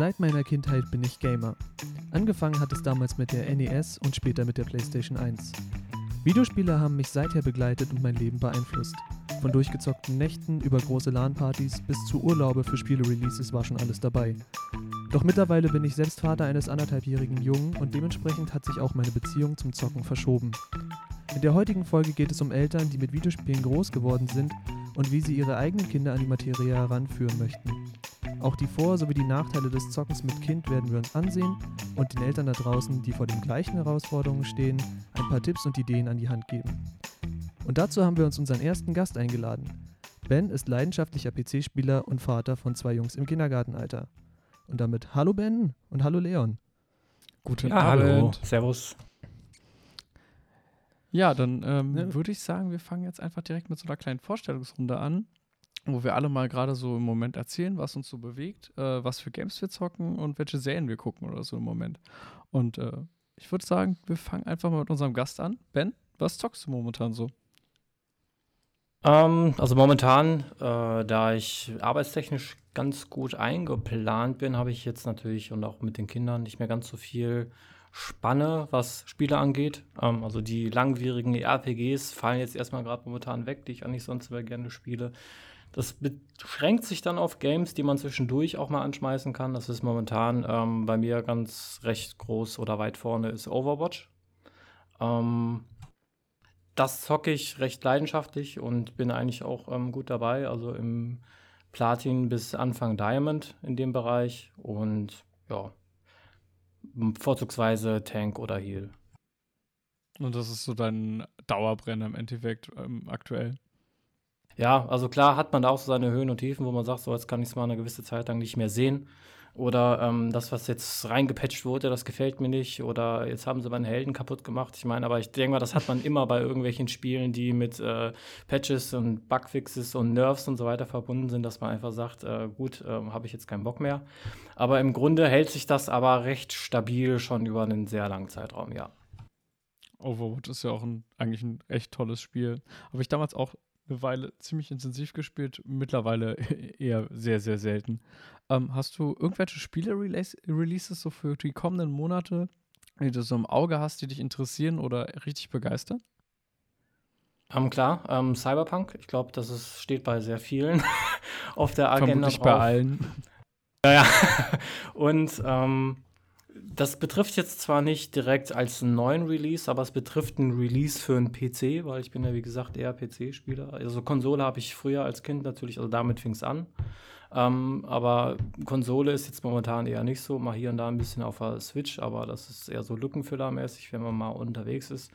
Seit meiner Kindheit bin ich Gamer. Angefangen hat es damals mit der NES und später mit der PlayStation 1. Videospiele haben mich seither begleitet und mein Leben beeinflusst. Von durchgezockten Nächten über große LAN-Partys bis zu Urlaube für Spiele-Releases war schon alles dabei. Doch mittlerweile bin ich selbst Vater eines anderthalbjährigen Jungen und dementsprechend hat sich auch meine Beziehung zum Zocken verschoben. In der heutigen Folge geht es um Eltern, die mit Videospielen groß geworden sind und wie sie ihre eigenen Kinder an die Materie heranführen möchten. Auch die Vor- sowie die Nachteile des Zockens mit Kind werden wir uns ansehen und den Eltern da draußen, die vor den gleichen Herausforderungen stehen, ein paar Tipps und Ideen an die Hand geben. Und dazu haben wir uns unseren ersten Gast eingeladen. Ben ist leidenschaftlicher PC-Spieler und Vater von zwei Jungs im Kindergartenalter. Und damit hallo Ben und hallo Leon. Guten Ja, Abend. hallo. Servus. Ja, dann ähm, Ja. würde ich sagen, wir fangen jetzt einfach direkt mit so einer kleinen Vorstellungsrunde an, wo wir alle mal gerade so im Moment erzählen, was uns so bewegt, äh, was für Games wir zocken und welche Serien wir gucken oder so im Moment. Und äh, ich würde sagen, wir fangen einfach mal mit unserem Gast an. Ben, was zockst du momentan so? Ähm, also momentan, äh, da ich arbeitstechnisch ganz gut eingeplant bin, habe ich jetzt natürlich und auch mit den Kindern nicht mehr ganz so viel Spanne, was Spiele angeht. Ähm, also die langwierigen RPGs fallen jetzt erstmal gerade momentan weg, die ich eigentlich sonst immer gerne spiele. Das beschränkt sich dann auf Games, die man zwischendurch auch mal anschmeißen kann. Das ist momentan ähm, bei mir ganz recht groß oder weit vorne ist Overwatch. Ähm, das zocke ich recht leidenschaftlich und bin eigentlich auch ähm, gut dabei. Also im Platin bis Anfang Diamond in dem Bereich und ja, vorzugsweise Tank oder Heal. Und das ist so dein Dauerbrenner im Endeffekt ähm, aktuell. Ja, also klar hat man da auch so seine Höhen und Tiefen, wo man sagt, so jetzt kann ich es mal eine gewisse Zeit lang nicht mehr sehen. Oder ähm, das, was jetzt reingepatcht wurde, das gefällt mir nicht. Oder jetzt haben sie meinen Helden kaputt gemacht. Ich meine, aber ich denke mal, das hat man immer bei irgendwelchen Spielen, die mit äh, Patches und Bugfixes und Nerfs und so weiter verbunden sind, dass man einfach sagt, äh, gut, äh, habe ich jetzt keinen Bock mehr. Aber im Grunde hält sich das aber recht stabil schon über einen sehr langen Zeitraum, ja. Overwatch ist ja auch ein, eigentlich ein echt tolles Spiel. Habe ich damals auch eine Weile ziemlich intensiv gespielt, mittlerweile eher sehr, sehr selten. Ähm, hast du irgendwelche Spiele-Releases so für die kommenden Monate, die du so im Auge hast, die dich interessieren oder richtig begeistern? Ähm, klar, ähm, Cyberpunk, ich glaube, das ist, steht bei sehr vielen auf der Agenda. Vermutlich drauf. bei allen. Ja, ja. Und ähm, das betrifft jetzt zwar nicht direkt als einen neuen Release, aber es betrifft einen Release für einen PC, weil ich bin ja wie gesagt eher PC-Spieler. Also Konsole habe ich früher als Kind natürlich, also damit fing es an. Ähm, aber Konsole ist jetzt momentan eher nicht so, mal hier und da ein bisschen auf der Switch, aber das ist eher so Lückenfüllermäßig, wenn man mal unterwegs ist.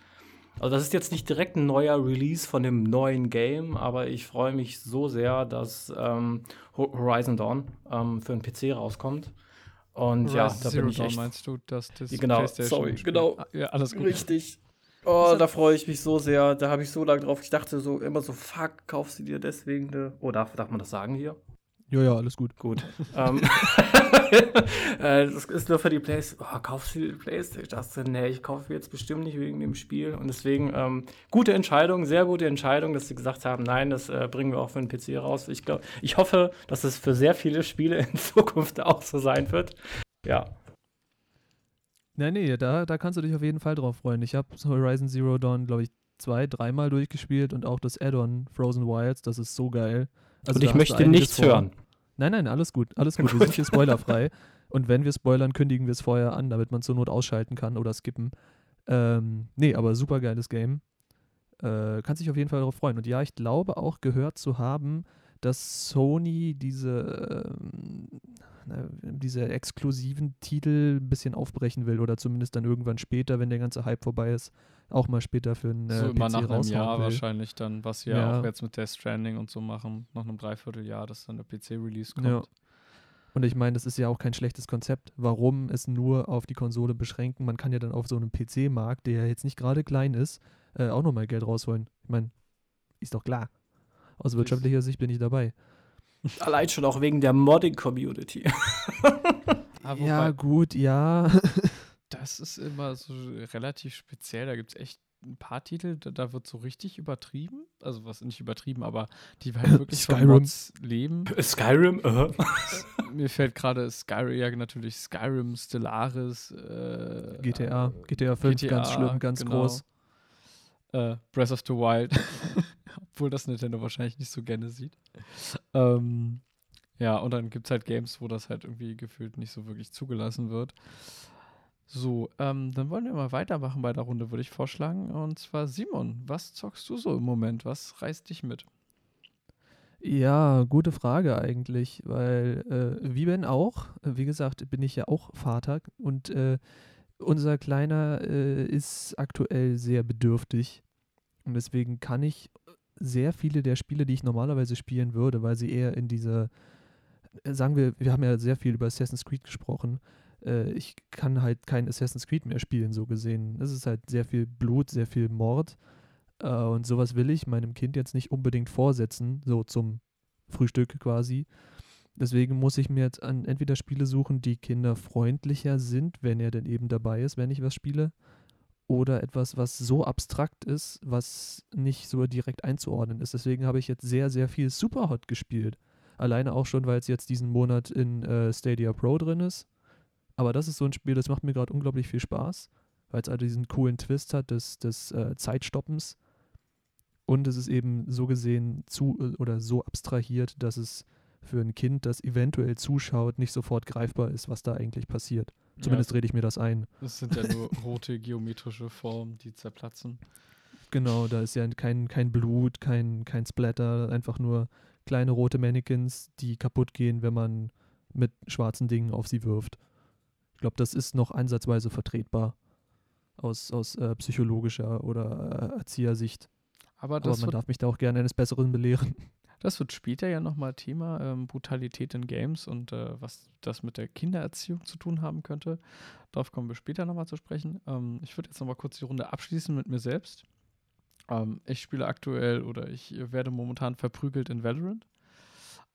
Also das ist jetzt nicht direkt ein neuer Release von dem neuen Game, aber ich freue mich so sehr, dass ähm, Ho- Horizon Dawn ähm, für den PC rauskommt. Und ja, Horizon da Zero bin ich echt meinst du, dass das Ja, genau, sorry, genau. Ah, Ja, alles gut. richtig. Oh, da freue ich mich so sehr. Da habe ich so lange drauf. Ich dachte so immer so, fuck, kaufst du dir deswegen eine. Oh, darf, darf man das sagen hier? Ja, ja, alles gut. Gut. ähm, äh, das ist nur für die Playstation. Oh, kaufst du die Playstation? Ich dachte, nee, ich kaufe jetzt bestimmt nicht wegen dem Spiel. Und deswegen, ähm, gute Entscheidung, sehr gute Entscheidung, dass sie gesagt haben, nein, das äh, bringen wir auch für den PC raus. Ich glaube, ich hoffe, dass es für sehr viele Spiele in Zukunft auch so sein wird. Ja. Nein, nee, da, da kannst du dich auf jeden Fall drauf freuen. Ich habe Horizon Zero Dawn, glaube ich, zwei, dreimal durchgespielt und auch das Add-on Frozen Wilds, das ist so geil. Also Und ich möchte nichts vor. hören. Nein, nein, alles gut, alles gut. Wir sind hier spoilerfrei. Und wenn wir spoilern, kündigen wir es vorher an, damit man zur Not ausschalten kann oder skippen. Ähm, nee, aber super geiles Game. Äh, kannst dich auf jeden Fall darauf freuen. Und ja, ich glaube auch gehört zu haben, dass Sony diese, na, diese exklusiven Titel ein bisschen aufbrechen will oder zumindest dann irgendwann später, wenn der ganze Hype vorbei ist, auch mal später für einen äh, so immer PC nach einem Jahr will. wahrscheinlich dann, was sie ja. Ja. auch jetzt mit Death Stranding und so machen, nach einem Dreivierteljahr, dass dann der PC-Release kommt. Ja. Und ich meine, das ist ja auch kein schlechtes Konzept. Warum es nur auf die Konsole beschränken? Man kann ja dann auf so einem PC-Markt, der ja jetzt nicht gerade klein ist, äh, auch nochmal Geld rausholen. Ich meine, ist doch klar. Aus wirtschaftlicher Sicht bin ich dabei. Allein schon auch wegen der Modding-Community. Ah, Ja, gut, ja. das ist immer so relativ speziell. Da gibt es echt ein paar Titel, da, da, wird so richtig übertrieben. Also was nicht übertrieben, aber die halt wirklich Skyrim. von Mods leben. Skyrim? Uh Mir fällt gerade Skyrim, ja natürlich Skyrim, Stellaris, äh, GTA, GTA 5, GTA, ganz schlimm, ganz genau. groß. Äh, Breath of the Wild. Obwohl das Nintendo wahrscheinlich nicht so gerne sieht. Ähm, ja, und dann gibt es halt Games, wo das halt irgendwie gefühlt nicht so wirklich zugelassen wird. So, ähm, dann wollen wir mal weitermachen bei der Runde, würde ich vorschlagen. Und zwar Simon, was zockst du so im Moment? Was reißt dich mit? Ja, gute Frage eigentlich, weil äh, wie Ben auch, wie gesagt, bin ich ja auch Vater und äh, unser Kleiner äh, ist aktuell sehr bedürftig und deswegen kann ich sehr viele der Spiele, die ich normalerweise spielen würde, weil sie eher in dieser, äh, sagen wir, wir haben ja sehr viel über Assassin's Creed gesprochen, äh, ich kann halt kein Assassin's Creed mehr spielen, so gesehen. Es ist halt sehr viel Blut, sehr viel Mord äh, und sowas will ich meinem Kind jetzt nicht unbedingt vorsetzen, so zum Frühstück quasi. Deswegen muss ich mir jetzt an entweder Spiele suchen, die kinderfreundlicher sind, wenn er denn eben dabei ist, wenn ich was spiele, oder etwas, was so abstrakt ist, was nicht so direkt einzuordnen ist. Deswegen habe ich jetzt sehr, sehr viel Superhot gespielt. Alleine auch schon, weil es jetzt diesen Monat in äh, Stadia Pro drin ist. Aber das ist so ein Spiel, das macht mir gerade unglaublich viel Spaß, weil es also diesen coolen Twist hat des, des äh, Zeitstoppens. Und es ist eben so gesehen zu äh, oder so abstrahiert, dass es für ein Kind, das eventuell zuschaut, nicht sofort greifbar ist, was da eigentlich passiert. Zumindest Ja, rede ich mir das ein. das sind ja nur rote geometrische Formen, die zerplatzen. Genau, da ist ja kein, kein Blut, kein, kein Splatter, einfach nur kleine rote Mannequins, die kaputt gehen, wenn man mit schwarzen Dingen auf sie wirft. Ich glaube, das ist noch ansatzweise vertretbar aus, aus äh, psychologischer oder äh, Erziehersicht. Aber Aber man darf mich da auch gerne eines Besseren belehren. das wird später ja nochmal Thema, ähm, Brutalität in Games und äh, was das mit der Kindererziehung zu tun haben könnte. Darauf kommen wir später nochmal zu sprechen. Ähm, ich würde jetzt nochmal kurz die Runde abschließen mit mir selbst. Ähm, ich spiele aktuell oder ich werde momentan verprügelt in Valorant.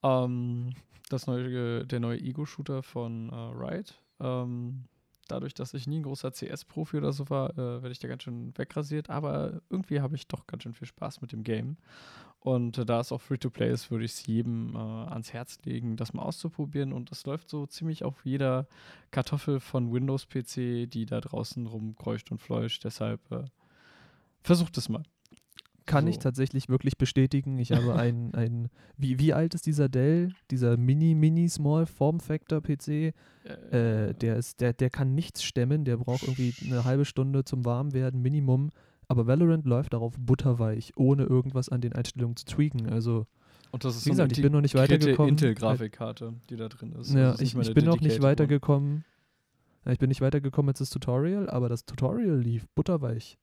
Ähm, das neue, der neue Ego-Shooter von äh, Riot. Ähm, dadurch, dass ich nie ein großer CS-Profi oder so war, äh, werde ich da ganz schön wegrasiert. Aber irgendwie habe ich doch ganz schön viel Spaß mit dem Game. Und äh, da es auch Free-to-Play ist, würde ich es jedem äh, ans Herz legen, das mal auszuprobieren. Und das läuft so ziemlich auf jeder Kartoffel von Windows-PC, die da draußen rumkreucht und fleucht. Deshalb äh, versucht es mal. Kann So. ich tatsächlich wirklich bestätigen. Ich habe einen, ein, wie, wie alt ist dieser Dell, dieser Mini, Mini, Small Form Factor PC? Äh, der, ist, der, der kann nichts stemmen, der braucht irgendwie eine halbe Stunde zum Warmwerden, Minimum. Aber Valorant läuft darauf butterweich, ohne irgendwas an den Einstellungen zu tweaken. Also, und das ist wie so gesagt, ich bin noch nicht weitergekommen. Intel-Grafikkarte, die da drin ist. ja, Also ist ich, ich bin noch nicht weitergekommen. Ja, Ich bin nicht weitergekommen als das Tutorial, aber das Tutorial lief butterweich.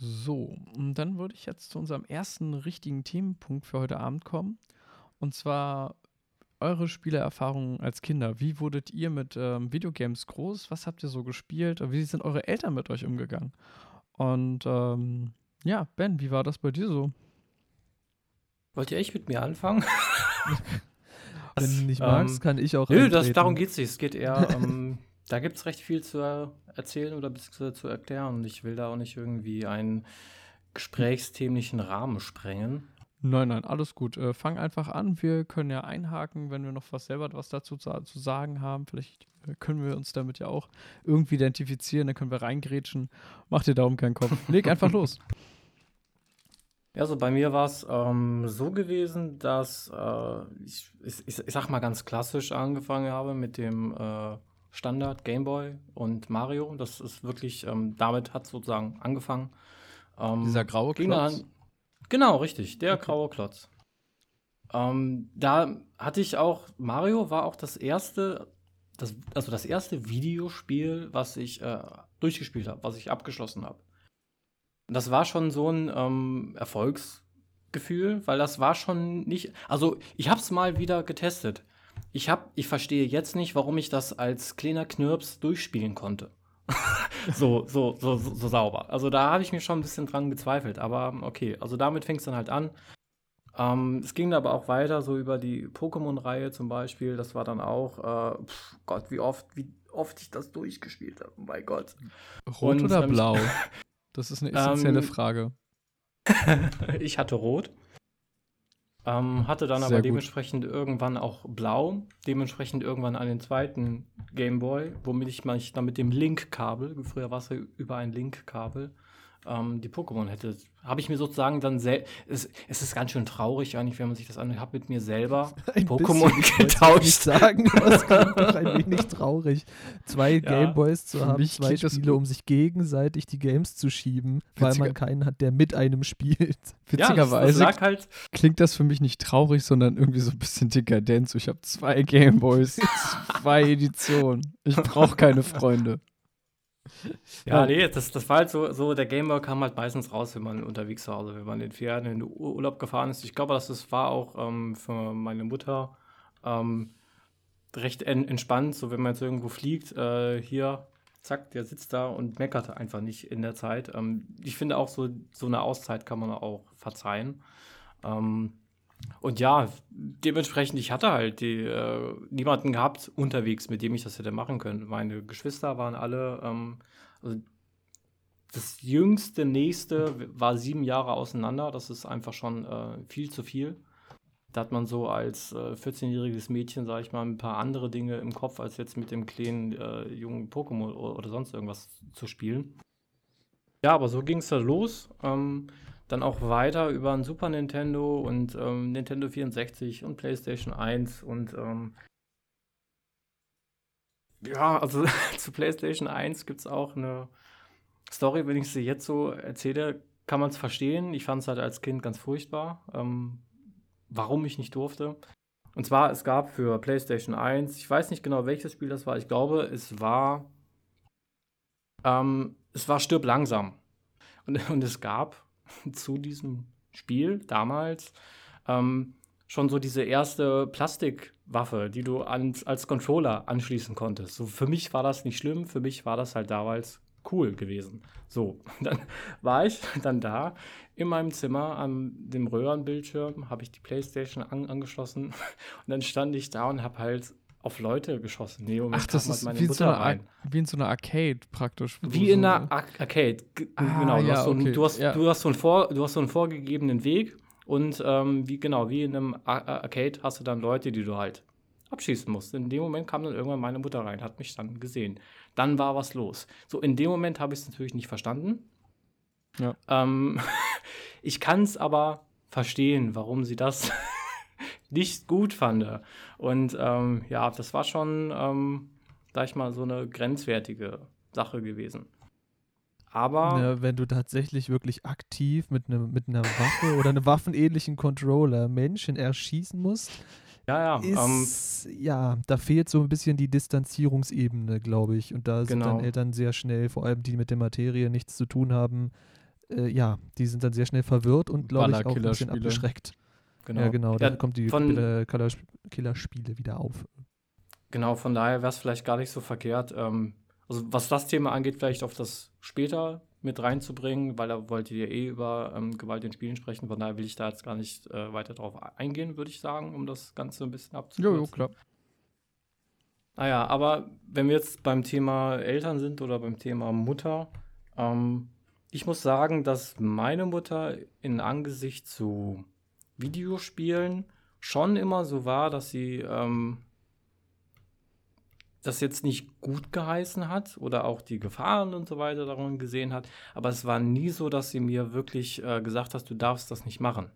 So, und dann würde ich jetzt zu unserem ersten richtigen Themenpunkt für heute Abend kommen. Und zwar eure Spielerfahrungen als Kinder. Wie wurdet ihr mit ähm, Videogames groß? Was habt ihr so gespielt? Und Wie sind eure Eltern mit euch umgegangen? Und ähm, ja, Ben, wie war das bei dir so? Wollt ihr echt mit mir anfangen? Wenn du nicht Ähm, magst, kann ich auch. Nö, das, darum geht es nicht. Es geht eher, ähm, da gibt es recht viel zu äh, erzählen oder beziehungsweise zu erklären. Und ich will da auch nicht irgendwie einen gesprächsthemlichen Rahmen sprengen. Nein, nein, alles gut. Äh, fang einfach an. Wir können ja einhaken, wenn wir noch was selber was dazu zu, zu sagen haben. Vielleicht äh, können wir uns damit ja auch irgendwie identifizieren. Dann können wir reingrätschen. Mach dir darum keinen Kopf. Leg einfach los. Ja, also bei mir war es ähm, so gewesen, dass äh, ich, ich, ich ich sag mal ganz klassisch angefangen habe mit dem äh, Standard Gameboy und Mario. Das ist wirklich, ähm, damit hat sozusagen angefangen. Ähm, Dieser graue Klotz. Genau, richtig, der Okay. graue Klotz. Ähm, da hatte ich auch, Mario war auch das erste, das, also das erste Videospiel, was ich äh, durchgespielt habe, was ich abgeschlossen habe. Das war schon so ein ähm, Erfolgsgefühl, weil das war schon nicht, also ich habe es mal wieder getestet. Ich hab, ich verstehe jetzt nicht, warum ich das als kleiner Knirps durchspielen konnte. so, so, so, so, sauber. Also da habe ich mir schon ein bisschen dran gezweifelt, aber okay, also damit fing es dann halt an. Ähm, es ging aber auch weiter, so über die Pokémon-Reihe zum Beispiel. Das war dann auch, äh, pf, Gott, wie oft, wie oft ich das durchgespielt habe. Oh mein Gott. Rot Und, oder ähm, blau? Das ist eine essentielle ähm, Frage. ich hatte rot. Ähm, hatte dann Sehr aber gut. dementsprechend irgendwann auch blau. Dementsprechend irgendwann einen zweiten Gameboy, womit ich mich dann mit dem Link-Kabel, früher war es ja über ein Link-Kabel, ähm, die Pokémon hätte. Habe ich mir sozusagen dann selbst. Es, es, ist ganz schön traurig eigentlich, wenn man sich das anhört. Ich habe mit mir selber Pokémon getauscht. Ich sagen, das klingt doch ein wenig traurig. Zwei ja, Gameboys zu haben, zwei Spiele, um sich gegenseitig die Games zu schieben, weil man keinen hat, der mit einem spielt. Witzigerweise ja, halt klingt das für mich nicht traurig, sondern irgendwie so ein bisschen dekadent. Ich habe zwei Gameboys, zwei Editionen. Ich brauche keine Freunde. Ja, nee, das, das war halt so, so, der Gameboy kam halt meistens raus, wenn man unterwegs war, also wenn man in Ferien in den Urlaub gefahren ist. Ich glaube, das, das war auch ähm, für meine Mutter ähm, recht en entspannt, so wenn man jetzt irgendwo fliegt, äh, hier, zack, der sitzt da und meckert einfach nicht in der Zeit. Ähm, ich finde auch so, so eine Auszeit kann man auch verzeihen. Ähm, und ja, dementsprechend, ich hatte halt die, äh, niemanden gehabt unterwegs, mit dem ich das hätte machen können. Meine Geschwister waren alle, ähm, also das jüngste, nächste war sieben Jahre auseinander. Das ist einfach schon äh, viel zu viel. Da hat man so als äh, 14-jähriges Mädchen, sage ich mal, ein paar andere Dinge im Kopf, als jetzt mit dem kleinen äh, jungen Pokémon oder sonst irgendwas zu spielen. Ja, aber so ging es da los. Ähm, dann auch weiter über ein Super Nintendo und ähm, Nintendo 64 und PlayStation 1 und ähm, ja, also zu PlayStation 1 gibt es auch eine Story, wenn ich sie jetzt so erzähle, kann man es verstehen. Ich fand es halt als Kind ganz furchtbar, ähm, warum ich nicht durfte. Und zwar, es gab für PlayStation 1, ich weiß nicht genau, welches Spiel das war, ich glaube, es war, ähm, es war Stirb langsam. Und, und es gab zu diesem Spiel damals ähm, schon so diese erste Plastikwaffe, die du ans, als Controller anschließen konntest. So für mich war das nicht schlimm, für mich war das halt damals cool gewesen. So, dann war ich dann da in meinem Zimmer an dem Röhrenbildschirm, habe ich die Playstation an, angeschlossen und dann stand ich da und habe halt auf Leute geschossen. Nee, Ach, das ist wie, so wie in so einer Arcade praktisch. Wie in einer Ar Arcade, ah, genau. Du, ja, hast so okay. du, hast, ja. du, hast so einen vor, du hast so einen vorgegebenen Weg und ähm, wie genau, wie in einem Ar Arcade hast du dann Leute, die du halt abschießen musst. In dem Moment kam dann irgendwann meine Mutter rein, hat mich dann gesehen. Dann war was los. So, in dem Moment habe ich es natürlich nicht verstanden. Ja. Ähm, ich kann es aber verstehen, warum sie das nicht gut fand. Und ähm, ja, das war schon, ähm, sag ich mal, so eine grenzwertige Sache gewesen. Aber. Ja, wenn du tatsächlich wirklich aktiv mit, ne, mit einer Waffe oder einem waffenähnlichen Controller Menschen erschießen musst, ja, ja. Ist, ähm, ja, da fehlt so ein bisschen die Distanzierungsebene, glaube ich. Und da sind genau. dann Eltern sehr schnell, vor allem die mit der Materie nichts zu tun haben, äh, ja, die sind dann sehr schnell verwirrt und, glaube ich, auch ein bisschen abgeschreckt. Genau. Ja, genau, dann ja, kommt die Killerspiele wieder auf. Genau, von daher wäre es vielleicht gar nicht so verkehrt. Ähm, also was das Thema angeht, vielleicht auf das später mit reinzubringen, weil da wollt ihr eh über ähm, Gewalt in Spielen sprechen. Von daher will ich da jetzt gar nicht äh, weiter drauf eingehen, würde ich sagen, um das Ganze ein bisschen abzukürzen. Jo, klar. Naja, aber wenn wir jetzt beim Thema Eltern sind oder beim Thema Mutter, ähm, ich muss sagen, dass meine Mutter in Angesicht zu Videospielen schon immer so war, dass sie ähm, das jetzt nicht gut geheißen hat oder auch die Gefahren und so weiter darin gesehen hat. Aber es war nie so, dass sie mir wirklich äh, gesagt hat, du darfst das nicht machen.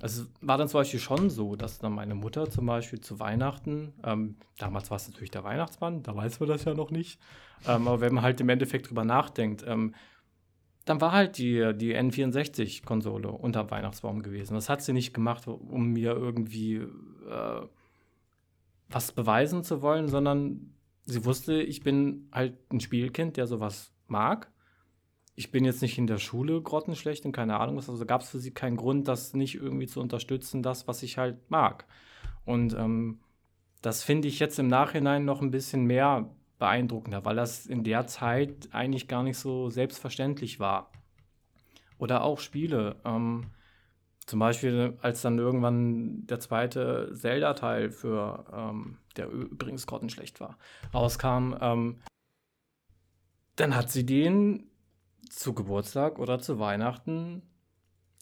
Also es war dann zum Beispiel schon so, dass dann meine Mutter zum Beispiel zu Weihnachten, ähm, damals war es natürlich der Weihnachtsmann, da weiß man das ja noch nicht, ähm, aber wenn man halt im Endeffekt drüber nachdenkt, ähm, dann war halt die, die N64-Konsole unter Weihnachtsbaum gewesen. Das hat sie nicht gemacht, um mir irgendwie äh, was beweisen zu wollen, sondern sie wusste, ich bin halt ein Spielkind, der sowas mag. Ich bin jetzt nicht in der Schule grottenschlecht und keine Ahnung was, also gab es für sie keinen Grund, das nicht irgendwie zu unterstützen, das, was ich halt mag. Und ähm, das finde ich jetzt im Nachhinein noch ein bisschen mehr beeindruckender, weil das in der Zeit eigentlich gar nicht so selbstverständlich war. Oder auch Spiele. Ähm, Zum Beispiel, als dann irgendwann der zweite Zelda-Teil für, ähm, der übrigens grottenschlecht war, rauskam, ähm, dann hat sie den zu Geburtstag oder zu Weihnachten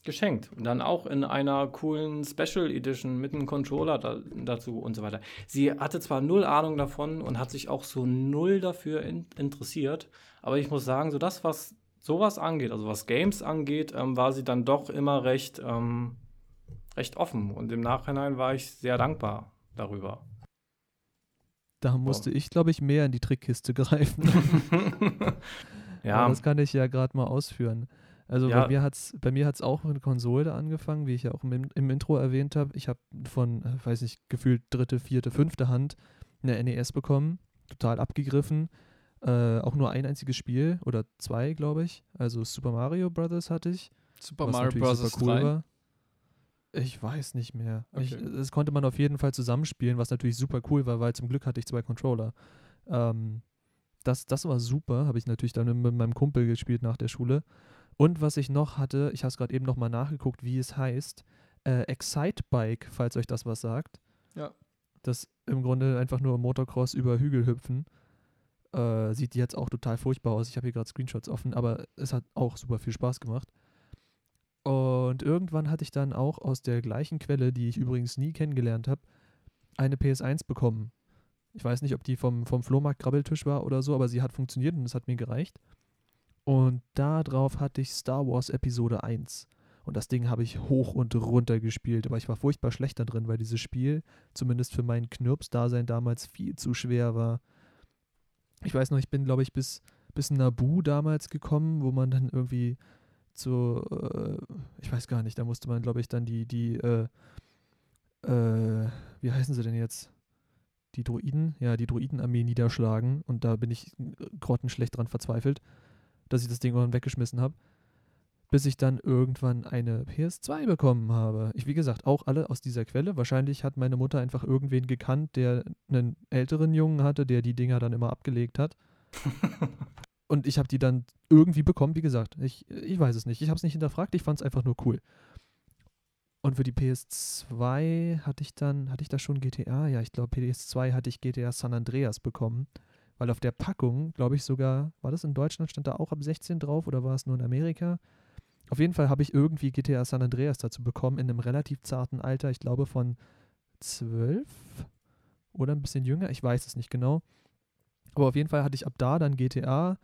geschenkt. Und dann auch in einer coolen Special Edition mit einem Controller da, dazu und so weiter. Sie hatte zwar null Ahnung davon und hat sich auch so null dafür in, interessiert, aber ich muss sagen, so das, was sowas angeht, also was Games angeht, ähm, war sie dann doch immer recht, ähm, recht offen. Und im Nachhinein war ich sehr dankbar darüber. Da musste oh. ich, glaube ich, mehr in die Trickkiste greifen. ja. Aber das kann ich ja gerade mal ausführen. Also ja. bei mir hat es bei mir hat's auch mit Konsole angefangen, wie ich ja auch im, im Intro erwähnt habe. Ich habe von, äh, weiß nicht, gefühlt dritte, vierte, fünfte Hand eine NES bekommen, total abgegriffen. Äh, auch nur ein einziges Spiel oder zwei, glaube ich. Also Super Mario Brothers hatte ich. Super Mario Bros. Cool 3? War. Ich weiß nicht mehr. Okay. Ich, das konnte man auf jeden Fall zusammenspielen, was natürlich super cool war, weil zum Glück hatte ich zwei Controller. Ähm, das, das war super, habe ich natürlich dann mit meinem Kumpel gespielt nach der Schule. Und was ich noch hatte, ich habe es gerade eben nochmal nachgeguckt, wie es heißt, äh, Excite Bike, falls euch das was sagt. Ja. Das im Grunde einfach nur Motocross über Hügel hüpfen. Äh, sieht jetzt auch total furchtbar aus. Ich habe hier gerade Screenshots offen, aber es hat auch super viel Spaß gemacht. Und irgendwann hatte ich dann auch aus der gleichen Quelle, die ich übrigens nie kennengelernt habe, eine PS1 bekommen. Ich weiß nicht, ob die vom, vom Flohmarkt-Grabbeltisch war oder so, aber sie hat funktioniert und es hat mir gereicht. Und darauf hatte ich Star Wars Episode 1. Und das Ding habe ich hoch und runter gespielt, aber ich war furchtbar schlecht da drin, weil dieses Spiel, zumindest für mein Knirps-Dasein damals, viel zu schwer war ich weiß noch, ich bin, glaube ich, bis, bis Nabu damals gekommen, wo man dann irgendwie zu, äh, ich weiß gar nicht, da musste man, glaube ich, dann die, die, äh, äh, wie heißen sie denn jetzt? Die Druiden? Ja, die Druidenarmee niederschlagen und da bin ich grottenschlecht dran verzweifelt, dass ich das Ding irgendwann weggeschmissen habe bis ich dann irgendwann eine PS2 bekommen habe. Ich, wie gesagt, auch alle aus dieser Quelle. Wahrscheinlich hat meine Mutter einfach irgendwen gekannt, der einen älteren Jungen hatte, der die Dinger dann immer abgelegt hat. Und ich habe die dann irgendwie bekommen, wie gesagt. Ich, ich weiß es nicht. Ich habe es nicht hinterfragt, ich fand es einfach nur cool. Und für die PS2 hatte ich dann, hatte ich da schon GTA? Ja, ich glaube, PS2 hatte ich GTA San Andreas bekommen. Weil auf der Packung, glaube ich sogar, war das in Deutschland, stand da auch ab 16 drauf oder war es nur in Amerika? Auf jeden Fall habe ich irgendwie GTA San Andreas dazu bekommen, in einem relativ zarten Alter, ich glaube von zwölf oder ein bisschen jünger, ich weiß es nicht genau. Aber auf jeden Fall hatte ich ab da dann GTA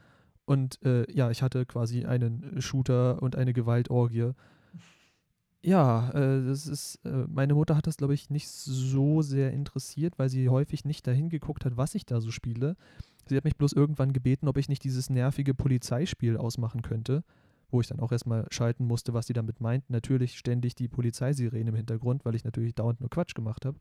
und äh, ja, ich hatte quasi einen Shooter und eine Gewaltorgie. Ja, äh, das ist, äh, meine Mutter hat das, glaube ich, nicht so sehr interessiert, weil sie häufig nicht dahin geguckt hat, was ich da so spiele. Sie hat mich bloß irgendwann gebeten, ob ich nicht dieses nervige Polizeispiel ausmachen könnte wo ich dann auch erstmal schalten musste, was sie damit meinten. Natürlich ständig die Polizeisirene im Hintergrund, weil ich natürlich dauernd nur Quatsch gemacht habe.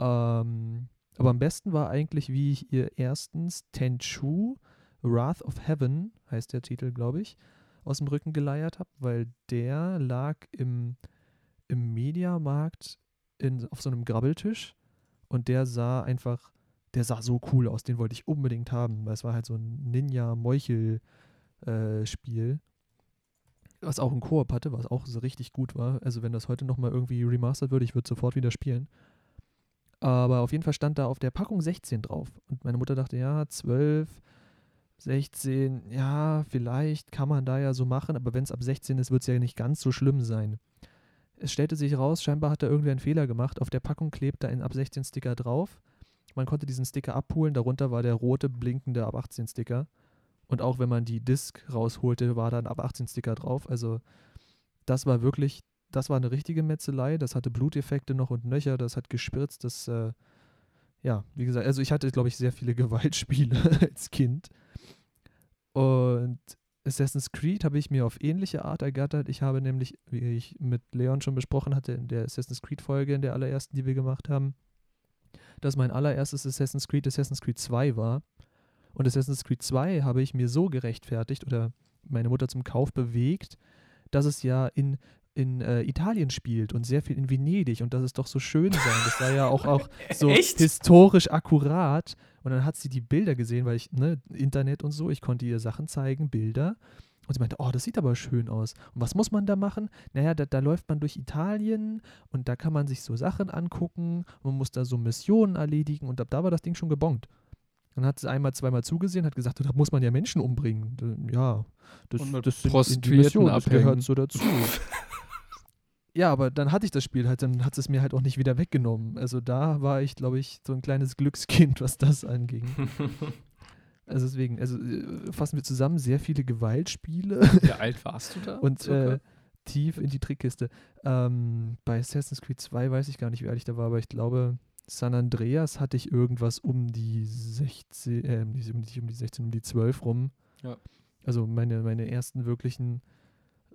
Ähm, aber am besten war eigentlich, wie ich ihr erstens Tenchu, Wrath of Heaven, heißt der Titel, glaube ich, aus dem Rücken geleiert habe, weil der lag im, im Mediamarkt in, auf so einem Grabbeltisch und der sah einfach, der sah so cool aus, den wollte ich unbedingt haben, weil es war halt so ein Ninja-Meuchel- äh, was auch einen Koop hatte, was auch so richtig gut war. Also wenn das heute nochmal irgendwie remastered würde, ich würde sofort wieder spielen. Aber auf jeden Fall stand da auf der Packung 16 drauf. Und meine Mutter dachte, ja, 12, 16, ja, vielleicht kann man da ja so machen, aber wenn es ab 16 ist, wird es ja nicht ganz so schlimm sein. Es stellte sich raus, scheinbar hat da irgendwer einen Fehler gemacht. Auf der Packung klebt da ein ab 16 Sticker drauf. Man konnte diesen Sticker abholen, darunter war der rote blinkende ab 18 Sticker. Und auch wenn man die Disc rausholte, war dann ab 18 Sticker drauf. Also das war wirklich, das war eine richtige Metzelei. Das hatte Bluteffekte noch und nöcher, das hat gespritzt. Das, äh, ja, wie gesagt, also ich hatte, glaube ich, sehr viele Gewaltspiele als Kind. Und Assassin's Creed habe ich mir auf ähnliche Art ergattert. Ich habe nämlich, wie ich mit Leon schon besprochen hatte, in der Assassin's Creed-Folge, in der allerersten, die wir gemacht haben, dass mein allererstes Assassin's Creed Assassin's Creed 2 war. Und Assassin's Creed 2 habe ich mir so gerechtfertigt oder meine Mutter zum Kauf bewegt, dass es ja in, in äh, Italien spielt und sehr viel in Venedig und dass es doch so schön sein. Das war ja auch, auch so Echt? historisch akkurat. Und dann hat sie die Bilder gesehen, weil ich, ne, Internet und so, ich konnte ihr Sachen zeigen, Bilder. Und sie meinte, oh, das sieht aber schön aus. Und was muss man da machen? Naja, da, da läuft man durch Italien und da kann man sich so Sachen angucken. Man muss da so Missionen erledigen und ab da war das Ding schon gebongt. Dann hat sie einmal, zweimal zugesehen, hat gesagt, da muss man ja Menschen umbringen. Ja, das, das sind Prostituierten Missionen, das gehört so dazu. ja, aber dann hatte ich das Spiel halt, dann hat es mir halt auch nicht wieder weggenommen. Also da war ich, glaube ich, so ein kleines Glückskind, was das anging. Also deswegen, also äh, fassen wir zusammen, sehr viele Gewaltspiele Wie alt warst du da? und äh, tief in die Trickkiste. Ähm, bei Assassin's Creed 2 weiß ich gar nicht, wie alt ich da war, aber ich glaube, San Andreas hatte ich irgendwas um die 16, äh, die, die, um die 16, um die 12 rum. Ja. Also meine, meine ersten wirklichen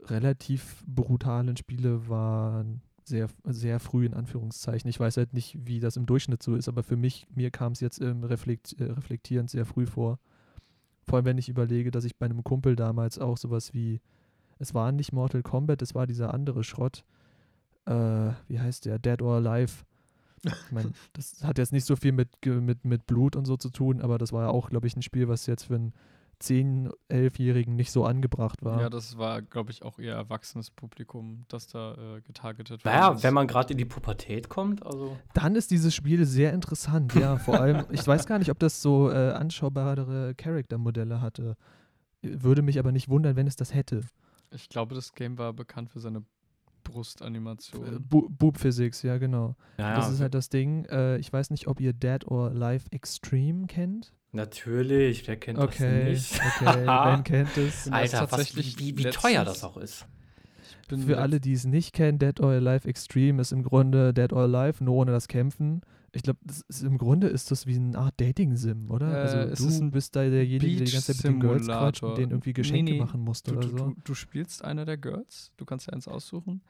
relativ brutalen Spiele waren sehr, sehr früh in Anführungszeichen. Ich weiß halt nicht, wie das im Durchschnitt so ist, aber für mich, mir kam es jetzt ähm, reflekt, äh, reflektierend sehr früh vor. Vor allem, wenn ich überlege, dass ich bei einem Kumpel damals auch sowas wie, es war nicht Mortal Kombat, es war dieser andere Schrott, äh, wie heißt der, Dead or Alive. Ich meine, das hat jetzt nicht so viel mit, mit, mit Blut und so zu tun, aber das war ja auch, glaube ich, ein Spiel, was jetzt für einen 10-, 11-Jährigen nicht so angebracht war. Ja, das war, glaube ich, auch eher erwachsenes Publikum, das da äh, getargetet Naja, worden ist. wenn man gerade in die Pubertät kommt, also. Dann ist dieses Spiel sehr interessant, ja. Vor allem, ich weiß gar nicht, ob das so äh, anschaubare Charaktermodelle hatte. Würde mich aber nicht wundern, wenn es das hätte. Ich glaube, das Game war bekannt für seine Äh, Brustanimation. Bu Boob Physics, ja, genau. Naja, das ist halt das Ding. Äh, ich weiß nicht, ob ihr Dead or Alive Extreme kennt. Natürlich, wer kennt Okay, das nicht? okay, Ben kennt es. Alter, was, tatsächlich wie, wie letztens- teuer das auch ist. Bin Für alle, die es nicht kennen, Dead or Alive Extreme ist im Grunde Dead or Alive, nur ohne das Kämpfen. Ich glaube, im Grunde ist das wie eine Art Dating-Sim, oder? Äh, also es du ist ein bist da derjenige, der die ganze Zeit mit den Girls quatscht und denen irgendwie Nee, Geschenke nee, machen musste Du, oder du, so. du, du spielst einer der Girls, du kannst ja eins aussuchen.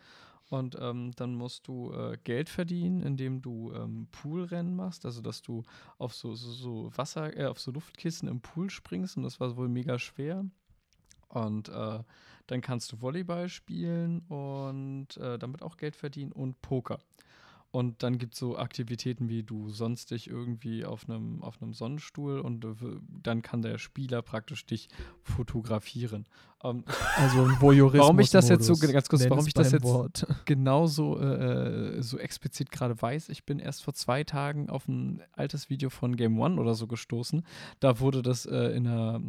Und ähm, dann musst du äh, Geld verdienen, indem du ähm, Poolrennen machst, also dass du auf so, so, so Wasser, äh, auf so Luftkissen im Pool springst und das war wohl mega schwer. Und äh, dann kannst du Volleyball spielen und äh, damit auch Geld verdienen und Poker. Und dann gibt es so Aktivitäten wie du sonst dich irgendwie auf einem auf einem Sonnenstuhl und äh, dann kann der Spieler praktisch dich fotografieren. Ähm, Also ein Voyeurismus. Warum ich das jetzt so- ganz kurz, nenn warum ich das jetzt- Wort. genauso äh, so explizit gerade weiß. Ich bin erst vor zwei Tagen auf ein altes Video von Game One oder so gestoßen. Da wurde das äh, in einer,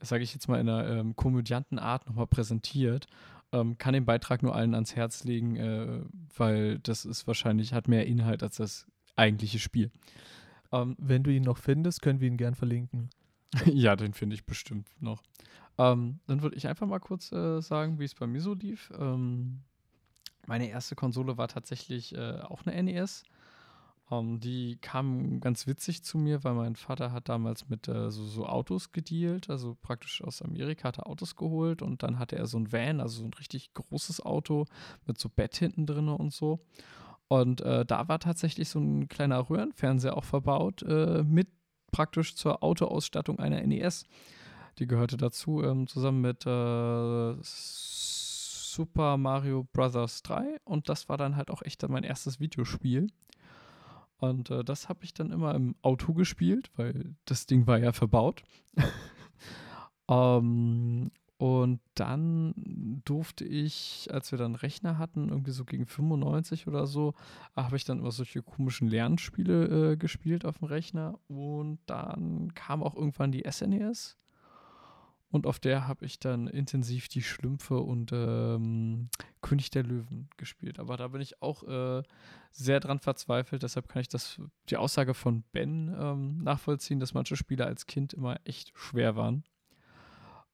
sage ich jetzt mal, in einer ähm, komödianten Art nochmal präsentiert. Ähm, kann den Beitrag nur allen ans Herz legen, äh, weil das ist wahrscheinlich, hat mehr Inhalt als das eigentliche Spiel. Ähm, Wenn du ihn noch findest, können wir ihn gern verlinken. ja, den finde ich bestimmt noch. Ähm, dann würde ich einfach mal kurz äh, sagen, wie es bei mir so lief. Ähm, meine erste Konsole war tatsächlich äh, auch eine NES. Ähm, die kam ganz witzig zu mir, weil mein Vater hat damals mit äh, so, so Autos gedealt, also praktisch aus Amerika hat er Autos geholt und dann hatte er so ein Van, also so ein richtig großes Auto mit so Bett hinten drin und so. Und äh, da war tatsächlich so ein kleiner Röhrenfernseher auch verbaut, äh, mit praktisch zur Autoausstattung einer NES. Die gehörte dazu, ähm, zusammen mit äh, Super Mario Bros. 3. Und das war dann halt auch echt mein erstes Videospiel. Und äh, das habe ich dann immer im Auto gespielt, weil das Ding war ja verbaut. ähm, und dann durfte ich, als wir dann Rechner hatten, irgendwie so gegen 95 oder so, habe ich dann immer solche komischen Lernspiele äh, gespielt auf dem Rechner. Und dann kam auch irgendwann die SNES. Und auf der habe ich dann intensiv die Schlümpfe und ähm, König der Löwen gespielt. Aber da bin ich auch äh, sehr dran verzweifelt. Deshalb kann ich das, die Aussage von Ben ähm, nachvollziehen, dass manche Spiele als Kind immer echt schwer waren.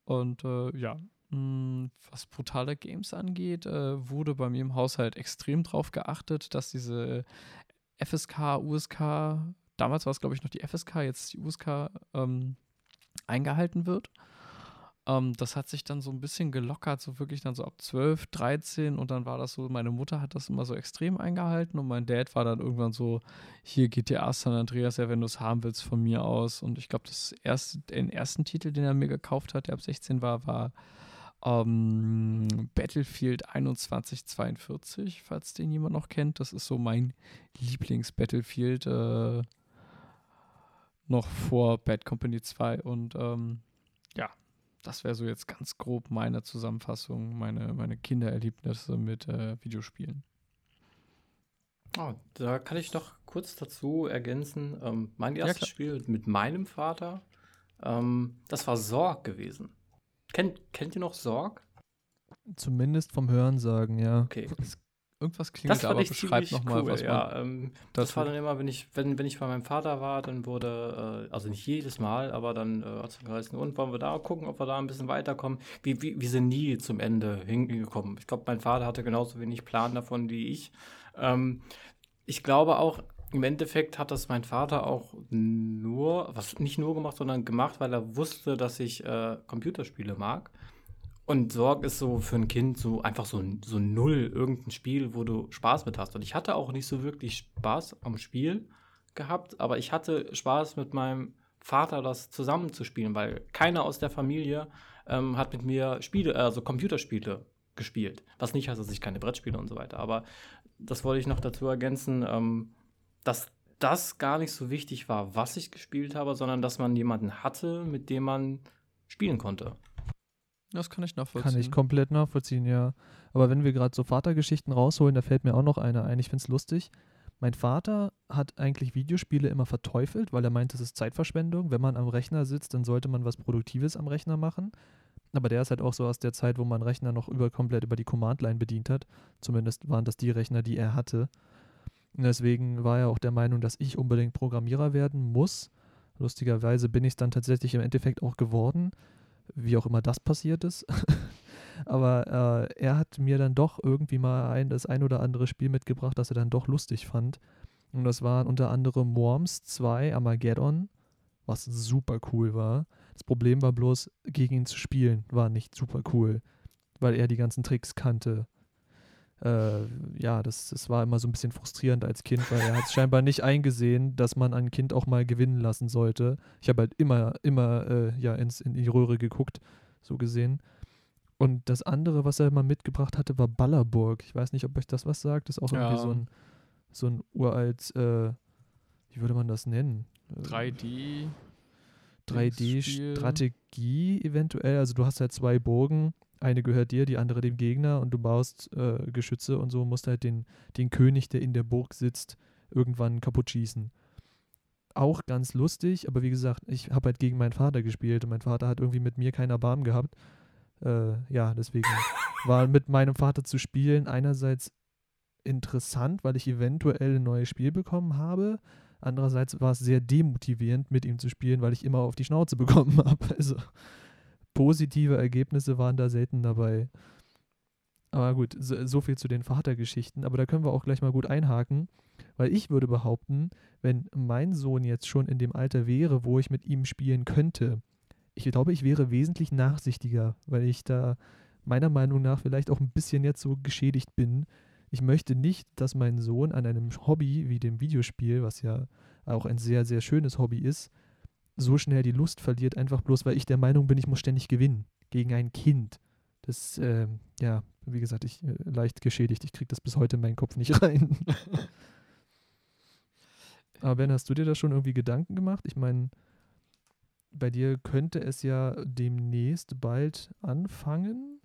Und äh, ja, mh, was brutale Games angeht, äh, wurde bei mir im Haushalt extrem drauf geachtet, dass diese FSK, USK, damals war es glaube ich noch die FSK, jetzt die USK, ähm, eingehalten wird. Ähm, das hat sich dann so ein bisschen gelockert, so wirklich dann so ab 12, 13 und dann war das so, meine Mutter hat das immer so extrem eingehalten und mein Dad war dann irgendwann so, hier GTA San Andreas, ja, wenn du es haben willst, von mir aus. Und ich glaube, das erste, den ersten Titel, den er mir gekauft hat, der ab 16 war, war ähm, Battlefield 2142, falls den jemand noch kennt. Das ist so mein Lieblings-Battlefield, äh, noch vor Bad Company 2 und ähm, ja, das wäre so jetzt ganz grob meine Zusammenfassung, meine, meine Kindererlebnisse mit äh, Videospielen. Oh, da kann ich noch kurz dazu ergänzen. Ähm, mein erstes ja, Spiel mit meinem Vater, ähm, das war Sorg gewesen. Kennt, kennt ihr noch Sorg? Zumindest vom Hörensagen, ja. Okay. Irgendwas klingt das aber beschreibt nochmal, cool, was man, ja, ähm, das, das war dann immer, wenn ich, wenn, wenn ich bei meinem Vater war, dann wurde, äh, also nicht jedes Mal, aber dann äh, hat es geheißen, und wollen wir da gucken, ob wir da ein bisschen weiterkommen. Wie, wie, wir sind nie zum Ende hingekommen. Ich glaube, mein Vater hatte genauso wenig Plan davon wie ich. Ähm, ich glaube auch, im Endeffekt hat das mein Vater auch nur, was nicht nur gemacht, sondern gemacht, weil er wusste, dass ich äh, Computerspiele mag. Und Sorg ist so für ein Kind so einfach so, so null irgendein Spiel, wo du Spaß mit hast. Und ich hatte auch nicht so wirklich Spaß am Spiel gehabt, aber ich hatte Spaß mit meinem Vater, das zusammenzuspielen, weil keiner aus der Familie ähm, hat mit mir Spiele, also Computerspiele gespielt. Was nicht heißt, dass ich keine Brettspiele und so weiter. Aber das wollte ich noch dazu ergänzen, ähm, dass das gar nicht so wichtig war, was ich gespielt habe, sondern dass man jemanden hatte, mit dem man spielen konnte. Das kann ich nachvollziehen. Kann ich komplett nachvollziehen, ja. Aber wenn wir gerade so Vatergeschichten rausholen, da fällt mir auch noch eine ein. Ich finde es lustig. Mein Vater hat eigentlich Videospiele immer verteufelt, weil er meint, es ist Zeitverschwendung. Wenn man am Rechner sitzt, dann sollte man was Produktives am Rechner machen. Aber der ist halt auch so aus der Zeit, wo man Rechner noch über, komplett über die Command-Line bedient hat. Zumindest waren das die Rechner, die er hatte. Und deswegen war er auch der Meinung, dass ich unbedingt Programmierer werden muss. Lustigerweise bin ich es dann tatsächlich im Endeffekt auch geworden wie auch immer das passiert ist. Aber äh, er hat mir dann doch irgendwie mal ein, das ein oder andere Spiel mitgebracht, das er dann doch lustig fand. Und das waren unter anderem Worms 2 Armageddon, was super cool war. Das Problem war bloß, gegen ihn zu spielen, war nicht super cool, weil er die ganzen Tricks kannte äh, ja, das, das war immer so ein bisschen frustrierend als Kind, weil er hat es scheinbar nicht eingesehen, dass man ein Kind auch mal gewinnen lassen sollte. Ich habe halt immer, immer äh, ja, ins, in die Röhre geguckt, so gesehen. Und das andere, was er mal mitgebracht hatte, war Ballerburg. Ich weiß nicht, ob euch das was sagt. Das ist auch ja. irgendwie so ein, so ein uralt, äh, wie würde man das nennen? 3D. 3D-Strategie eventuell. Also du hast halt zwei Burgen eine gehört dir, die andere dem Gegner und du baust äh, Geschütze und so musst halt den, den König, der in der Burg sitzt, irgendwann kaputt schießen. Auch ganz lustig, aber wie gesagt, ich habe halt gegen meinen Vater gespielt und mein Vater hat irgendwie mit mir keinen Erbarmen gehabt. Äh, ja, deswegen war mit meinem Vater zu spielen einerseits interessant, weil ich eventuell ein neues Spiel bekommen habe. Andererseits war es sehr demotivierend, mit ihm zu spielen, weil ich immer auf die Schnauze bekommen habe. Also positive Ergebnisse waren da selten dabei. Aber gut, so, so, viel zu den Vatergeschichten. Aber da können wir auch gleich mal gut einhaken, weil ich würde behaupten, wenn mein Sohn jetzt schon in dem Alter wäre, wo ich mit ihm spielen könnte, ich glaube, ich wäre wesentlich nachsichtiger, weil ich da meiner Meinung nach vielleicht auch ein bisschen jetzt so geschädigt bin. Ich möchte nicht, dass mein Sohn an einem Hobby wie dem Videospiel, was ja auch ein sehr, sehr schönes Hobby ist, so schnell die Lust verliert, einfach bloß, weil ich der Meinung bin, ich muss ständig gewinnen gegen ein Kind. Das, äh, ja, wie gesagt, ich äh, leicht geschädigt. Ich kriege das bis heute in meinen Kopf nicht rein. Aber Ben, hast du dir da schon irgendwie Gedanken gemacht? Ich meine, bei dir könnte es ja demnächst bald anfangen.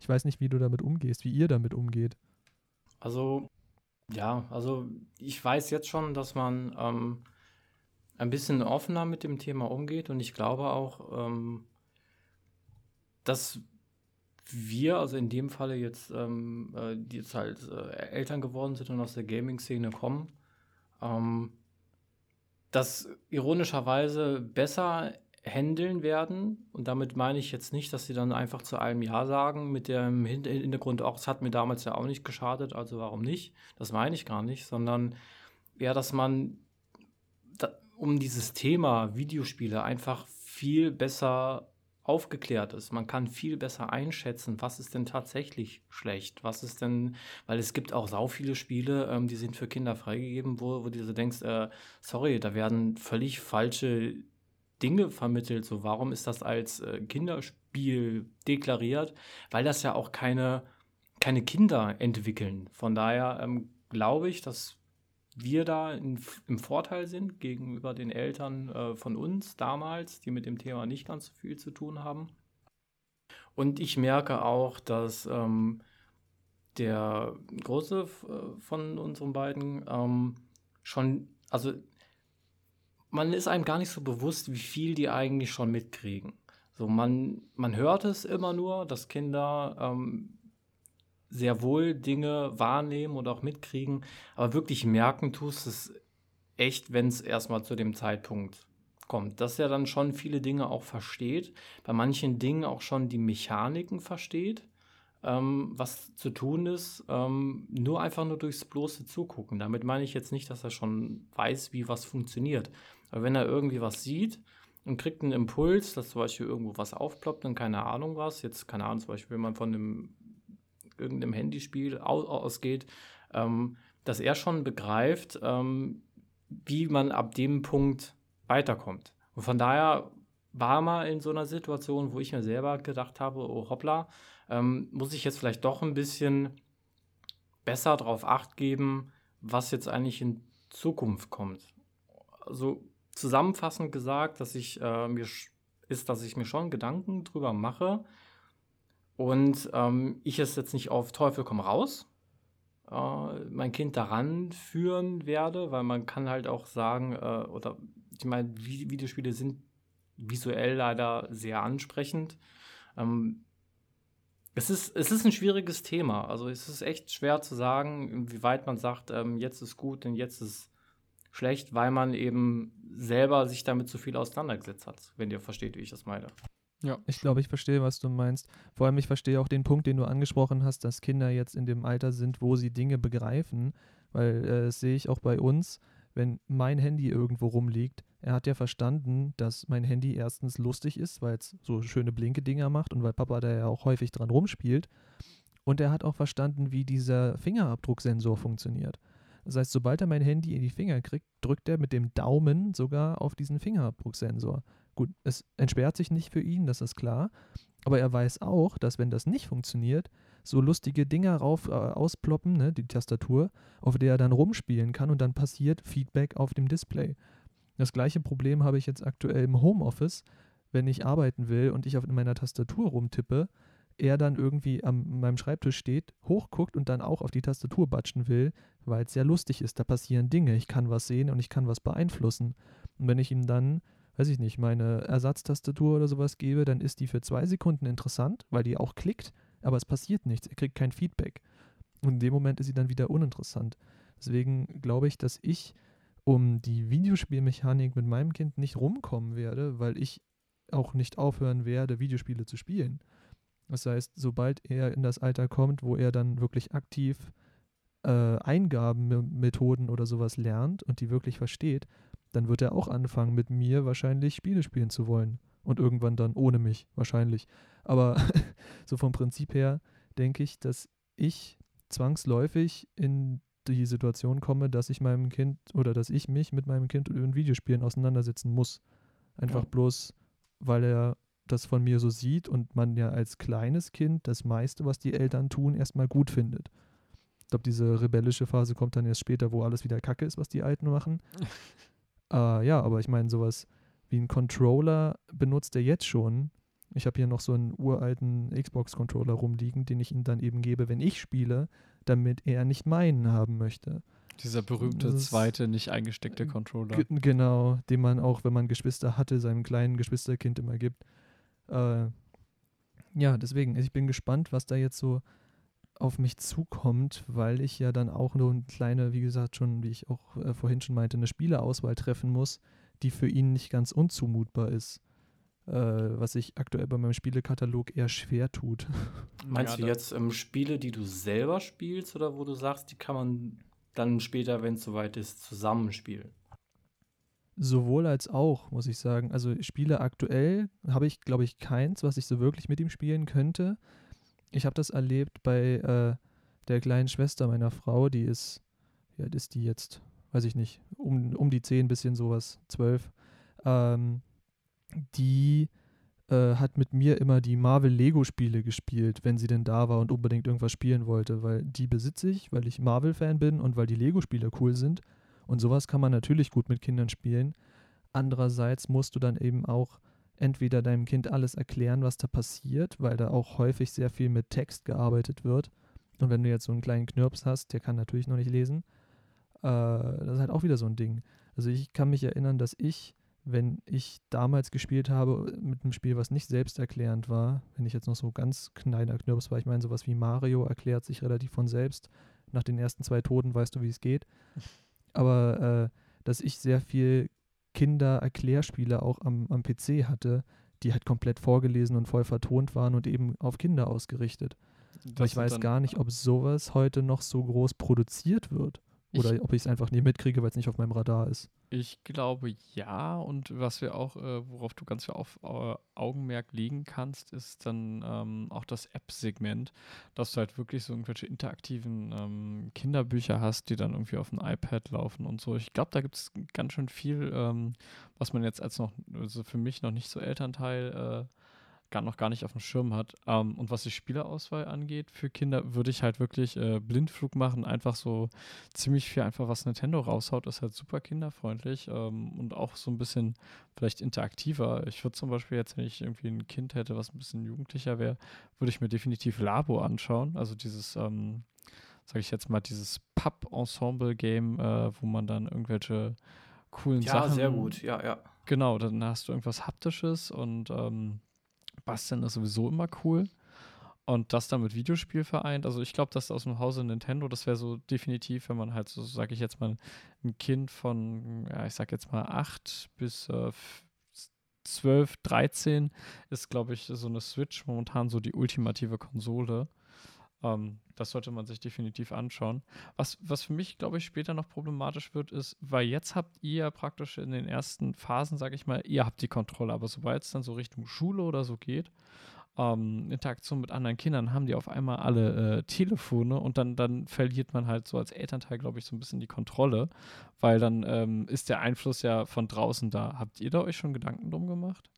Ich weiß nicht, wie du damit umgehst, wie ihr damit umgeht. Also, ja, also ich weiß jetzt schon, dass man ähm, ein bisschen offener mit dem Thema umgeht. Und ich glaube auch, ähm, dass wir, also in dem Falle jetzt, ähm, äh, die jetzt halt äh, Eltern geworden sind und aus der Gaming-Szene kommen, ähm, das ironischerweise besser handeln werden. Und damit meine ich jetzt nicht, dass sie dann einfach zu allem Ja sagen, mit dem Hintergrund auch, es hat mir damals ja auch nicht geschadet, also warum nicht? Das meine ich gar nicht, sondern eher, dass man um dieses Thema Videospiele einfach viel besser aufgeklärt ist. Man kann viel besser einschätzen, was ist denn tatsächlich schlecht, was ist denn, weil es gibt auch sau viele Spiele, ähm, die sind für Kinder freigegeben, wo, wo du so denkst, äh, sorry, da werden völlig falsche Dinge vermittelt. So, warum ist das als äh, Kinderspiel deklariert? Weil das ja auch keine, keine Kinder entwickeln. Von daher ähm, glaube ich, dass wir da in, im Vorteil sind gegenüber den Eltern äh, von uns damals, die mit dem Thema nicht ganz so viel zu tun haben. Und ich merke auch, dass ähm, der Große äh, von unseren beiden ähm, schon, also man ist einem gar nicht so bewusst, wie viel die eigentlich schon mitkriegen. So, man, man hört es immer nur, dass Kinder ähm, sehr wohl Dinge wahrnehmen und auch mitkriegen, aber wirklich merken tust es echt, wenn es erstmal zu dem Zeitpunkt kommt. Dass er dann schon viele Dinge auch versteht, bei manchen Dingen auch schon die Mechaniken versteht, ähm, was zu tun ist, ähm, nur einfach nur durchs bloße Zugucken. Damit meine ich jetzt nicht, dass er schon weiß, wie was funktioniert. Aber wenn er irgendwie was sieht und kriegt einen Impuls, dass zum Beispiel irgendwo was aufploppt und keine Ahnung was, jetzt keine Ahnung, zum Beispiel, wenn man von einem irgendeinem Handyspiel ausgeht, ähm, dass er schon begreift, ähm, wie man ab dem Punkt weiterkommt. Und von daher war mal in so einer Situation, wo ich mir selber gedacht habe, oh hoppla, ähm, muss ich jetzt vielleicht doch ein bisschen besser darauf acht geben, was jetzt eigentlich in Zukunft kommt. Also zusammenfassend gesagt, dass ich äh, mir ist, dass ich mir schon Gedanken drüber mache und ähm, ich es jetzt nicht auf Teufel komm raus äh, mein Kind daran führen werde, weil man kann halt auch sagen äh, oder ich meine Videospiele sind visuell leider sehr ansprechend. Ähm, es ist, es ist ein schwieriges Thema. Also es ist echt schwer zu sagen, inwieweit man sagt, ähm, jetzt ist gut und jetzt ist schlecht, weil man eben selber sich damit zu viel auseinandergesetzt hat, wenn ihr versteht, wie ich das meine. Ja. Ich glaube, ich verstehe, was du meinst. Vor allem, ich verstehe auch den Punkt, den du angesprochen hast, dass Kinder jetzt in dem Alter sind, wo sie Dinge begreifen, weil äh, das sehe ich auch bei uns, wenn mein Handy irgendwo rumliegt, er hat ja verstanden, dass mein Handy erstens lustig ist, weil es so schöne Blinke-Dinger macht und weil Papa da ja auch häufig dran rumspielt. Und er hat auch verstanden, wie dieser Fingerabdrucksensor funktioniert. Das heißt, sobald er mein Handy in die Finger kriegt, drückt er mit dem Daumen sogar auf diesen Fingerabdrucksensor. Gut, es entsperrt sich nicht für ihn, das ist klar. Aber er weiß auch, dass wenn das nicht funktioniert, so lustige Dinger rauf äh, ausploppen, ne, die Tastatur, auf der er dann rumspielen kann und dann passiert Feedback auf dem Display. Das gleiche Problem habe ich jetzt aktuell im Homeoffice, wenn ich arbeiten will und ich auf meiner Tastatur rumtippe, er dann irgendwie an meinem Schreibtisch steht, hochguckt und dann auch auf die Tastatur batschen will, weil es sehr lustig ist. Da passieren Dinge. Ich kann was sehen und ich kann was beeinflussen. Und wenn ich ihm dann, weiß ich nicht, meine Ersatztastatur oder sowas gebe, dann ist die für zwei Sekunden interessant, weil die auch klickt, aber es passiert nichts. Er kriegt kein Feedback. Und in dem Moment ist sie dann wieder uninteressant. Deswegen glaube ich, dass ich um die Videospielmechanik mit meinem Kind nicht rumkommen werde, weil ich auch nicht aufhören werde, Videospiele zu spielen. Das heißt, sobald er in das Alter kommt, wo er dann wirklich aktiv äh, Eingabenmethoden oder sowas lernt und die wirklich versteht, dann wird er auch anfangen, mit mir wahrscheinlich Spiele spielen zu wollen. Und irgendwann dann ohne mich, wahrscheinlich. Aber so vom Prinzip her denke ich, dass ich zwangsläufig in die Situation komme, dass ich meinem Kind oder dass ich mich mit meinem Kind in Videospielen auseinandersetzen muss. Einfach ja. bloß, weil er das von mir so sieht und man ja als kleines Kind das meiste, was die Eltern tun, erstmal gut findet. Ich glaube, diese rebellische Phase kommt dann erst später, wo alles wieder Kacke ist, was die Alten machen. äh, ja, aber ich meine, sowas wie ein Controller benutzt er jetzt schon. Ich habe hier noch so einen uralten Xbox-Controller rumliegen, den ich ihm dann eben gebe, wenn ich spiele, damit er nicht meinen haben möchte. Dieser berühmte zweite, nicht eingesteckte Controller. Genau, den man auch, wenn man Geschwister hatte, seinem kleinen Geschwisterkind immer gibt. Äh, ja, deswegen, ich bin gespannt, was da jetzt so auf mich zukommt, weil ich ja dann auch nur eine kleine, wie gesagt, schon, wie ich auch äh, vorhin schon meinte, eine Spieleauswahl treffen muss, die für ihn nicht ganz unzumutbar ist äh, was sich aktuell bei meinem Spielekatalog eher schwer tut. Meinst ja, du jetzt ähm, Spiele, die du selber spielst oder wo du sagst, die kann man dann später, wenn es soweit ist, zusammenspielen? Sowohl als auch, muss ich sagen. Also Spiele aktuell habe ich, glaube ich, keins, was ich so wirklich mit ihm spielen könnte. Ich habe das erlebt bei äh, der kleinen Schwester meiner Frau, die ist, alt ist die jetzt? Weiß ich nicht, um, um die zehn, bisschen sowas, zwölf. Ähm, die äh, hat mit mir immer die Marvel-Lego-Spiele gespielt, wenn sie denn da war und unbedingt irgendwas spielen wollte, weil die besitze ich, weil ich Marvel-Fan bin und weil die Lego-Spiele cool sind. Und sowas kann man natürlich gut mit Kindern spielen. Andererseits musst du dann eben auch entweder deinem Kind alles erklären, was da passiert, weil da auch häufig sehr viel mit Text gearbeitet wird. Und wenn du jetzt so einen kleinen Knirps hast, der kann natürlich noch nicht lesen, äh, das ist halt auch wieder so ein Ding. Also ich kann mich erinnern, dass ich, wenn ich damals gespielt habe mit einem Spiel, was nicht selbsterklärend war, wenn ich jetzt noch so ganz kleiner Knirps war, ich meine sowas wie Mario erklärt sich relativ von selbst. Nach den ersten zwei Toten weißt du, wie es geht. Aber äh, dass ich sehr viel Kinder-Erklärspiele auch am, am PC hatte, die halt komplett vorgelesen und voll vertont waren und eben auf Kinder ausgerichtet. Ich weiß gar nicht, ob sowas heute noch so groß produziert wird. Oder ich, ob ich es einfach nie mitkriege, weil es nicht auf meinem Radar ist. Ich glaube ja. Und was wir auch, äh, worauf du ganz viel auf äh, Augenmerk legen kannst, ist dann ähm, auch das App-Segment, dass du halt wirklich so irgendwelche interaktiven ähm, Kinderbücher hast, die dann irgendwie auf dem iPad laufen und so. Ich glaube, da gibt es ganz schön viel, ähm, was man jetzt als noch, also für mich noch nicht so Elternteil äh, gar noch gar nicht auf dem Schirm hat. Ähm, und was die Spielerauswahl angeht für Kinder, würde ich halt wirklich äh, Blindflug machen. Einfach so ziemlich viel, einfach was Nintendo raushaut, ist halt super kinderfreundlich ähm, und auch so ein bisschen vielleicht interaktiver. Ich würde zum Beispiel jetzt, wenn ich irgendwie ein Kind hätte, was ein bisschen jugendlicher wäre, würde ich mir definitiv Labo anschauen. Also dieses, ähm, sage ich jetzt mal, dieses Pub-Ensemble-Game, äh, wo man dann irgendwelche coolen ja, Sachen. Ja, sehr gut, ja, ja. Genau, dann hast du irgendwas Haptisches und ähm, Basteln ist sowieso immer cool. Und das dann mit Videospiel vereint. Also ich glaube, das aus dem Hause Nintendo, das wäre so definitiv, wenn man halt so, sage ich jetzt mal, ein Kind von, ja, ich sag jetzt mal 8 bis äh, 12, 13 ist, glaube ich, so eine Switch momentan so die ultimative Konsole. Ähm, das sollte man sich definitiv anschauen. Was, was für mich, glaube ich, später noch problematisch wird, ist, weil jetzt habt ihr praktisch in den ersten Phasen, sage ich mal, ihr habt die Kontrolle, aber sobald es dann so Richtung Schule oder so geht, ähm, Interaktion mit anderen Kindern, haben die auf einmal alle äh, Telefone und dann, dann verliert man halt so als Elternteil, glaube ich, so ein bisschen die Kontrolle, weil dann ähm, ist der Einfluss ja von draußen da. Habt ihr da euch schon Gedanken drum gemacht?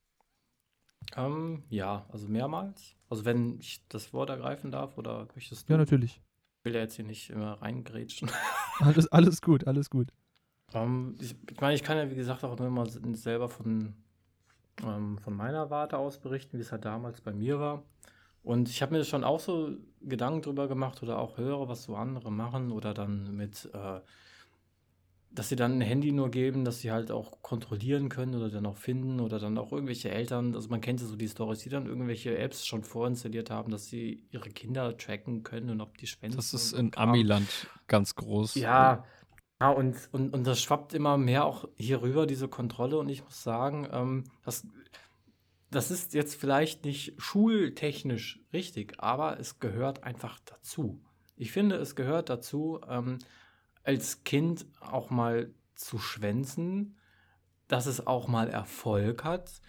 Ähm, ja, also mehrmals. Also wenn ich das Wort ergreifen darf oder möchtest du? Ja, natürlich. Ich will ja jetzt hier nicht immer reingrätschen. alles, alles gut, alles gut. Ähm, ich, ich meine, ich kann ja wie gesagt auch nur immer selber von, ähm, von meiner Warte aus berichten, wie es halt damals bei mir war. Und ich habe mir schon auch so Gedanken drüber gemacht oder auch höre, was so andere machen oder dann mit äh, dass sie dann ein Handy nur geben, dass sie halt auch kontrollieren können oder dann auch finden oder dann auch irgendwelche Eltern, also man kennt ja so die Stories, die dann irgendwelche Apps schon vorinstalliert haben, dass sie ihre Kinder tracken können und ob die spenden. Das ist in Amiland ganz groß. Ja, ja und, und, und das schwappt immer mehr auch hier rüber, diese Kontrolle und ich muss sagen, ähm, das, das ist jetzt vielleicht nicht schultechnisch richtig, aber es gehört einfach dazu. Ich finde, es gehört dazu, ähm, als Kind auch mal zu schwänzen, dass es auch mal Erfolg hat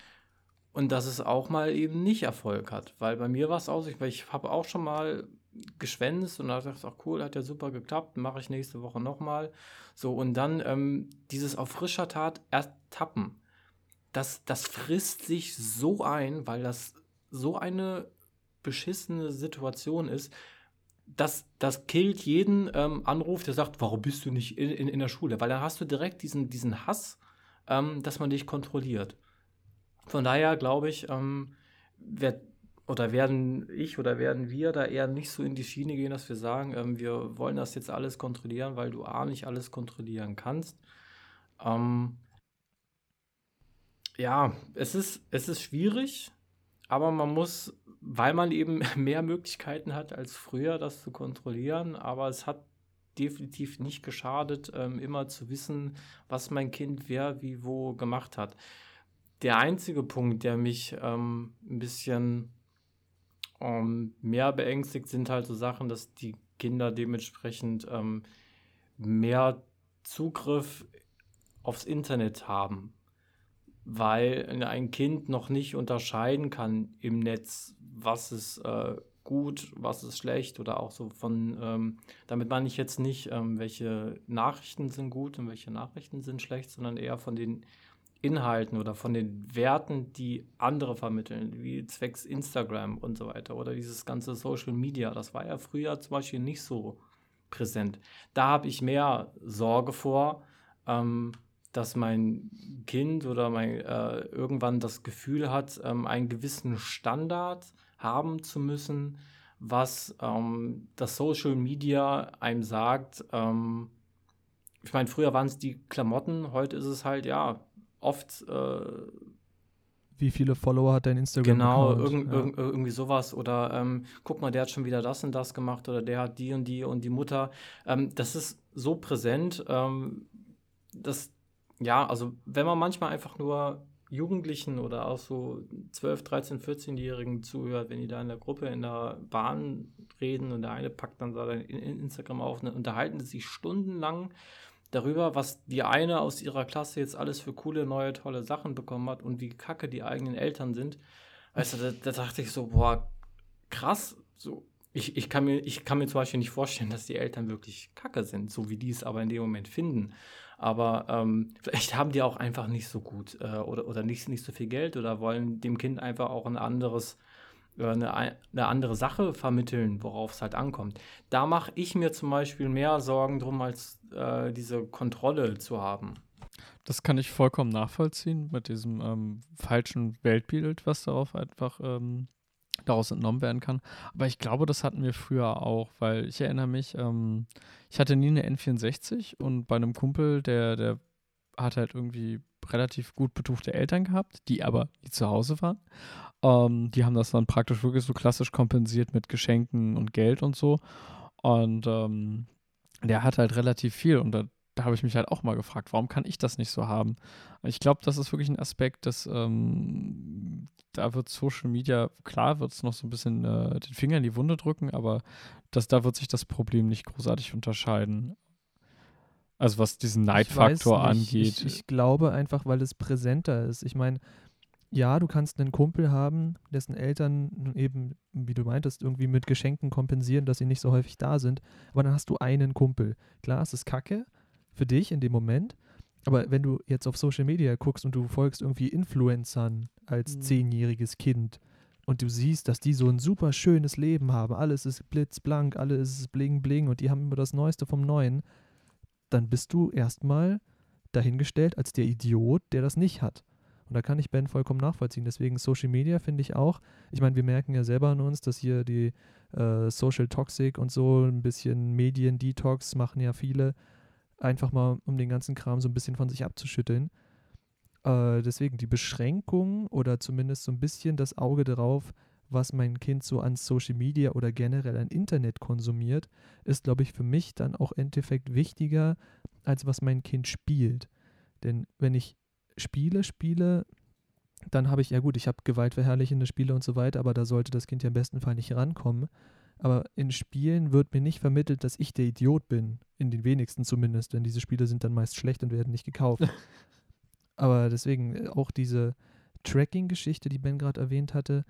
und dass es auch mal eben nicht Erfolg hat. Weil bei mir war es auch so, weil ich habe auch schon mal geschwänzt und da dachte ich, ach cool, hat ja super geklappt, mache ich nächste Woche nochmal. So, und dann ähm, dieses auf frischer Tat ertappen, das, das frisst sich so ein, weil das so eine beschissene Situation ist, das, das killt jeden ähm, Anruf, der sagt, warum bist du nicht in, in, in der Schule? Weil dann hast du direkt diesen, diesen Hass, ähm, dass man dich kontrolliert. Von daher glaube ich, ähm, werd, oder werden ich oder werden wir da eher nicht so in die Schiene gehen, dass wir sagen, ähm, wir wollen das jetzt alles kontrollieren, weil du A nicht alles kontrollieren kannst. Ähm, ja, es ist, es ist schwierig, aber man muss weil man eben mehr Möglichkeiten hat als früher, das zu kontrollieren. Aber es hat definitiv nicht geschadet, ähm, immer zu wissen, was mein Kind wer, wie, wo gemacht hat. Der einzige Punkt, der mich ähm, ein bisschen ähm, mehr beängstigt, sind halt so Sachen, dass die Kinder dementsprechend ähm, mehr Zugriff aufs Internet haben weil ein Kind noch nicht unterscheiden kann im Netz, was ist äh, gut, was ist schlecht oder auch so von, ähm, damit meine ich jetzt nicht, ähm, welche Nachrichten sind gut und welche Nachrichten sind schlecht, sondern eher von den Inhalten oder von den Werten, die andere vermitteln, wie zwecks Instagram und so weiter oder dieses ganze Social Media. Das war ja früher zum Beispiel nicht so präsent. Da habe ich mehr Sorge vor, ähm, dass mein Kind oder mein äh, irgendwann das Gefühl hat, ähm, einen gewissen Standard haben zu müssen, was ähm, das Social Media einem sagt. Ähm, ich meine, früher waren es die Klamotten, heute ist es halt, ja, oft. Äh, Wie viele Follower hat dein Instagram? Genau, irgend, ja. irg irgendwie sowas. Oder ähm, guck mal, der hat schon wieder das und das gemacht oder der hat die und die und die Mutter. Ähm, das ist so präsent, ähm, dass, ja, also wenn man manchmal einfach nur Jugendlichen oder auch so 12, 13, 14-Jährigen zuhört, wenn die da in der Gruppe in der Bahn reden und der eine packt dann da in Instagram auf, dann unterhalten sie sich stundenlang darüber, was die eine aus ihrer Klasse jetzt alles für coole, neue, tolle Sachen bekommen hat und wie kacke die eigenen Eltern sind. Du, da, da dachte ich so, boah, krass, so. Ich, ich, kann mir, ich kann mir zum Beispiel nicht vorstellen, dass die Eltern wirklich kacke sind, so wie die es aber in dem Moment finden. Aber ähm, vielleicht haben die auch einfach nicht so gut äh, oder, oder nicht, nicht so viel Geld oder wollen dem Kind einfach auch ein anderes, äh, eine, eine andere Sache vermitteln, worauf es halt ankommt. Da mache ich mir zum Beispiel mehr Sorgen drum, als äh, diese Kontrolle zu haben. Das kann ich vollkommen nachvollziehen mit diesem ähm, falschen Weltbild, was darauf einfach ähm, daraus entnommen werden kann. Aber ich glaube, das hatten wir früher auch, weil ich erinnere mich, ähm, ich hatte nie eine N64 und bei einem Kumpel, der, der hat halt irgendwie relativ gut betuchte Eltern gehabt, die aber nie zu Hause waren. Ähm, die haben das dann praktisch wirklich so klassisch kompensiert mit Geschenken und Geld und so. Und ähm, der hat halt relativ viel und da da habe ich mich halt auch mal gefragt, warum kann ich das nicht so haben? Ich glaube, das ist wirklich ein Aspekt, dass ähm, da wird Social Media, klar wird es noch so ein bisschen äh, den Finger in die Wunde drücken, aber das, da wird sich das Problem nicht großartig unterscheiden. Also was diesen Neidfaktor angeht. Ich, ich, glaube einfach, weil es präsenter ist. Ich meine, ja, du kannst einen Kumpel haben, dessen Eltern eben, wie du meintest, irgendwie mit Geschenken kompensieren, dass sie nicht so häufig da sind. Aber dann hast du einen Kumpel. Klar, es ist kacke, für dich in dem Moment. Aber wenn du jetzt auf Social Media guckst und du folgst irgendwie Influencern als mhm. zehnjähriges Kind und du siehst, dass die so ein super schönes Leben haben, alles ist blitzblank, alles ist bling bling und die haben immer das Neueste vom Neuen, dann bist du erstmal dahingestellt als der Idiot, der das nicht hat. Und da kann ich Ben vollkommen nachvollziehen. Deswegen Social Media finde ich auch. Ich meine, wir merken ja selber an uns, dass hier die äh, Social Toxic und so ein bisschen Medien-Detox machen ja viele einfach mal, um den ganzen Kram so ein bisschen von sich abzuschütteln. Äh, deswegen die Beschränkung oder zumindest so ein bisschen das Auge darauf, was mein Kind so an Social Media oder generell an Internet konsumiert, ist, glaube ich, für mich dann auch im Endeffekt wichtiger, als was mein Kind spielt. Denn wenn ich Spiele spiele, dann habe ich, ja gut, ich habe gewaltverherrlichende Spiele und so weiter, aber da sollte das Kind ja im besten Fall nicht rankommen. Aber in Spielen wird mir nicht vermittelt, dass ich der Idiot bin. In den wenigsten zumindest, denn diese Spiele sind dann meist schlecht und werden nicht gekauft. Aber deswegen äh, auch diese Tracking-Geschichte, die Ben gerade erwähnt hatte.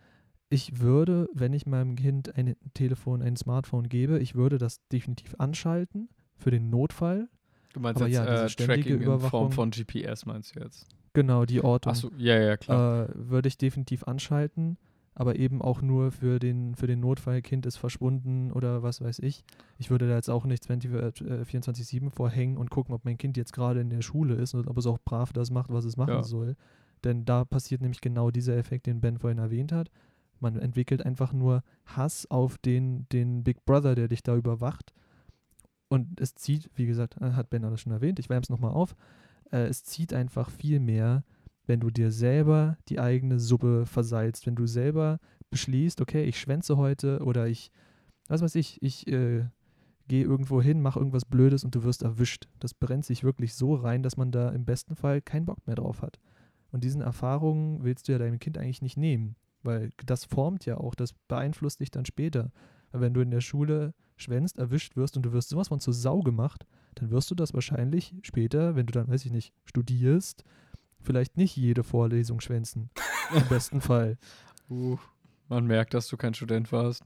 Ich würde, wenn ich meinem Kind ein Telefon, ein Smartphone gebe, ich würde das definitiv anschalten für den Notfall. Du meinst Aber jetzt ja, äh, Tracking in Form von GPS, meinst du jetzt? Genau, die Ortung. Achso, ja, ja, klar. Äh, würde ich definitiv anschalten aber eben auch nur für den, für den Notfall, Kind ist verschwunden oder was weiß ich. Ich würde da jetzt auch nicht 24-7 äh, vorhängen und gucken, ob mein Kind jetzt gerade in der Schule ist und ob es auch brav das macht, was es machen ja. soll. Denn da passiert nämlich genau dieser Effekt, den Ben vorhin erwähnt hat. Man entwickelt einfach nur Hass auf den, den Big Brother, der dich da überwacht. Und es zieht, wie gesagt, äh, hat Ben alles schon erwähnt, ich wärme es nochmal auf, äh, es zieht einfach viel mehr wenn du dir selber die eigene Suppe versalzt, wenn du selber beschließt, okay, ich schwänze heute oder ich, was weiß ich, ich äh, gehe irgendwo hin, mache irgendwas Blödes und du wirst erwischt. Das brennt sich wirklich so rein, dass man da im besten Fall keinen Bock mehr drauf hat. Und diesen Erfahrungen willst du ja deinem Kind eigentlich nicht nehmen, weil das formt ja auch, das beeinflusst dich dann später. Weil wenn du in der Schule schwänzt, erwischt wirst und du wirst sowas von zur Sau gemacht, dann wirst du das wahrscheinlich später, wenn du dann, weiß ich nicht, studierst vielleicht nicht jede Vorlesung schwänzen. Im besten Fall. Uh, man merkt, dass du kein Student warst.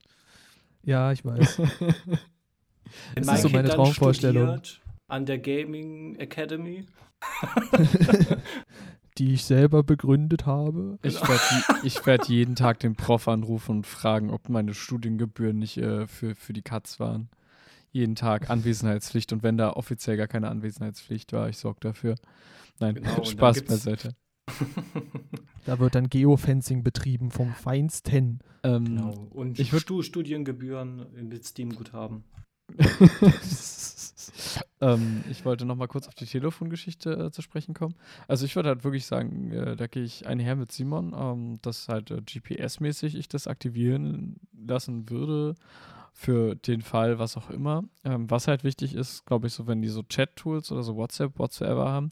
Ja, ich weiß. das ist so meine Traumvorstellung. An der Gaming Academy. die ich selber begründet habe. Ich werde werd jeden Tag den Prof anrufen und fragen, ob meine Studiengebühren nicht äh, für, für die Katz waren. jeden Tag Anwesenheitspflicht und wenn da offiziell gar keine Anwesenheitspflicht war, ich sorge dafür. Nein, Genau, Spaß beiseite. Da wird dann Geofencing betrieben vom Feinsten. Ähm, Genau. Und Ich würd- Stu Studiengebühren mit Steam-Guthaben. ähm, ich wollte noch mal kurz auf die Telefongeschichte äh, zu sprechen kommen. Also ich würde halt wirklich sagen, äh, da gehe ich einher mit Simon, ähm, dass halt äh, GPS-mäßig ich das aktivieren lassen würde für den Fall, was auch immer. Ähm, was halt wichtig ist, glaube ich, so wenn die so Chat-Tools oder so WhatsApp, whatsoever haben,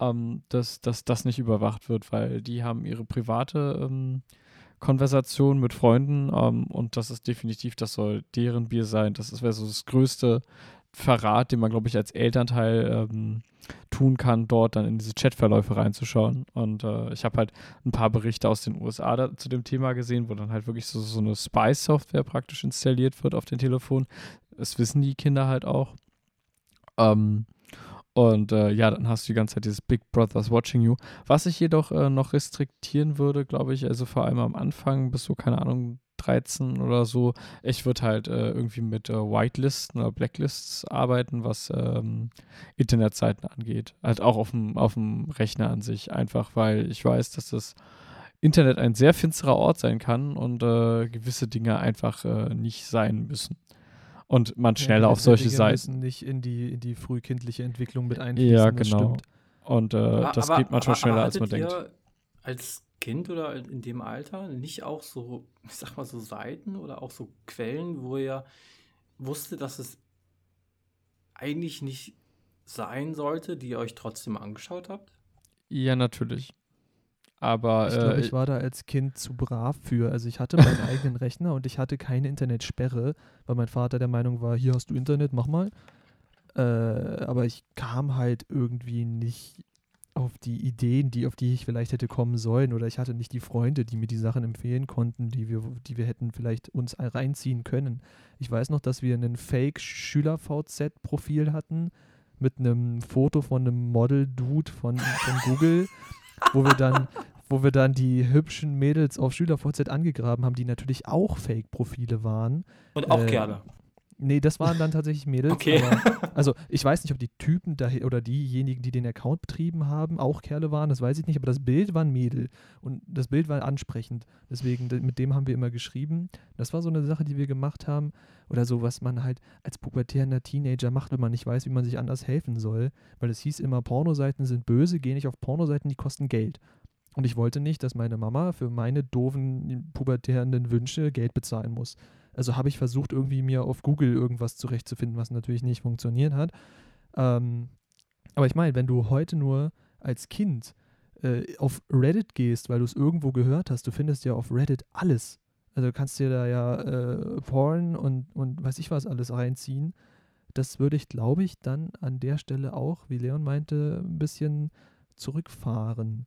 ähm, dass, dass das nicht überwacht wird, weil die haben ihre private ähm, Konversation mit Freunden ähm, und das ist definitiv, das soll deren Bier sein. Das wäre so das größte Verrat, den man, glaube ich, als Elternteil ähm, tun kann, dort dann in diese Chatverläufe reinzuschauen. Und äh, ich habe halt ein paar Berichte aus den USA da, zu dem Thema gesehen, wo dann halt wirklich so, so eine Spy-Software praktisch installiert wird auf den Telefon. Das wissen die Kinder halt auch. Ähm, und äh, ja, dann hast du die ganze Zeit dieses Big Brother's Watching You. Was ich jedoch äh, noch restriktieren würde, glaube ich, also vor allem am Anfang bis so, keine Ahnung, 13 oder so, ich würde halt äh, irgendwie mit äh, Whitelisten oder Blacklists arbeiten, was ähm, Internetseiten angeht. Halt auch auf dem, auf dem Rechner an sich. Einfach weil ich weiß, dass das Internet ein sehr finsterer Ort sein kann und äh, gewisse Dinge einfach äh, nicht sein müssen. Und man schneller Ja, auf solche Dinge Seiten. müssen nicht in die, in die frühkindliche Entwicklung mit einfließen. Ja, das genau. stimmt. Und äh, Aber- das aber- geht manchmal aber- schneller, aber als man denkt. Als Kind oder in dem Alter nicht auch so, ich sag mal so Seiten oder auch so Quellen, wo ihr wusstet, dass es eigentlich nicht sein sollte, die ihr euch trotzdem angeschaut habt? Ja, natürlich. Aber Ich glaube, äh, ich war da als Kind zu brav für. Also ich hatte meinen eigenen Rechner und ich hatte keine Internetsperre, weil mein Vater der Meinung war, hier hast du Internet, mach mal. Äh, aber ich kam halt irgendwie nicht auf die Ideen, die, auf die ich vielleicht hätte kommen sollen. Oder ich hatte nicht die Freunde, die mir die Sachen empfehlen konnten, die wir, die wir hätten vielleicht uns reinziehen können. Ich weiß noch, dass wir einen Fake-Schüler-VZ-Profil hatten mit einem Foto von einem Model-Dude von, von Google, wo wir dann wo wir dann die hübschen Mädels auf SchülerVZ angegraben haben, die natürlich auch Fake-Profile waren. Und auch Äh, Kerle. Nee, das waren dann tatsächlich Mädels. Okay. Aber, also ich weiß nicht, ob die Typen dahi- oder diejenigen, die den Account betrieben haben, auch Kerle waren, das weiß ich nicht, aber das Bild war ein Mädel und das Bild war ansprechend. Deswegen, de- mit dem haben wir immer geschrieben. Das war so eine Sache, die wir gemacht haben oder so, was man halt als pubertärender Teenager macht, wenn man nicht weiß, wie man sich anders helfen soll. Weil es hieß immer, Pornoseiten sind böse, geh nicht auf Pornoseiten, die kosten Geld. Und ich wollte nicht, dass meine Mama für meine doofen pubertärenden Wünsche Geld bezahlen muss. Also habe ich versucht, irgendwie mir auf Google irgendwas zurechtzufinden, was natürlich nicht funktioniert hat. Ähm, aber ich meine, wenn du heute nur als Kind äh, auf Reddit gehst, weil du es irgendwo gehört hast, du findest ja auf Reddit alles. Also du kannst dir da ja äh, Porn und, und weiß ich was alles reinziehen. Das würde ich, glaube ich, dann an der Stelle auch, wie Leon meinte, ein bisschen zurückfahren.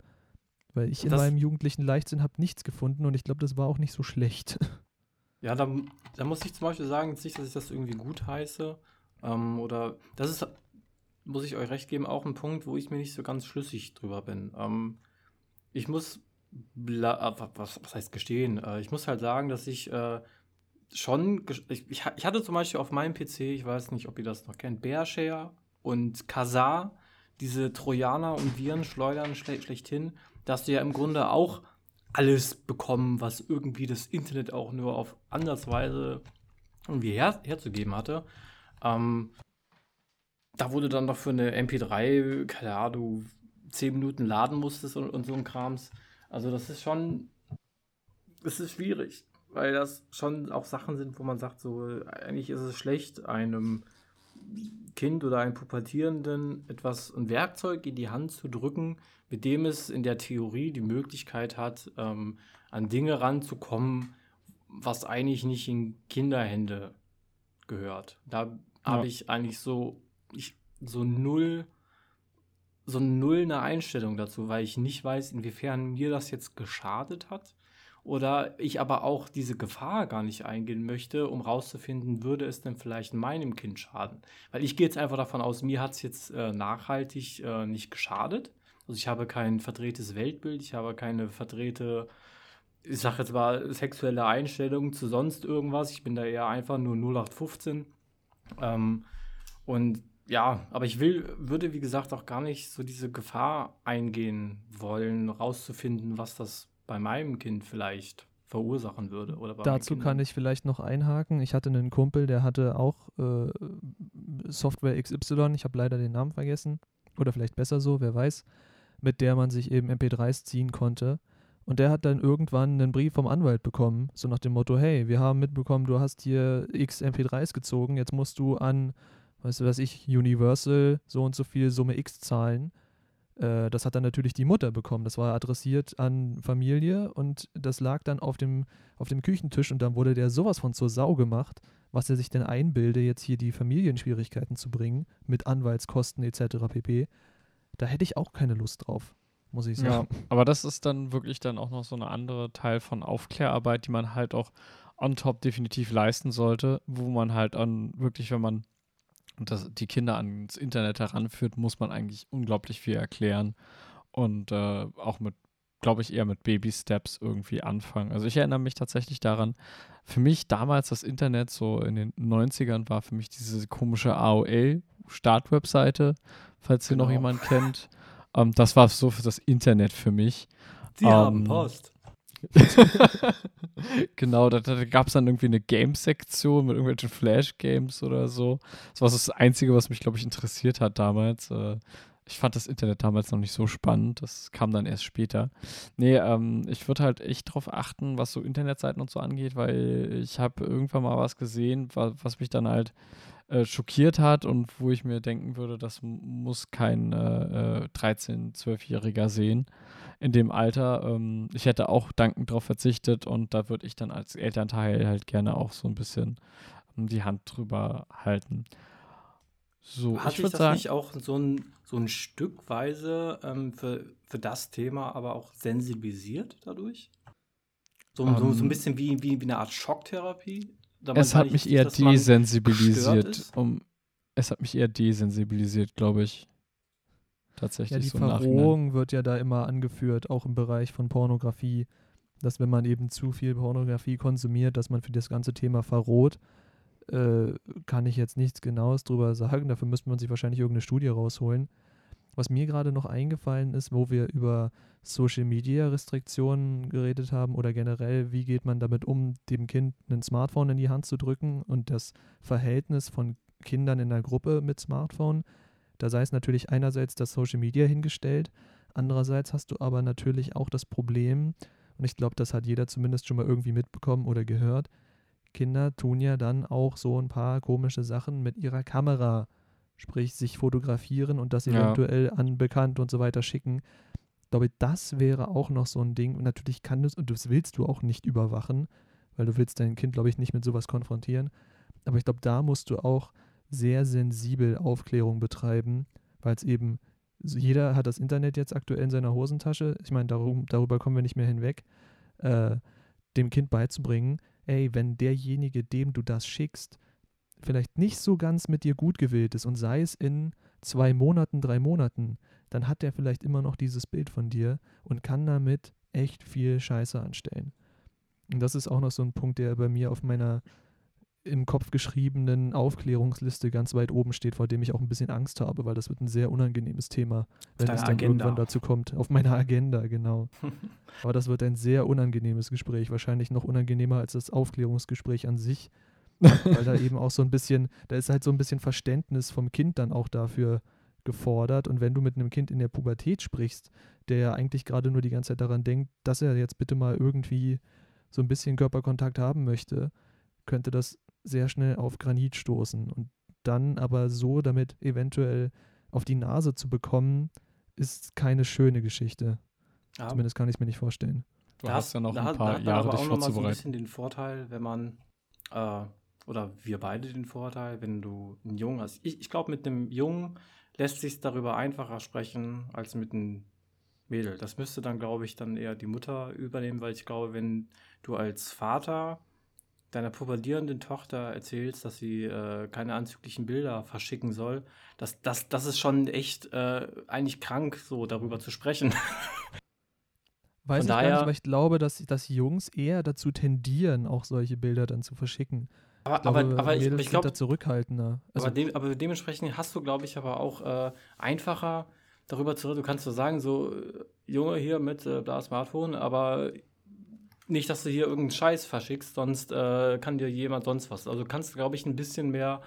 Weil ich in Das- meinem jugendlichen Leichtsinn habe nichts gefunden und ich glaube, das war auch nicht so schlecht. Ja, da, da muss ich zum Beispiel sagen, jetzt nicht, dass ich das irgendwie gut heiße. Ähm, oder das ist, muss ich euch recht geben, auch ein Punkt, wo ich mir nicht so ganz schlüssig drüber bin. Ähm, ich muss, äh, was, was heißt gestehen? Äh, ich muss halt sagen, dass ich äh, schon, ich, ich hatte zum Beispiel auf meinem PC, ich weiß nicht, ob ihr das noch kennt, Bearshare und Kazaa, diese Trojaner und Viren schleudern schle schlechthin, dass du ja im Grunde auch alles bekommen, was irgendwie das Internet auch nur auf andersweise irgendwie her herzugeben hatte. Ähm, da wurde dann noch für eine MP3, keine Ahnung, 10 Minuten laden musstest und, und so ein Krams. Also das ist schon, es ist schwierig, weil das schon auch Sachen sind, wo man sagt, so, eigentlich ist es schlecht, einem Kind oder einem Pubertierenden etwas, ein Werkzeug in die Hand zu drücken, mit dem es in der Theorie die Möglichkeit hat, ähm, an Dinge ranzukommen, was eigentlich nicht in Kinderhände gehört. Da habe ich eigentlich so, ich, so null, so null eine Einstellung dazu, weil ich nicht weiß, inwiefern mir das jetzt geschadet hat. Oder ich aber auch diese Gefahr gar nicht eingehen möchte, um rauszufinden, würde es denn vielleicht meinem Kind schaden? Weil ich gehe jetzt einfach davon aus, mir hat es jetzt äh, nachhaltig äh, nicht geschadet. Also ich habe kein verdrehtes Weltbild, ich habe keine verdrehte, ich sage jetzt mal, sexuelle Einstellung zu sonst irgendwas. Ich bin da eher einfach nur 0815. Ähm, und ja, aber ich will, würde, wie gesagt, auch gar nicht so diese Gefahr eingehen wollen, rauszufinden, was das bei meinem Kind vielleicht verursachen würde. Oder Dazu kann ich vielleicht noch einhaken. Ich hatte einen Kumpel, der hatte auch äh, Software XY, ich habe leider den Namen vergessen, oder vielleicht besser so, wer weiß, mit der man sich eben MP3s ziehen konnte. Und der hat dann irgendwann einen Brief vom Anwalt bekommen, so nach dem Motto, hey, wir haben mitbekommen, du hast hier X MP3s gezogen, jetzt musst du an, weißt du was ich, Universal so und so viel Summe X zahlen. Äh, das hat dann natürlich die Mutter bekommen. Das war adressiert an Familie und das lag dann auf dem, auf dem Küchentisch und dann wurde der sowas von zur Sau gemacht, was er sich denn einbilde, jetzt hier die Familienschwierigkeiten zu bringen mit Anwaltskosten etc. pp. Da hätte ich auch keine Lust drauf, muss ich sagen. Ja, aber das ist dann wirklich dann auch noch so eine andere Teil von Aufklärarbeit, die man halt auch on top definitiv leisten sollte, wo man halt an wirklich, wenn man und das, die Kinder ans Internet heranführt, muss man eigentlich unglaublich viel erklären und äh, auch mit, glaube ich, eher mit Baby-Steps irgendwie anfangen. Also ich erinnere mich tatsächlich daran, für mich damals das Internet so in den 90ern war für mich diese komische AOL-Startwebseite, falls genau. hier noch genau. jemand kennt. Ähm, das war so für das Internet für mich. Sie ähm, haben Post. genau, da, da gab es dann irgendwie eine Game-Sektion mit irgendwelchen Flash-Games oder so. Das war das Einzige, was mich, glaube ich, interessiert hat damals. Äh, ich fand das Internet damals noch nicht so spannend. Das kam dann erst später. Nee, ähm, ich würde halt echt darauf achten, was so Internetseiten und so angeht, weil ich habe irgendwann mal was gesehen, was, was mich dann halt äh, schockiert hat und wo ich mir denken würde, das muss kein äh, 13-, äh, 12-Jähriger sehen in dem Alter. Ähm, ich hätte auch dankend darauf verzichtet und da würde ich dann als Elternteil halt gerne auch so ein bisschen ähm, die Hand drüber halten. So, Hat ich das sagen, nicht auch so ein, so ein Stückweise ähm, für, für das Thema aber auch sensibilisiert dadurch? So, um, so, so ein ähm, bisschen wie, wie, wie eine Art Schocktherapie? es hat mich eher desensibilisiert. Um, es hat mich eher desensibilisiert, glaube ich. Tatsächlich. Ja, die so Verrohung wird ja da immer angeführt, auch im Bereich von Pornografie, dass wenn man eben zu viel Pornografie konsumiert, dass man für das ganze Thema verroht. Äh, kann ich jetzt nichts Genaues drüber sagen. Dafür müsste man sich wahrscheinlich irgendeine Studie rausholen. Was mir gerade noch eingefallen ist, wo wir über Social Media Restriktionen geredet haben oder generell, wie geht man damit um, dem Kind ein Smartphone in die Hand zu drücken und das Verhältnis von Kindern in der Gruppe mit Smartphone. Da sei es natürlich einerseits das Social Media hingestellt, andererseits hast du aber natürlich auch das Problem, und ich glaube, das hat jeder zumindest schon mal irgendwie mitbekommen oder gehört, Kinder tun ja dann auch so ein paar komische Sachen mit ihrer Kamera sprich sich fotografieren und das eventuell ja. an Bekannte und so weiter schicken. Ich glaube, das wäre auch noch so ein Ding. Und natürlich kann das, und das willst du auch nicht überwachen, weil du willst dein Kind, glaube ich, nicht mit sowas konfrontieren. Aber ich glaube, da musst du auch sehr sensibel Aufklärung betreiben, weil es eben, jeder hat das Internet jetzt aktuell in seiner Hosentasche. Ich meine, darum, darüber kommen wir nicht mehr hinweg. Äh, dem Kind beizubringen, ey, wenn derjenige, dem du das schickst, vielleicht nicht so ganz mit dir gut gewillt ist und sei es in zwei Monaten, drei Monaten, dann hat der vielleicht immer noch dieses Bild von dir und kann damit echt viel Scheiße anstellen. Und das ist auch noch so ein Punkt, der bei mir auf meiner im Kopf geschriebenen Aufklärungsliste ganz weit oben steht, vor dem ich auch ein bisschen Angst habe, weil das wird ein sehr unangenehmes Thema, wenn es dann Agenda. irgendwann dazu kommt. Auf meiner Agenda, genau. Aber das wird ein sehr unangenehmes Gespräch, wahrscheinlich noch unangenehmer als das Aufklärungsgespräch an sich, weil da eben auch so ein bisschen, da ist halt so ein bisschen Verständnis vom Kind dann auch dafür gefordert. Und wenn du mit einem Kind in der Pubertät sprichst, der ja eigentlich gerade nur die ganze Zeit daran denkt, dass er jetzt bitte mal irgendwie so ein bisschen Körperkontakt haben möchte, könnte das sehr schnell auf Granit stoßen. Und dann aber so damit eventuell auf die Nase zu bekommen, ist keine schöne Geschichte. Ja. Zumindest kann ich es mir nicht vorstellen. Du da hast ja noch ein paar da Jahre dich vorzubereiten. so ein bisschen den Vorteil, wenn man äh, oder wir beide den Vorteil, wenn du einen Jungen hast. Ich, ich glaube, mit einem Jungen lässt sich darüber einfacher sprechen als mit einem Mädel. Das müsste dann, glaube ich, dann eher die Mutter übernehmen, weil ich glaube, wenn du als Vater deiner pubertierenden Tochter erzählst, dass sie äh, keine anzüglichen Bilder verschicken soll, das, das, das ist schon echt äh, eigentlich krank, so darüber zu sprechen. Weiß Von ich daher, gar nicht, aber ich glaube, dass, dass Jungs eher dazu tendieren, auch solche Bilder dann zu verschicken. Aber, Ich glaube, aber, aber ich, ich sind glaube, da zurückhaltender. Also, aber, dem, aber dementsprechend hast du, glaube ich, aber auch äh, einfacher darüber zu reden. Du kannst so sagen, so, äh, Junge hier mit äh, da Smartphone, aber nicht, dass du hier irgendeinen Scheiß verschickst, sonst äh, kann dir jemand sonst was. Also du kannst, glaube ich, ein bisschen mehr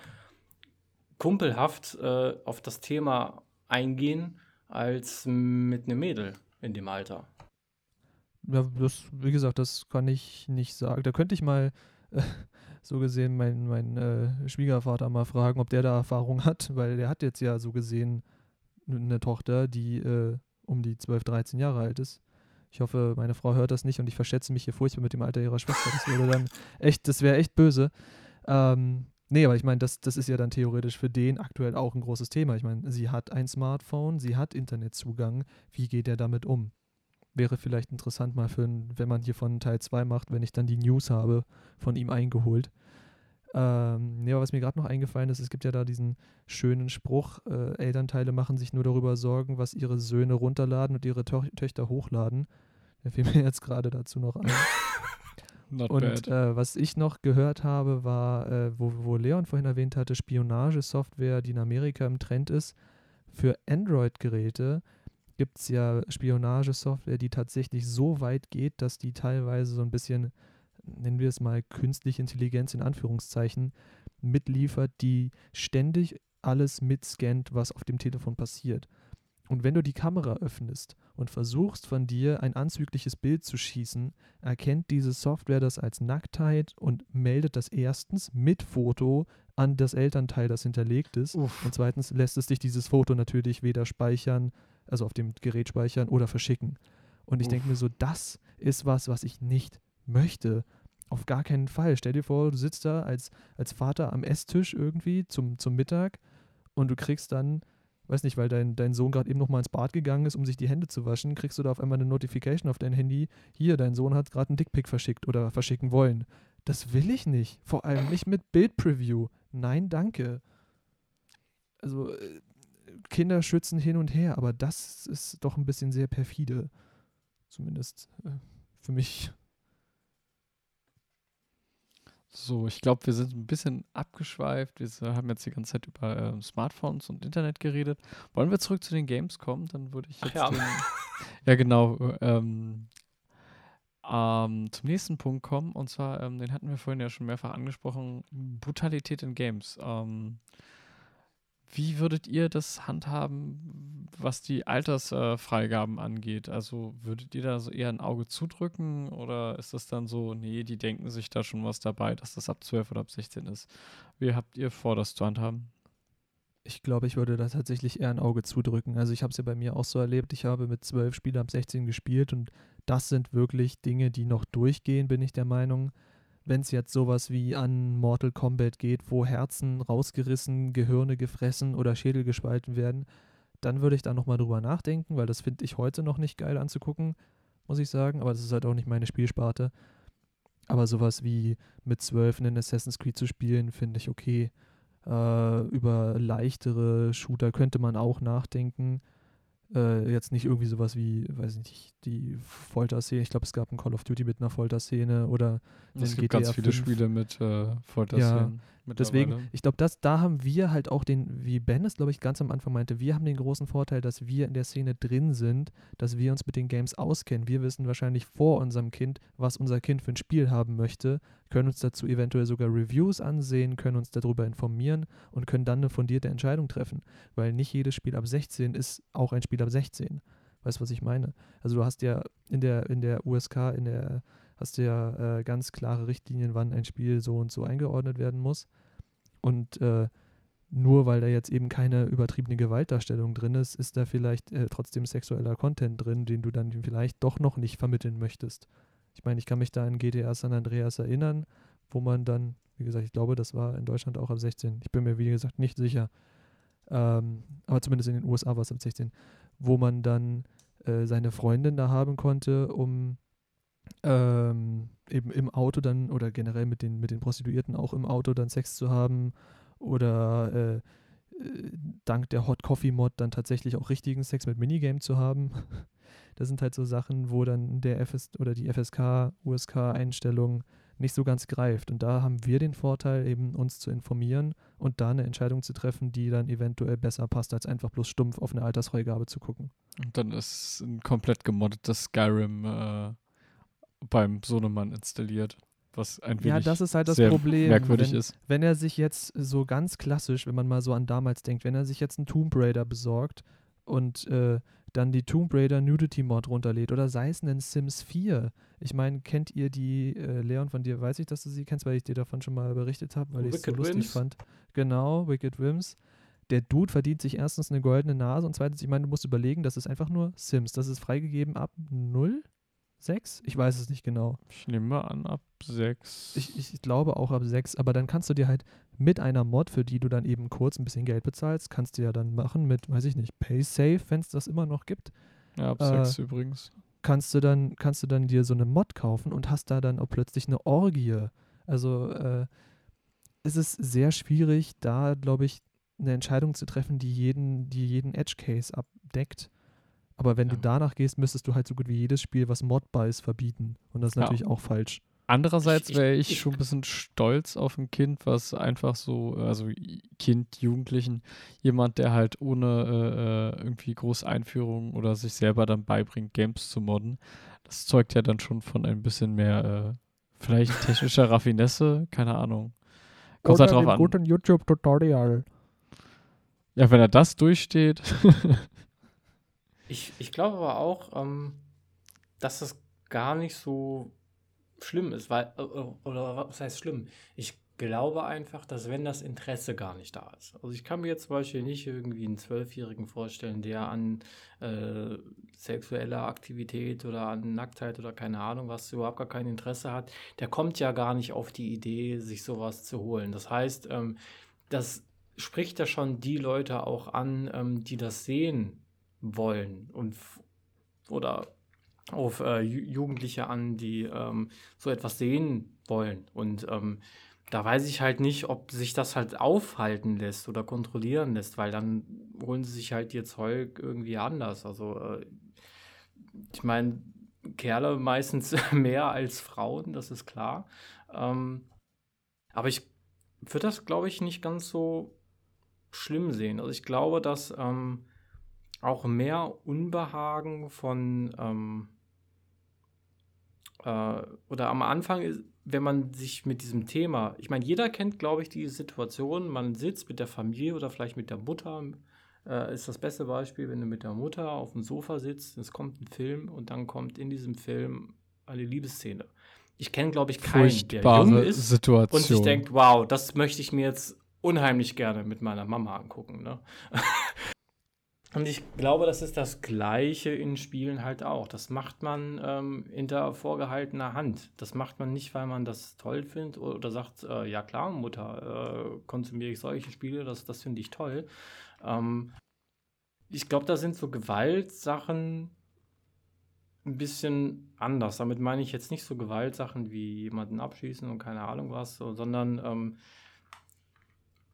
kumpelhaft äh, auf das Thema eingehen als mit einem Mädel in dem Alter. ja, das, wie gesagt, das kann ich nicht sagen. Da könnte ich mal äh, so gesehen meinen mein, äh, Schwiegervater mal fragen, ob der da Erfahrung hat, weil der hat jetzt ja so gesehen eine Tochter, die äh, um die 12, 13 Jahre alt ist. Ich hoffe, meine Frau hört das nicht und ich verschätze mich hier furchtbar mit dem Alter ihrer Schwester. Das wäre dann echt, das wäre echt böse. Ähm, nee, aber ich meine, das, das ist ja dann theoretisch für den aktuell auch ein großes Thema. Ich meine, sie hat ein Smartphone, sie hat Internetzugang. Wie geht er damit um? Wäre vielleicht interessant mal für, wenn man hier von Teil 2 macht, wenn ich dann die News habe, von ihm eingeholt. Ähm, nee, aber was mir gerade noch eingefallen ist, es gibt ja da diesen schönen Spruch, äh, Elternteile machen sich nur darüber Sorgen, was ihre Söhne runterladen und ihre Tö Töchter hochladen. Der fiel mir jetzt gerade dazu noch ein. Und äh, was ich noch gehört habe, war, äh, wo, wo Leon vorhin erwähnt hatte, Spionagesoftware, die in Amerika im Trend ist. Für Android-Geräte gibt es ja Spionagesoftware, die tatsächlich so weit geht, dass die teilweise so ein bisschen, nennen wir es mal, künstliche Intelligenz in Anführungszeichen, mitliefert, die ständig alles mitscannt, was auf dem Telefon passiert. Und wenn du die Kamera öffnest und versuchst von dir ein anzügliches Bild zu schießen, erkennt diese Software das als Nacktheit und meldet das erstens mit Foto an das Elternteil, das hinterlegt ist. Uff. Und zweitens lässt es dich dieses Foto natürlich weder speichern, also auf dem Gerät speichern oder verschicken. Und ich denke mir so, das ist was, was ich nicht möchte. Auf gar keinen Fall. Stell dir vor, du sitzt da als, als Vater am Esstisch irgendwie zum, zum Mittag und du kriegst dann, weiß nicht, weil dein, dein Sohn gerade eben noch mal ins Bad gegangen ist, um sich die Hände zu waschen, kriegst du da auf einmal eine Notification auf dein Handy, hier, dein Sohn hat gerade einen Dickpick verschickt oder verschicken wollen. Das will ich nicht. Vor allem nicht mit Bildpreview. Nein, danke. Also, äh, Kinder schützen hin und her, aber das ist doch ein bisschen sehr perfide. Zumindest äh, für mich. So, ich glaube, wir sind ein bisschen abgeschweift. Wir haben jetzt die ganze Zeit über ähm, Smartphones und Internet geredet. Wollen wir zurück zu den Games kommen? Dann würde ich jetzt ja. den, ja genau ähm, ähm, zum nächsten Punkt kommen. Und zwar, ähm, den hatten wir vorhin ja schon mehrfach angesprochen, Brutalität in Games. Ähm, wie würdet ihr das handhaben, was die Altersfreigaben angeht? Also würdet ihr da so eher ein Auge zudrücken oder ist das dann so, nee, die denken sich da schon was dabei, dass das ab 12 oder ab 16 ist? Wie habt ihr vor, das zu handhaben? Ich glaube, ich würde da tatsächlich eher ein Auge zudrücken. Also ich habe es ja bei mir auch so erlebt. Ich habe mit zwölf Spielern ab 16 gespielt und das sind wirklich Dinge, die noch durchgehen, bin ich der Meinung. Wenn es jetzt sowas wie an Mortal Kombat geht, wo Herzen rausgerissen, Gehirne gefressen oder Schädel gespalten werden, dann würde ich da nochmal drüber nachdenken, weil das finde ich heute noch nicht geil anzugucken, muss ich sagen. Aber das ist halt auch nicht meine Spielsparte. Aber sowas wie mit zwölf einen Assassin's Creed zu spielen, finde ich okay. Äh, über leichtere Shooter könnte man auch nachdenken. Äh, jetzt nicht irgendwie sowas wie, weiß ich nicht, die Folterszene. Ich glaube, es gab ein Call of Duty mit einer Folterszene oder Es gibt ganz GTA viele 5. Spiele mit äh, Folterszenen. Deswegen, ich glaube, das, da haben wir halt auch den, wie Ben es, glaube ich, ganz am Anfang meinte, wir haben den großen Vorteil, dass wir in der Szene drin sind, dass wir uns mit den Games auskennen. Wir wissen wahrscheinlich vor unserem Kind, was unser Kind für ein Spiel haben möchte, können uns dazu eventuell sogar Reviews ansehen, können uns darüber informieren und können dann eine fundierte Entscheidung treffen. Weil nicht jedes Spiel ab 16 ist auch ein Spiel ab 16. Weißt du, was ich meine? Also du hast ja in der, in der USK, in der hast du ja äh, ganz klare Richtlinien, wann ein Spiel so und so eingeordnet werden muss. Und äh, nur weil da jetzt eben keine übertriebene Gewaltdarstellung drin ist, ist da vielleicht äh, trotzdem sexueller Content drin, den du dann vielleicht doch noch nicht vermitteln möchtest. Ich meine, ich kann mich da an GTA San Andreas erinnern, wo man dann, wie gesagt, ich glaube, das war in Deutschland auch ab 16. Ich bin mir, wie gesagt, nicht sicher. Ähm, aber zumindest in den USA war es ab 16, wo man dann äh, seine Freundin da haben konnte, um ähm, eben im Auto dann oder generell mit den, mit den Prostituierten auch im Auto dann Sex zu haben oder äh, äh, dank der Hot Coffee Mod dann tatsächlich auch richtigen Sex mit Minigame zu haben. Das sind halt so Sachen, wo dann der FS oder die FSK, USK Einstellung nicht so ganz greift. Und da haben wir den Vorteil, eben uns zu informieren und da eine Entscheidung zu treffen, die dann eventuell besser passt, als einfach bloß stumpf auf eine Altersfreigabe zu gucken. Und dann ist ein komplett gemoddetes Skyrim äh, beim Sohnemann installiert. Was ein Ja, wenig das ist halt das sehr Problem. merkwürdig wenn, ist. wenn er sich jetzt so ganz klassisch, wenn man mal so an damals denkt, wenn er sich jetzt einen Tomb Raider besorgt und äh, dann die Tomb Raider Nudity Mod runterlädt oder sei es einen Sims 4. Ich meine, kennt ihr die, äh, Leon, von dir weiß ich, dass du sie kennst, weil ich dir davon schon mal berichtet habe, weil ich es so lustig Whims? fand. Genau, Wicked Wims. Der Dude verdient sich erstens eine goldene Nase und zweitens, ich meine, du musst überlegen, das ist einfach nur Sims. Das ist freigegeben ab 0? 6? Ich weiß es nicht genau. Ich nehme mal an, ab sechs. Ich, ich glaube auch ab 6, aber dann kannst du dir halt mit einer Mod, für die du dann eben kurz ein bisschen Geld bezahlst, kannst du ja dann machen mit, weiß ich nicht, PaySafe, wenn es das immer noch gibt, ja, ab äh, sechs übrigens. kannst du dann, kannst du dann dir so eine Mod kaufen und hast da dann auch plötzlich eine Orgie. Also äh, es ist sehr schwierig, da, glaube ich, eine Entscheidung zu treffen, die jeden, die jeden Edge-Case abdeckt. Aber wenn Ja. du danach gehst, müsstest du halt so gut wie jedes Spiel, was modbar ist, verbieten. Und das ist Ja. natürlich auch falsch. Andererseits wäre ich, schon ein bisschen stolz auf ein Kind, was einfach so, also Kind, Jugendlichen, jemand, der halt ohne äh, äh, irgendwie große Einführung oder sich selber dann beibringt, Games zu modden. Das zeugt ja dann schon von ein bisschen mehr, äh, vielleicht technischer Raffinesse, keine Ahnung. Kommt halt drauf an. YouTube-Tutorial. Ja, wenn er das durchsteht. Ich, ich glaube aber auch, ähm, dass das gar nicht so schlimm ist, weil, äh, äh, oder was heißt schlimm? Ich glaube einfach, dass wenn das Interesse gar nicht da ist. Also ich kann mir jetzt zum Beispiel nicht irgendwie einen Zwölfjährigen vorstellen, der an äh, sexueller Aktivität oder an Nacktheit oder keine Ahnung was überhaupt gar kein Interesse hat. Der kommt ja gar nicht auf die Idee, sich sowas zu holen. Das heißt, ähm, das spricht ja schon die Leute auch an, ähm, die das sehen wollen und oder auf äh, Ju- Jugendliche an, die ähm, so etwas sehen wollen. Und ähm, da weiß ich halt nicht, ob sich das halt aufhalten lässt oder kontrollieren lässt, weil dann holen sie sich halt ihr Zeug irgendwie anders. Also äh, ich meine, Kerle meistens mehr als Frauen, das ist klar. Ähm, aber ich würde das, glaube ich, nicht ganz so schlimm sehen. Also ich glaube, dass ähm, auch mehr Unbehagen von ähm, äh, oder am Anfang, ist, wenn man sich mit diesem Thema, ich meine, jeder kennt, glaube ich, die Situation, man sitzt mit der Familie oder vielleicht mit der Mutter, äh, ist das beste Beispiel, wenn du mit der Mutter auf dem Sofa sitzt, es kommt ein Film und dann kommt in diesem Film eine Liebesszene. Ich kenne, glaube ich, keinen, der jung Furchtbare ist Situation. und sich denkt, wow, das möchte ich mir jetzt unheimlich gerne mit meiner Mama angucken. Ne? und ich glaube, das ist das Gleiche in Spielen halt auch. Das macht man ähm, hinter vorgehaltener Hand. Das macht man nicht, weil man das toll findet oder, sagt, äh, ja klar, Mutter, äh, konsumiere ich solche Spiele, das, das finde ich toll. Ähm, ich glaube, da sind so Gewaltsachen ein bisschen anders. Damit meine ich jetzt nicht so Gewaltsachen wie jemanden abschießen und keine Ahnung was, so, sondern ähm,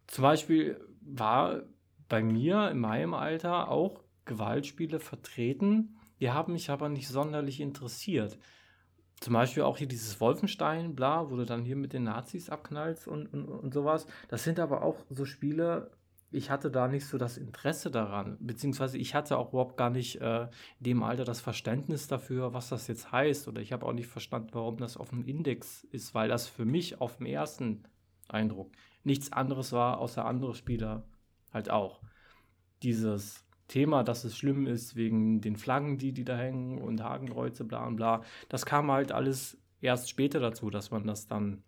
zum Beispiel war bei mir in meinem Alter auch Gewaltspiele vertreten. Die haben mich aber nicht sonderlich interessiert. Zum Beispiel auch hier dieses Wolfenstein, bla, wo du dann hier mit den Nazis abknallst und, und, und sowas. Das sind aber auch so Spiele, ich hatte da nicht so das Interesse daran, beziehungsweise ich hatte auch überhaupt gar nicht äh, in dem Alter das Verständnis dafür, was das jetzt heißt. Oder ich habe auch nicht verstanden, warum das auf dem Index ist, weil das für mich auf dem ersten Eindruck nichts anderes war, außer andere Spieler halt auch. Dieses Thema, dass es schlimm ist wegen den Flaggen, die, die da hängen und Hakenkreuze, bla und bla, das kam halt alles erst später dazu, dass man das dann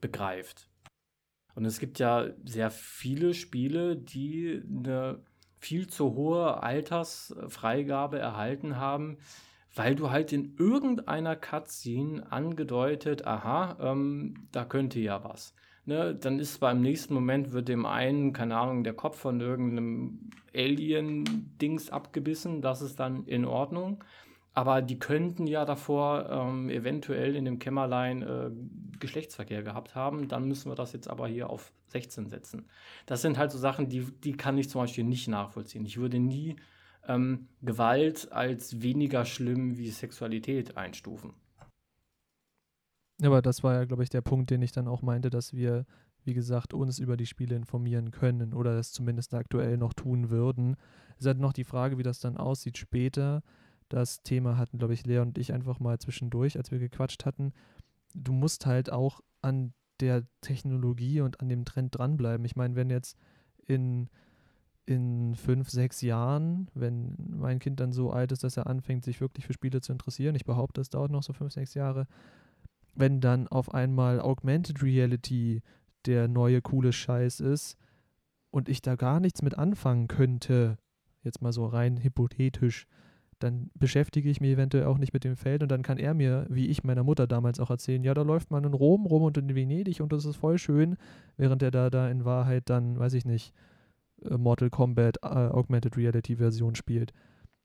begreift. Und es gibt ja sehr viele Spiele, die eine viel zu hohe Altersfreigabe erhalten haben, weil du halt in irgendeiner Cutscene angedeutet, aha, ähm, da könnte ja was. Ne, dann ist beim nächsten Moment wird dem einen, keine Ahnung, der Kopf von irgendeinem Alien-Dings abgebissen, das ist dann in Ordnung. Aber die könnten ja davor ähm, eventuell in dem Kämmerlein äh, Geschlechtsverkehr gehabt haben. Dann müssen wir das jetzt aber hier auf 16 setzen. Das sind halt so Sachen, die, die kann ich zum Beispiel nicht nachvollziehen. Ich würde nie ähm, Gewalt als weniger schlimm wie Sexualität einstufen. Aber das war ja, glaube ich, der Punkt, den ich dann auch meinte, dass wir, wie gesagt, uns über die Spiele informieren können oder das zumindest aktuell noch tun würden. Es ist halt noch die Frage, wie das dann aussieht später. Das Thema hatten, glaube ich, Lea und ich einfach mal zwischendurch, als wir gequatscht hatten. Du musst halt auch an der Technologie und an dem Trend dranbleiben. Ich meine, wenn jetzt in, in fünf, sechs Jahren, wenn mein Kind dann so alt ist, dass er anfängt, sich wirklich für Spiele zu interessieren, ich behaupte, es dauert noch so fünf, sechs Jahre, wenn dann auf einmal Augmented Reality der neue coole Scheiß ist und ich da gar nichts mit anfangen könnte, jetzt mal so rein hypothetisch, dann beschäftige ich mich eventuell auch nicht mit dem Feld und dann kann er mir, wie ich meiner Mutter damals auch erzählen, ja, da läuft man in Rom rum und in Venedig und das ist voll schön, während er da, da in Wahrheit dann, weiß ich nicht, äh, Mortal Kombat äh, Augmented Reality Version spielt.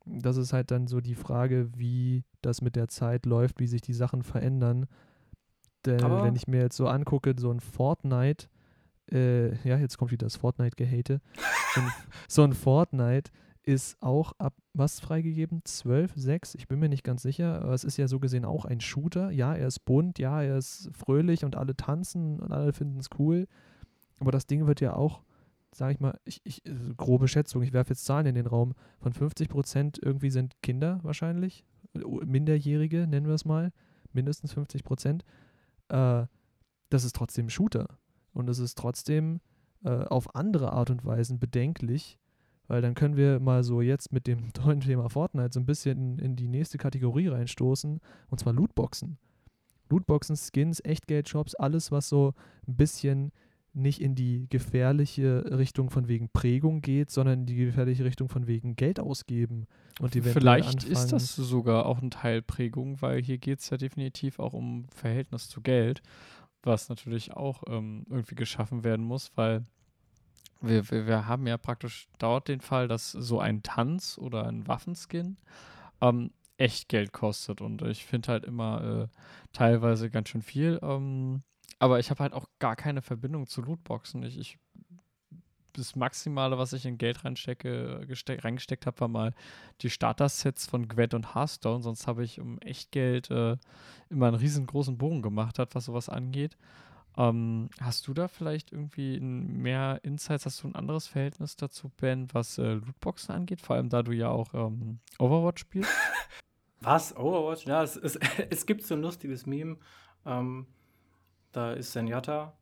Das ist halt dann so die Frage, wie das mit der Zeit läuft, wie sich die Sachen verändern. Denn Aber- wenn ich mir jetzt so angucke, so ein Fortnite, äh, ja, jetzt kommt wieder das Fortnite-Gehate. so, ein, Fortnite ist auch ab was freigegeben? 12, 6? Ich bin mir nicht ganz sicher. Aber es ist ja so gesehen auch ein Shooter. Ja, er ist bunt, ja, er ist fröhlich und alle tanzen und alle finden es cool. Aber das Ding wird ja auch, sag ich mal, ich, ich, äh, grobe Schätzung, ich werfe jetzt Zahlen in den Raum, von 50 Prozent irgendwie sind Kinder wahrscheinlich, o- Minderjährige nennen wir es mal, mindestens 50 Prozent. Äh, das ist trotzdem Shooter. Und es ist trotzdem äh, auf andere Art und Weisen bedenklich, weil dann können wir mal so jetzt mit dem tollen Thema Fortnite so ein bisschen in, in die nächste Kategorie reinstoßen, und zwar Lootboxen. Lootboxen, Skins, Echtgeldshops, alles, was so ein bisschen nicht in die gefährliche Richtung von wegen Prägung geht, sondern in die gefährliche Richtung von wegen Geld ausgeben. Und eventuell Vielleicht ist das sogar auch ein Teil Prägung, weil hier geht es ja definitiv auch um Verhältnis zu Geld, was natürlich auch ähm, irgendwie geschaffen werden muss, weil wir, wir, wir haben ja praktisch dort den Fall, dass so ein Tanz oder ein Waffenskin ähm, echt Geld kostet und ich finde halt immer äh, teilweise ganz schön viel. Ähm, aber ich habe halt auch gar keine Verbindung zu Lootboxen. Ich, ich das Maximale, was ich in Geld reinstecke, gesteck, reingesteckt habe, war mal die Starter-Sets von Gwent und Hearthstone. Sonst habe ich um Echtgeld äh, immer einen riesengroßen Bogen gemacht, hat, was sowas angeht. Ähm, hast du da vielleicht irgendwie mehr Insights? Hast du ein anderes Verhältnis dazu, Ben, was äh, Lootboxen angeht? Vor allem, da du ja auch ähm, Overwatch spielst. Was? Overwatch? Ja, es, es, es gibt so ein lustiges Meme. Ähm, da ist Senjata,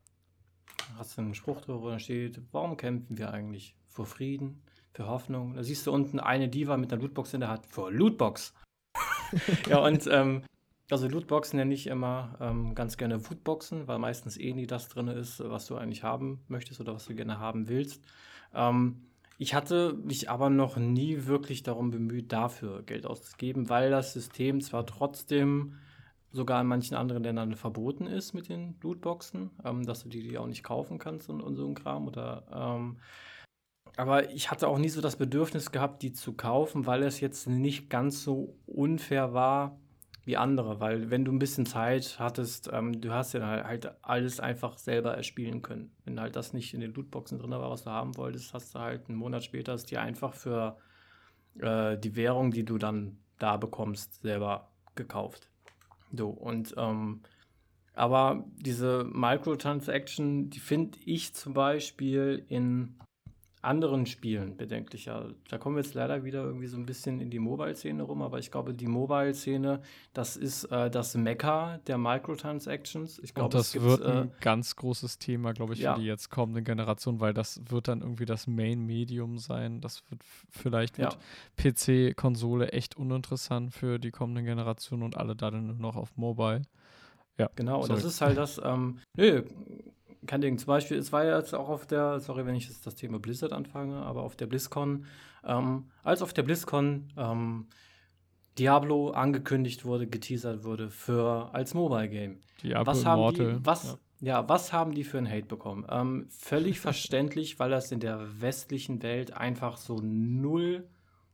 hast du einen Spruch drüber, wo da steht, warum kämpfen wir eigentlich? Für Frieden, für Hoffnung. Da siehst du unten eine Diva mit einer Lootbox in der Hand. Für Lootbox. ja, und ähm, also Lootboxen nenne ich immer ähm, ganz gerne Foodboxen, weil meistens eh nie das drin ist, was du eigentlich haben möchtest oder was du gerne haben willst. Ähm, ich hatte mich aber noch nie wirklich darum bemüht, dafür Geld auszugeben, weil das System zwar trotzdem sogar in manchen anderen Ländern verboten ist mit den Lootboxen, ähm, dass du die, die auch nicht kaufen kannst und, und so ein Kram oder ähm, aber ich hatte auch nie so das Bedürfnis gehabt, die zu kaufen, weil es jetzt nicht ganz so unfair war wie andere, weil wenn du ein bisschen Zeit hattest, ähm, du hast ja halt- alles einfach selber erspielen können. Wenn halt das nicht in den Lootboxen drin war, was du haben wolltest, hast du halt einen Monat später es dir einfach für äh, die Währung, die du dann da bekommst, selber gekauft. So, und ähm, aber diese Microtransaction, die finde ich zum Beispiel in anderen Spielen bedenklicher. Da kommen wir jetzt leider wieder irgendwie so ein bisschen in die Mobile-Szene rum, aber ich glaube, die Mobile-Szene, das ist äh, das Mekka der Microtransactions. Ich glaube, Und das gibt, wird äh, ein ganz großes Thema, glaube ich, ja. für die jetzt kommenden Generationen, weil das wird dann irgendwie das Main-Medium sein. Das wird vielleicht ja. wird PC, Konsole echt uninteressant für die kommenden Generationen und alle da dann nur noch auf Mobile. Ja, Genau, und sorry. das ist halt das, ähm, nö, kein Ding. Zum Beispiel, es war ja jetzt auch auf der, sorry, wenn ich jetzt das Thema Blizzard anfange, aber auf der BlizzCon, ähm, als auf der BlizzCon ähm, Diablo angekündigt wurde, geteasert wurde für als Mobile Game. Diablo was haben Immortal. die, was, Ja. ja. was haben die für einen Hate bekommen? Ähm, völlig verständlich, weil das in der westlichen Welt einfach so null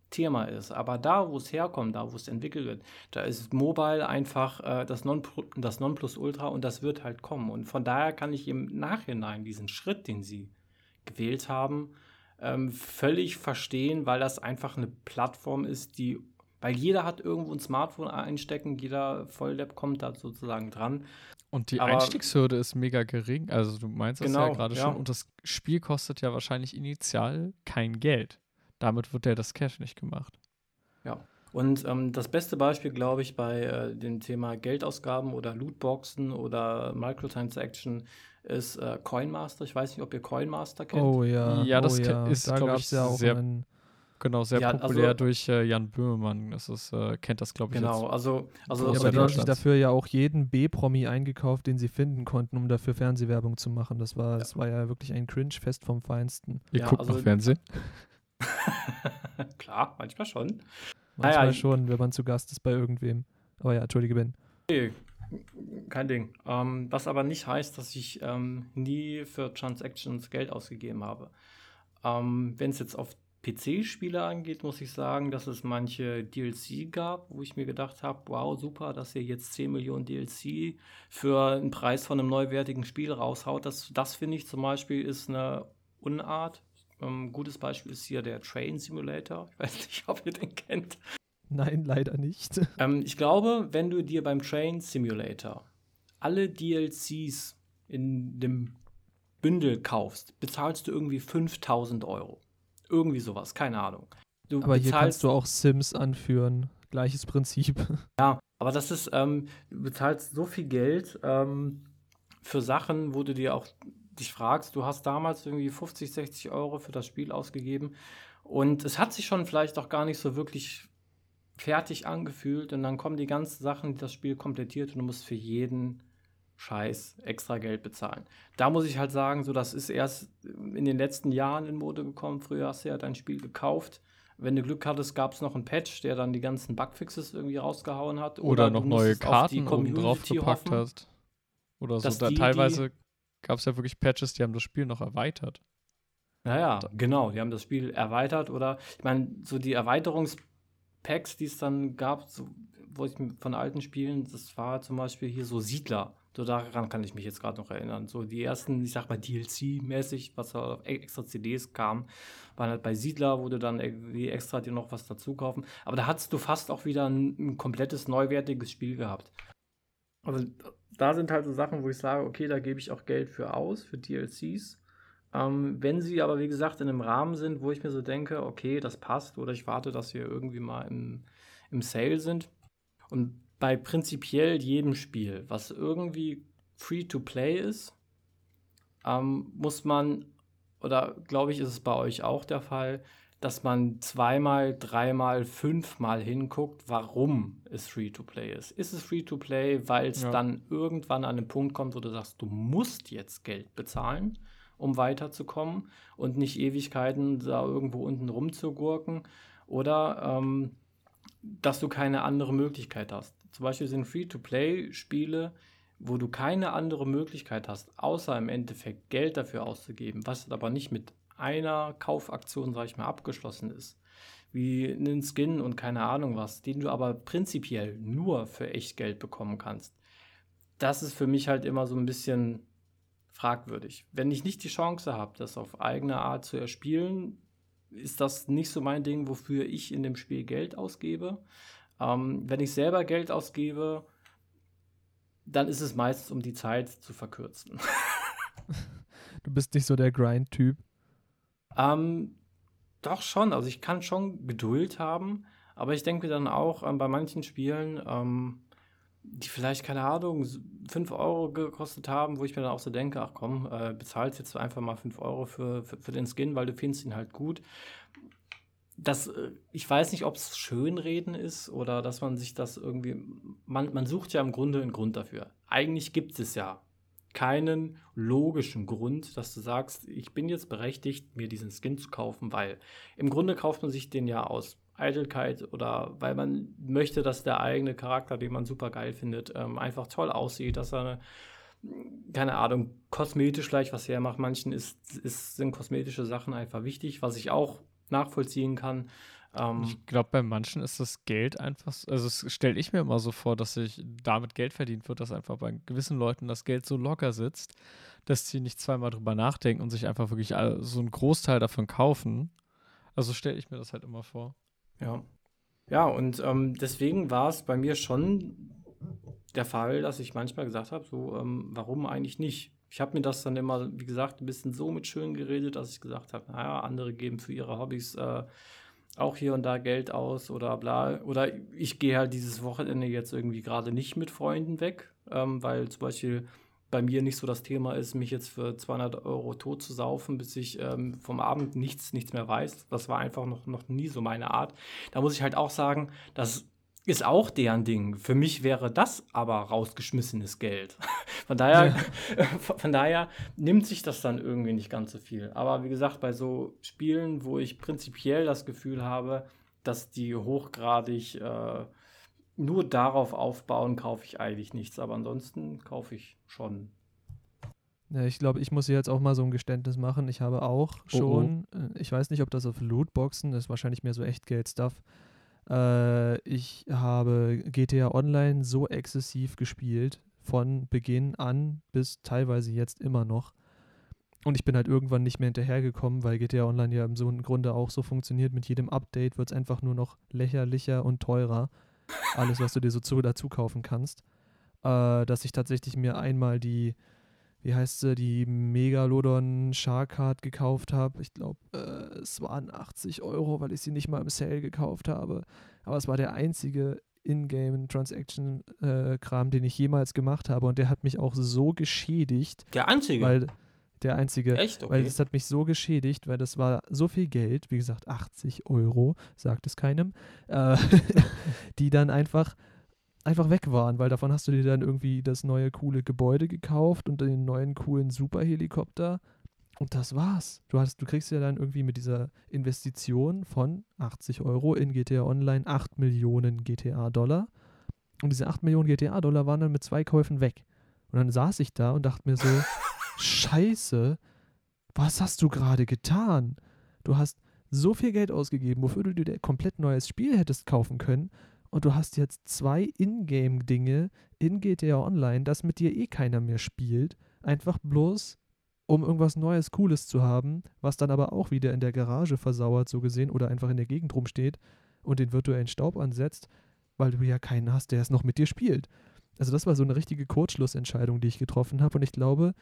Thema ist. Aber da, wo es herkommt, da, wo es entwickelt wird, da ist Mobile einfach äh, das, Nonplu das Nonplusultra und das wird halt kommen. Und von daher kann ich im Nachhinein diesen Schritt, den sie gewählt haben, ähm, völlig verstehen, weil das einfach eine Plattform ist, die, weil jeder hat irgendwo ein Smartphone einstecken, jeder Volllab kommt da sozusagen dran. Und die Aber- Einstiegshürde ist mega gering. Also du meinst das ja Genau, gerade ja. schon. Und das Spiel kostet ja wahrscheinlich initial kein Geld. Damit wird ja das Cash nicht gemacht. Und ähm, das beste Beispiel, glaube ich, bei äh, dem Thema Geldausgaben oder Lootboxen oder Microtransaction ist äh, Coinmaster. Ich weiß nicht, ob ihr Coinmaster kennt. Oh ja. Ja, das oh, ja. ist, da glaub gab ich, ja auch sehr einen, Genau, sehr Ja, populär also- durch äh, Jan Böhmermann. Das ist, äh, kennt das, glaube ich, Genau, jetzt. also, also Ja, Ja, aber die haben sich dafür ja auch jeden B-Promi eingekauft, den sie finden konnten, um dafür Fernsehwerbung zu machen. Das war, das war ja wirklich ein Cringe-Fest vom Feinsten. Ihr Ja, guckt also- noch Fernsehen? klar, manchmal schon. Manchmal ich- schon, wenn man zu Gast ist bei irgendwem. Aber ja, entschuldige, Ben. Nee, kein Ding. Ähm, was aber nicht heißt, dass ich ähm, nie für Transactions Geld ausgegeben habe. Ähm, Wenn es jetzt auf PC-Spiele angeht, muss ich sagen, dass es manche DLC gab, wo ich mir gedacht habe, wow, super, dass ihr jetzt 10 Millionen DLC für einen Preis von einem neuwertigen Spiel raushaut. Das, das finde ich zum Beispiel ist eine Unart. Ähm, gutes Beispiel ist hier der Train Simulator. Ich weiß nicht, ob ihr den kennt. Nein, leider nicht. Ähm, ich glaube, wenn du dir beim Train Simulator alle DLCs in dem Bündel kaufst, bezahlst du irgendwie 5000 Euro. Irgendwie sowas, keine Ahnung. Du Aber hier kannst du auch Sims anführen. Gleiches Prinzip. ja, aber das ist, ähm, du bezahlst so viel Geld ähm, für Sachen, wo du dir auch dich fragst, du hast damals irgendwie 50, 60 Euro für das Spiel ausgegeben und es hat sich schon vielleicht auch gar nicht so wirklich fertig angefühlt und dann kommen die ganzen Sachen, die das Spiel komplettiert und du musst für jeden Scheiß extra Geld bezahlen. Da muss ich halt sagen, so das ist erst in den letzten Jahren in Mode gekommen. Früher hast du ja dein Spiel gekauft. Wenn du Glück hattest, gab es noch einen Patch, der dann die ganzen Bugfixes irgendwie rausgehauen hat. Oder, du noch neue Karten oben drauf Community gepackt hoffen. hast. Oder so. Da, teilweise gab es ja wirklich Patches, die haben das Spiel noch erweitert. Naja, genau. Die haben das Spiel erweitert oder, ich meine, so die Erweiterungspacks, die es dann gab, so, wo ich von alten Spielen, das war zum Beispiel hier so Siedler. So daran kann ich mich jetzt gerade noch erinnern. So die ersten, ich sag mal DLC-mäßig, was auf e- extra CDs kam, waren halt bei Siedler, wo du dann irgendwie extra dir noch was dazu kaufen. Aber da hattest du fast auch wieder ein, ein komplettes neuwertiges Spiel gehabt. Also da sind halt so Sachen, wo ich sage, okay, da gebe ich auch Geld für aus, für DLCs. Ähm, wenn sie aber, wie gesagt, in einem Rahmen sind, wo ich mir so denke, okay, das passt, oder ich warte, dass wir irgendwie mal im, im Sale sind. Und bei prinzipiell jedem Spiel, was irgendwie free-to-play ist, ähm, muss man, oder glaube ich, ist es bei euch auch der Fall, dass man zweimal, dreimal, fünfmal hinguckt, warum es Free-to-Play ist. Ist es Free-to-Play, weil es Ja. dann irgendwann an einen Punkt kommt, wo du sagst, du musst jetzt Geld bezahlen, um weiterzukommen und nicht Ewigkeiten da irgendwo unten rumzugurken oder ähm, dass du keine andere Möglichkeit hast. Zum Beispiel sind Free-to-Play-Spiele, wo du keine andere Möglichkeit hast, außer im Endeffekt Geld dafür auszugeben, was aber nicht mit einer Kaufaktion, sag ich mal, abgeschlossen ist. Wie einen Skin und keine Ahnung was, den du aber prinzipiell nur für echt Geld bekommen kannst. Das ist für mich halt immer so ein bisschen fragwürdig. Wenn ich nicht die Chance habe, das auf eigene Art zu erspielen, ist das nicht so mein Ding, wofür ich in dem Spiel Geld ausgebe. Ähm, wenn ich selber Geld ausgebe, dann ist es meistens, um die Zeit zu verkürzen. Du bist nicht so der Grind-Typ. Ähm, doch schon. Also ich kann schon Geduld haben, aber ich denke dann auch ähm, bei manchen Spielen, ähm, die vielleicht, keine Ahnung, 5 Euro gekostet haben, wo ich mir dann auch so denke, ach komm, äh, bezahlst jetzt einfach mal 5 Euro für, für, für den Skin, weil du findest ihn halt gut. Das, äh, ich weiß nicht, ob es Schönreden ist oder dass man sich das irgendwie, man, man sucht ja im Grunde einen Grund dafür. Eigentlich gibt es ja keinen logischen Grund, dass du sagst, ich bin jetzt berechtigt, mir diesen Skin zu kaufen, weil im Grunde kauft man sich den ja aus Eitelkeit oder weil man möchte, dass der eigene Charakter, den man super geil findet, ähm, einfach toll aussieht, dass er eine, keine Ahnung, kosmetisch vielleicht was hermacht. Manchen ist, ist, sind kosmetische Sachen einfach wichtig, was ich auch nachvollziehen kann. Ähm, Ich glaube, bei manchen ist das Geld einfach, also das stelle ich mir immer so vor, dass sich damit Geld verdient wird, dass einfach bei gewissen Leuten das Geld so locker sitzt, dass sie nicht zweimal drüber nachdenken und sich einfach wirklich so einen Großteil davon kaufen. Also stelle ich mir das halt immer vor. Ja. Ja, und ähm, deswegen war es bei mir schon der Fall, dass ich manchmal gesagt habe, so, ähm, warum eigentlich nicht? Ich habe mir das dann immer, wie gesagt, ein bisschen so mit schön geredet, dass ich gesagt habe, naja, andere geben für ihre Hobbys äh, auch hier und da Geld aus oder bla. Oder ich gehe halt dieses Wochenende jetzt irgendwie gerade nicht mit Freunden weg, ähm, weil zum Beispiel bei mir nicht so das Thema ist, mich jetzt für 200 Euro tot zu saufen, bis ich ähm, vom Abend nichts, nichts mehr weiß. Das war einfach noch, noch nie so meine Art. Da muss ich halt auch sagen, das ist auch deren Ding. Für mich wäre das aber rausgeschmissenes Geld. Von daher, ja. von daher nimmt sich das dann irgendwie nicht ganz so viel. Aber wie gesagt, bei so Spielen, wo ich prinzipiell das Gefühl habe, dass die hochgradig äh, nur darauf aufbauen, kaufe ich eigentlich nichts. Aber ansonsten kaufe ich schon. Ja, ich glaube, ich muss jetzt auch mal so ein Geständnis machen. Ich habe auch schon, oh oh. Äh, ich weiß nicht, ob das auf Lootboxen ist, wahrscheinlich mehr so Echtgeld-Stuff. Äh, ich habe GTA Online so exzessiv gespielt, von Beginn an bis teilweise jetzt immer noch. Und ich bin halt irgendwann nicht mehr hinterhergekommen, weil GTA Online ja im, so Grunde auch so funktioniert. Mit jedem Update wird es einfach nur noch lächerlicher und teurer alles, was du dir so zu, dazu kaufen kannst, äh, dass ich tatsächlich mir einmal die, wie heißt sie, die Megalodon Shark Card gekauft habe. Ich glaube, äh, es waren 80 Euro, weil ich sie nicht mal im Sale gekauft habe. Aber es war der einzige Ingame-Transaction-Kram, äh, den ich jemals gemacht habe. Und der hat mich auch so geschädigt. Der einzige? Weil, der einzige. Echt? Okay. Weil das hat mich so geschädigt, weil das war so viel Geld, wie gesagt, 80 Euro, sagt es keinem, äh, die dann einfach, einfach weg waren, weil davon hast du dir dann irgendwie das neue coole Gebäude gekauft und den neuen coolen Superhelikopter. Und das war's. Du, hast, du kriegst ja dann irgendwie mit dieser Investition von 80 Euro in GTA Online 8 Millionen GTA-Dollar. Und diese 8 Millionen GTA-Dollar waren dann mit zwei Käufen weg. Und dann saß ich da und dachte mir so, Scheiße, was hast du gerade getan? Du hast so viel Geld ausgegeben, wofür du dir ein komplett neues Spiel hättest kaufen können. Und du hast jetzt zwei Ingame-Dinge in GTA Online, das mit dir eh keiner mehr spielt. Einfach bloß, um irgendwas Neues, Cooles zu haben, was dann aber auch wieder in der Garage versauert, so gesehen, oder einfach in der Gegend rumsteht und den virtuellen Staub ansetzt, weil du ja keinen hast, der es noch mit dir spielt. Also das war so eine richtige Kurzschlussentscheidung, die ich getroffen habe. Und ich glaube,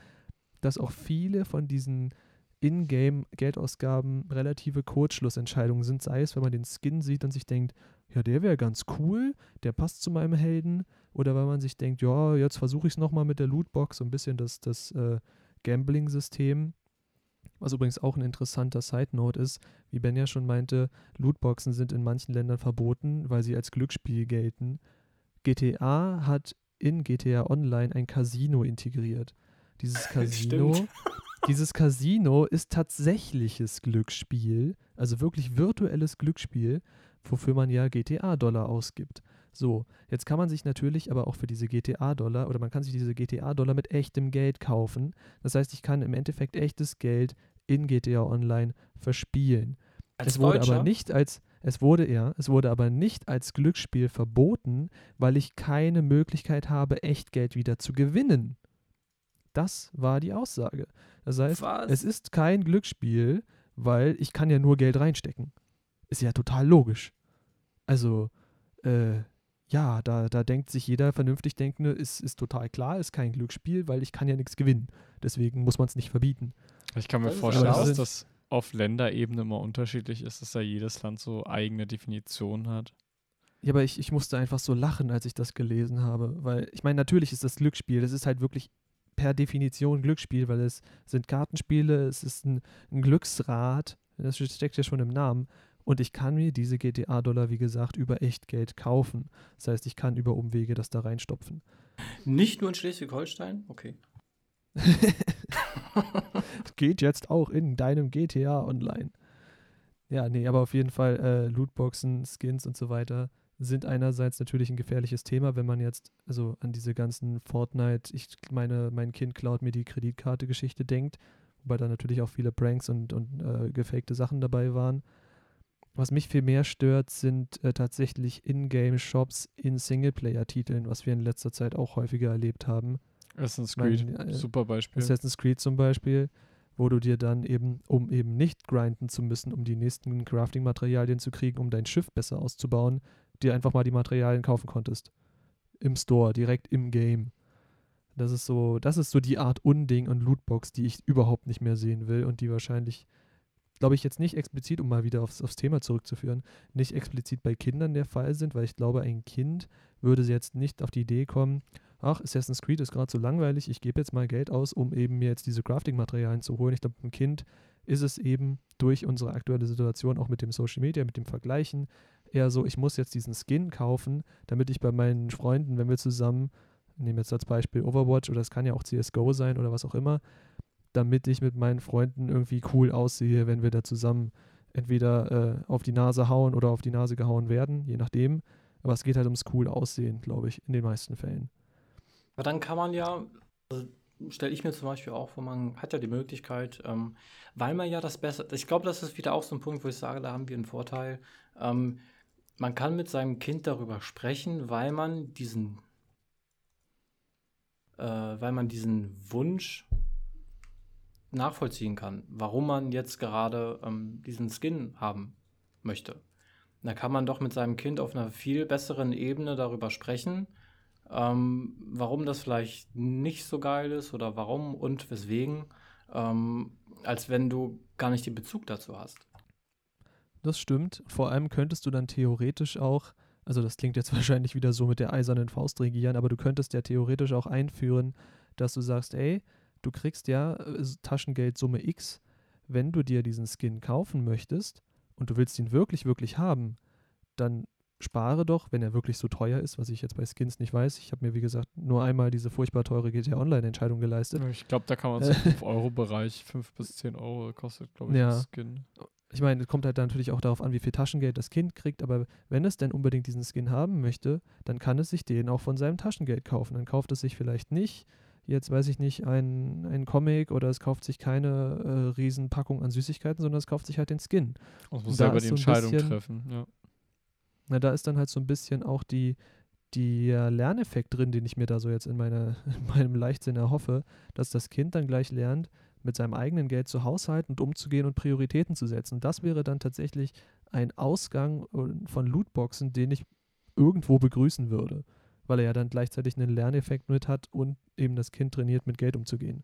dass auch viele von diesen Ingame-Geldausgaben relative Kurzschlussentscheidungen sind, sei es, wenn man den Skin sieht und sich denkt, ja, der wäre ganz cool, der passt zu meinem Helden, oder weil man sich denkt, ja, jetzt versuche ich es nochmal mit der Lootbox, so ein bisschen das, das äh, Gambling-System. Was übrigens auch ein interessanter Side-Note ist, wie Ben ja schon meinte, Lootboxen sind in manchen Ländern verboten, weil sie als Glücksspiel gelten. GTA hat in GTA Online ein Casino integriert. Dieses Casino, dieses Casino ist tatsächliches Glücksspiel, also wirklich virtuelles Glücksspiel, wofür man ja GTA-Dollar ausgibt. So, jetzt kann man sich natürlich aber auch für diese GTA-Dollar oder man kann sich diese GTA-Dollar mit echtem Geld kaufen. Das heißt, ich kann im Endeffekt echtes Geld in GTA Online verspielen. Als es wurde Deutscher? aber nicht als es wurde ja, es wurde aber nicht als Glücksspiel verboten, weil ich keine Möglichkeit habe, Echtgeld wieder zu gewinnen. Das war die Aussage. Das heißt, Was? es ist kein Glücksspiel, weil ich kann ja nur Geld reinstecken. Ist ja total logisch. Also, äh, ja, da, da denkt sich jeder vernünftig Denkende, ist, ist total klar, ist kein Glücksspiel, weil ich kann ja nichts gewinnen. Deswegen muss man es nicht verbieten. Ich kann mir das vorstellen, dass das auf Länderebene immer unterschiedlich ist, dass da jedes Land so eigene Definitionen hat. Ja, aber ich, ich musste einfach so lachen, als ich das gelesen habe, weil ich meine, natürlich ist das Glücksspiel, das ist halt wirklich per Definition Glücksspiel, weil es sind Kartenspiele, es ist ein, ein Glücksrad, das steckt ja schon im Namen. Und ich kann mir diese GTA-Dollar, wie gesagt, über Echtgeld kaufen. Das heißt, ich kann über Umwege das da reinstopfen. Nicht nur in Schleswig-Holstein? Okay. Geht jetzt auch in deinem GTA online. Ja, nee, aber auf jeden Fall äh, Lootboxen, Skins und so weiter sind einerseits natürlich ein gefährliches Thema, wenn man jetzt also an diese ganzen Fortnite, ich meine, mein Kind klaut mir die Kreditkarte-Geschichte denkt, wobei da natürlich auch viele Pranks und, und äh, gefakte Sachen dabei waren. Was mich viel mehr stört, sind äh, tatsächlich Ingame-Shops in Singleplayer-Titeln, was wir in letzter Zeit auch häufiger erlebt haben. Assassin's Creed, mein, äh, super Beispiel. Assassin's Creed zum Beispiel, wo du dir dann eben, um eben nicht grinden zu müssen, um die nächsten Crafting-Materialien zu kriegen, um dein Schiff besser auszubauen, dir einfach mal die Materialien kaufen konntest. im Store, direkt im Game. Das ist so, das ist so die Art Unding und Lootbox, die ich überhaupt nicht mehr sehen will und die wahrscheinlich, glaube ich, jetzt nicht explizit, um mal wieder aufs, aufs Thema zurückzuführen, nicht explizit bei Kindern der Fall sind, weil ich glaube, ein Kind würde jetzt nicht auf die Idee kommen, ach, Assassin's Creed ist gerade so langweilig, ich gebe jetzt mal Geld aus, um eben mir jetzt diese Crafting-Materialien zu holen. Ich glaube, ein Kind ist es eben durch unsere aktuelle Situation, auch mit dem Social Media, mit dem Vergleichen, eher so, ich muss jetzt diesen Skin kaufen, damit ich bei meinen Freunden, wenn wir zusammen, nehmen jetzt als Beispiel Overwatch oder es kann ja auch CSGO sein oder was auch immer, damit ich mit meinen Freunden irgendwie cool aussehe, wenn wir da zusammen entweder äh, auf die Nase hauen oder auf die Nase gehauen werden, je nachdem. Aber es geht halt ums cool Aussehen, glaube ich, in den meisten Fällen. Aber dann kann man ja, also stelle ich mir zum Beispiel auch vor, man hat ja die Möglichkeit, ähm, weil man ja das Beste, ich glaube, das ist wieder auch so ein Punkt, wo ich sage, da haben wir einen Vorteil. Ähm, man kann mit seinem Kind darüber sprechen, weil man diesen, äh, weil man diesen Wunsch nachvollziehen kann, warum man jetzt gerade ähm, diesen Skin haben möchte. Da kann man doch mit seinem Kind auf einer viel besseren Ebene darüber sprechen, ähm, warum das vielleicht nicht so geil ist oder warum und weswegen, ähm, als wenn du gar nicht den Bezug dazu hast. Das stimmt. Vor allem könntest du dann theoretisch auch, also das klingt jetzt wahrscheinlich wieder so mit der eisernen Faust regieren, aber du könntest ja theoretisch auch einführen, dass du sagst, ey, du kriegst ja äh, Taschengeldsumme X, wenn du dir diesen Skin kaufen möchtest und du willst ihn wirklich, wirklich haben, dann spare doch, wenn er wirklich so teuer ist, was ich jetzt bei Skins nicht weiß. Ich habe mir, wie gesagt, nur einmal diese furchtbar teure GTA Online-Entscheidung geleistet. Ich glaube, da kann man so im 5-Euro-Bereich, 5 bis 10 Euro kostet, glaube ich, Ja. ein Skin. Ich meine, es kommt halt dann natürlich auch darauf an, wie viel Taschengeld das Kind kriegt, aber wenn es denn unbedingt diesen Skin haben möchte, dann kann es sich den auch von seinem Taschengeld kaufen. Dann kauft es sich vielleicht nicht, jetzt weiß ich nicht, ein, ein Comic oder es kauft sich keine äh, Riesenpackung an Süßigkeiten, sondern es kauft sich halt den Skin. Da muss selber ist die so Entscheidung bisschen- treffen. Ja. Na, da ist dann halt so ein bisschen auch die, der Lerneffekt drin, den ich mir da so jetzt in, meiner, in meinem Leichtsinn erhoffe, dass das Kind dann gleich lernt, mit seinem eigenen Geld zu haushalten und umzugehen und Prioritäten zu setzen. Das wäre dann tatsächlich ein Ausgang äh, von Lootboxen, den ich irgendwo begrüßen würde, weil er ja dann gleichzeitig einen Lerneffekt mit hat und eben das Kind trainiert, mit Geld umzugehen.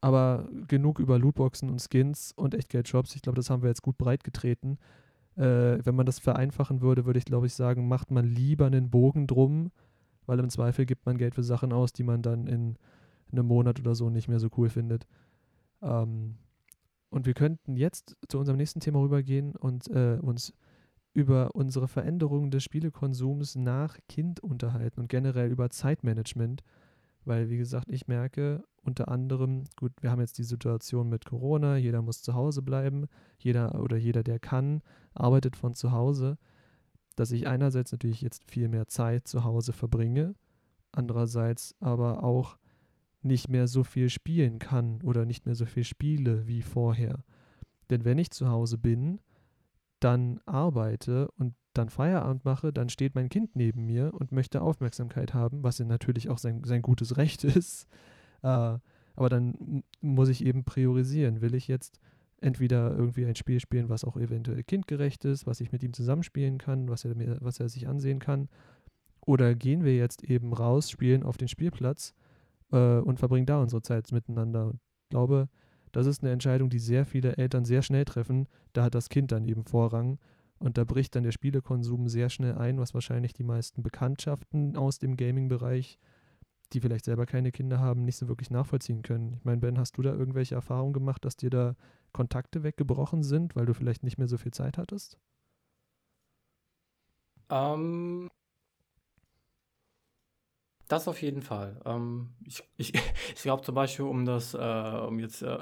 Aber genug über Lootboxen und Skins und Echtgeldshops. Ich glaube, das haben wir jetzt gut breit getreten. Äh, wenn man das vereinfachen würde, würde ich glaube ich sagen, macht man lieber einen Bogen drum, weil im Zweifel gibt man Geld für Sachen aus, die man dann in einem Monat oder so nicht mehr so cool findet. Ähm, und wir könnten jetzt zu unserem nächsten Thema rübergehen und äh, uns über unsere Veränderungen des Spielekonsums nach Kind unterhalten und generell über Zeitmanagement, weil wie gesagt, ich merke unter anderem, gut, wir haben jetzt die Situation mit Corona, jeder muss zu Hause bleiben, jeder oder jeder, der kann, arbeitet von zu Hause, dass ich einerseits natürlich jetzt viel mehr Zeit zu Hause verbringe, andererseits aber auch nicht mehr so viel spielen kann oder nicht mehr so viel spiele wie vorher. Denn wenn ich zu Hause bin, dann arbeite und dann Feierabend mache, dann steht mein Kind neben mir und möchte Aufmerksamkeit haben, was ja natürlich auch sein, sein gutes Recht ist. Äh, aber dann muss ich eben priorisieren. Will ich jetzt entweder irgendwie ein Spiel spielen, was auch eventuell kindgerecht ist, was ich mit ihm zusammenspielen kann, was er, mir, was er sich ansehen kann, oder gehen wir jetzt eben raus, spielen auf den Spielplatz äh, und verbringen da unsere Zeit miteinander. Und ich glaube, das ist eine Entscheidung, die sehr viele Eltern sehr schnell treffen. Da hat das Kind dann eben Vorrang. Und da bricht dann der Spielekonsum sehr schnell ein, was wahrscheinlich die meisten Bekanntschaften aus dem Gaming-Bereich, die vielleicht selber keine Kinder haben, nicht so wirklich nachvollziehen können. Ich meine, Ben, hast du da irgendwelche Erfahrungen gemacht, dass dir da Kontakte weggebrochen sind, weil du vielleicht nicht mehr so viel Zeit hattest? Ähm, das auf jeden Fall. Ähm, ich ich, ich glaube zum Beispiel, um das, äh, um jetzt äh,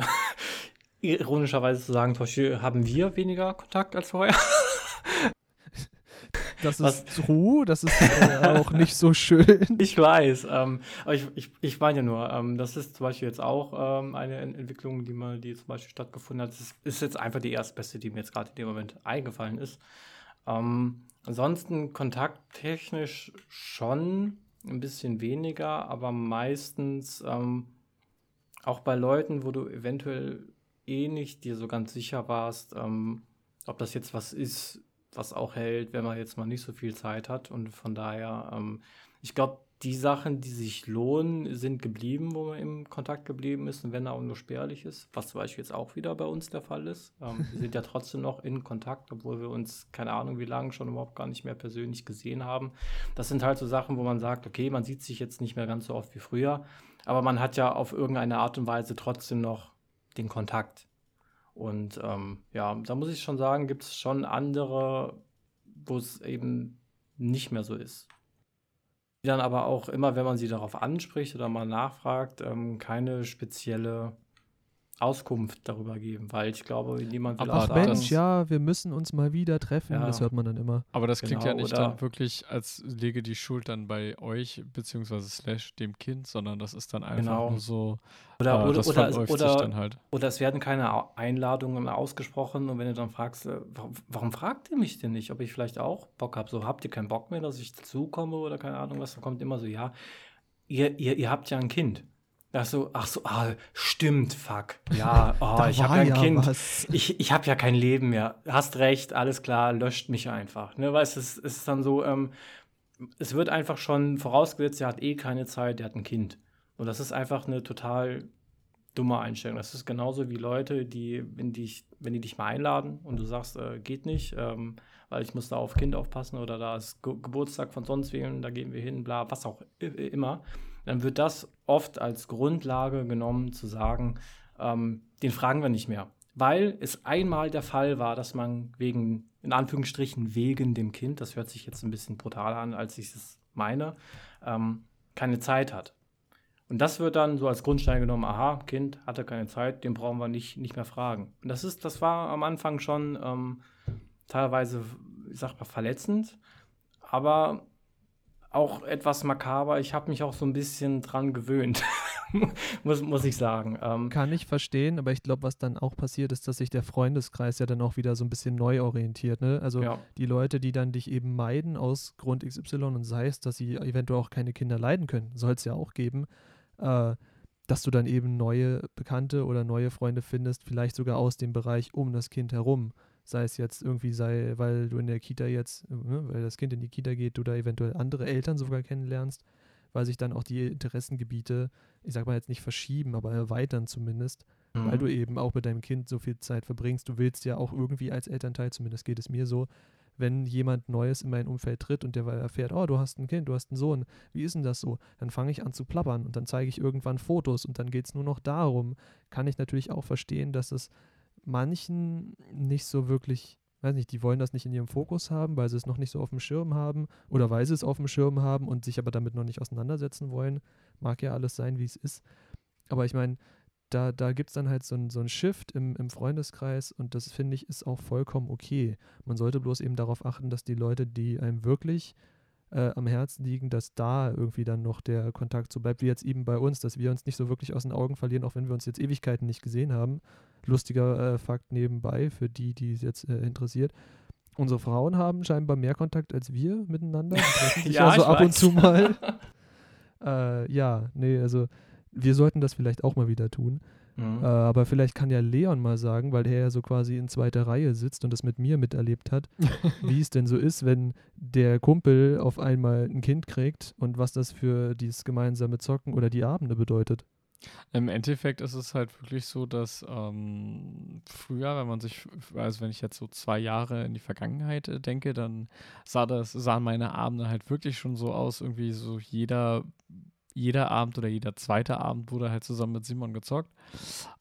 ironischerweise zu sagen, zum Beispiel haben wir weniger Kontakt als vorher. Das Was- ist true, das ist äh, auch nicht so schön. Ich weiß, ähm, aber ich, ich, ich meine ja nur, ähm, das ist zum Beispiel jetzt auch ähm, eine Ent Entwicklung, die mal, die zum Beispiel stattgefunden hat. Das ist, ist jetzt einfach die erstbeste, die mir jetzt gerade in dem Moment eingefallen ist. Ähm, ansonsten kontakttechnisch schon ein bisschen weniger, aber meistens ähm, auch bei Leuten, wo du eventuell eh nicht dir so ganz sicher warst, ähm, ob das jetzt was ist, was auch hält, wenn man jetzt mal nicht so viel Zeit hat. Und von daher, ähm, ich glaube, die Sachen, die sich lohnen, sind geblieben, wo man im Kontakt geblieben ist und wenn er auch nur spärlich ist, was zum Beispiel jetzt auch wieder bei uns der Fall ist. Ähm, wir sind ja trotzdem noch in Kontakt, obwohl wir uns, keine Ahnung, wie lange schon überhaupt gar nicht mehr persönlich gesehen haben. Das sind halt so Sachen, wo man sagt, okay, man sieht sich jetzt nicht mehr ganz so oft wie früher, aber man hat ja auf irgendeine Art und Weise trotzdem noch den Kontakt. Und ähm, ja, da muss ich schon sagen, gibt es schon andere, wo es eben nicht mehr so ist die dann aber auch immer, wenn man sie darauf anspricht oder mal nachfragt, ähm, keine spezielle Auskunft darüber geben, weil ich glaube, niemand will Aber sagen, Mensch, ja, wir müssen uns mal wieder treffen, ja. das hört man dann immer. Aber das klingt genau, ja nicht dann wirklich, als lege die Schuld dann bei euch, beziehungsweise slash dem Kind, sondern das ist dann einfach genau. nur so, oder, äh, oder, das oder, oder, dann halt. Oder es werden keine Einladungen ausgesprochen und wenn du dann fragst, äh, warum, warum fragt ihr mich denn nicht, ob ich vielleicht auch Bock habe? So, habt ihr keinen Bock mehr, dass ich dazukomme oder keine Ahnung was, dann kommt immer so, ja, ihr, ihr, ihr habt ja ein Kind. Ach so, ach so, ah, stimmt, fuck. Ja, oh, ich habe ein ja Kind. Was. Ich, ich habe ja kein Leben mehr. Hast recht, alles klar, löscht mich einfach. Ne, weißt es, es ist dann so, ähm, es wird einfach schon vorausgesetzt, er hat eh keine Zeit, er hat ein Kind. Und das ist einfach eine total dumme Einstellung. Das ist genauso wie Leute, die, wenn die, wenn die dich mal einladen und du sagst, äh, geht nicht, ähm, weil ich muss da auf Kind aufpassen oder da ist Ge Geburtstag von sonst wem, da gehen wir hin, bla, was auch immer dann wird das oft als Grundlage genommen, zu sagen, ähm, den fragen wir nicht mehr. Weil es einmal der Fall war, dass man wegen, in Anführungsstrichen, wegen dem Kind, das hört sich jetzt ein bisschen brutaler an, als ich es meine, ähm, keine Zeit hat. Und das wird dann so als Grundstein genommen, aha, Kind hatte keine Zeit, den brauchen wir nicht, nicht mehr fragen. Und das ist, das war am Anfang schon ähm, teilweise, ich sag mal, verletzend, aber auch etwas makaber. Ich habe mich auch so ein bisschen dran gewöhnt, muss, muss ich sagen. Ähm, Kann ich verstehen, aber ich glaube, was dann auch passiert, ist, dass sich der Freundeskreis ja dann auch wieder so ein bisschen neu orientiert. Ne? Also ja. die Leute, die dann dich eben meiden aus Grund XY und sei es, dass sie eventuell auch keine Kinder leiden können, soll es ja auch geben, äh, dass du dann eben neue Bekannte oder neue Freunde findest, vielleicht sogar aus dem Bereich um das Kind herum sei es jetzt irgendwie sei, weil du in der Kita jetzt, ne, weil das Kind in die Kita geht, du da eventuell andere Eltern sogar kennenlernst, weil sich dann auch die Interessengebiete, ich sag mal jetzt nicht verschieben, aber erweitern zumindest, mhm. weil du eben auch mit deinem Kind so viel Zeit verbringst. Du willst ja auch irgendwie als Elternteil, zumindest geht es mir so, wenn jemand Neues in mein Umfeld tritt und der erfährt, oh, du hast ein Kind, du hast einen Sohn, wie ist denn das so? Dann fange ich an zu plappern und dann zeige ich irgendwann Fotos und dann geht es nur noch darum. Kann ich natürlich auch verstehen, dass es manchen nicht so wirklich, weiß nicht, die wollen das nicht in ihrem Fokus haben, weil sie es noch nicht so auf dem Schirm haben oder weil sie es auf dem Schirm haben und sich aber damit noch nicht auseinandersetzen wollen. Mag ja alles sein, wie es ist. Aber ich meine, da, da gibt es dann halt so ein, so Shift im, im Freundeskreis und das finde ich ist auch vollkommen okay. Man sollte bloß eben darauf achten, dass die Leute, die einem wirklich äh, am Herzen liegen, dass da irgendwie dann noch der Kontakt so bleibt, wie jetzt eben bei uns, dass wir uns nicht so wirklich aus den Augen verlieren, auch wenn wir uns jetzt Ewigkeiten nicht gesehen haben. Lustiger äh, Fakt nebenbei für die, die es jetzt äh, interessiert. Unsere Frauen haben scheinbar mehr Kontakt als wir miteinander. ja, also ab weiß. und zu mal. äh, ja, nee, also wir sollten das vielleicht auch mal wieder tun. Mhm. Äh, aber vielleicht kann ja Leon mal sagen, weil er ja so quasi in zweiter Reihe sitzt und das mit mir miterlebt hat, wie es denn so ist, wenn der Kumpel auf einmal ein Kind kriegt und was das für dieses gemeinsame Zocken oder die Abende bedeutet. Im Endeffekt ist es halt wirklich so, dass ähm, früher, wenn man sich, also wenn ich jetzt so zwei Jahre in die Vergangenheit äh, denke, dann sah das, sahen meine Abende halt wirklich schon so aus, irgendwie so jeder jeder Abend oder jeder zweite Abend wurde halt zusammen mit Simon gezockt.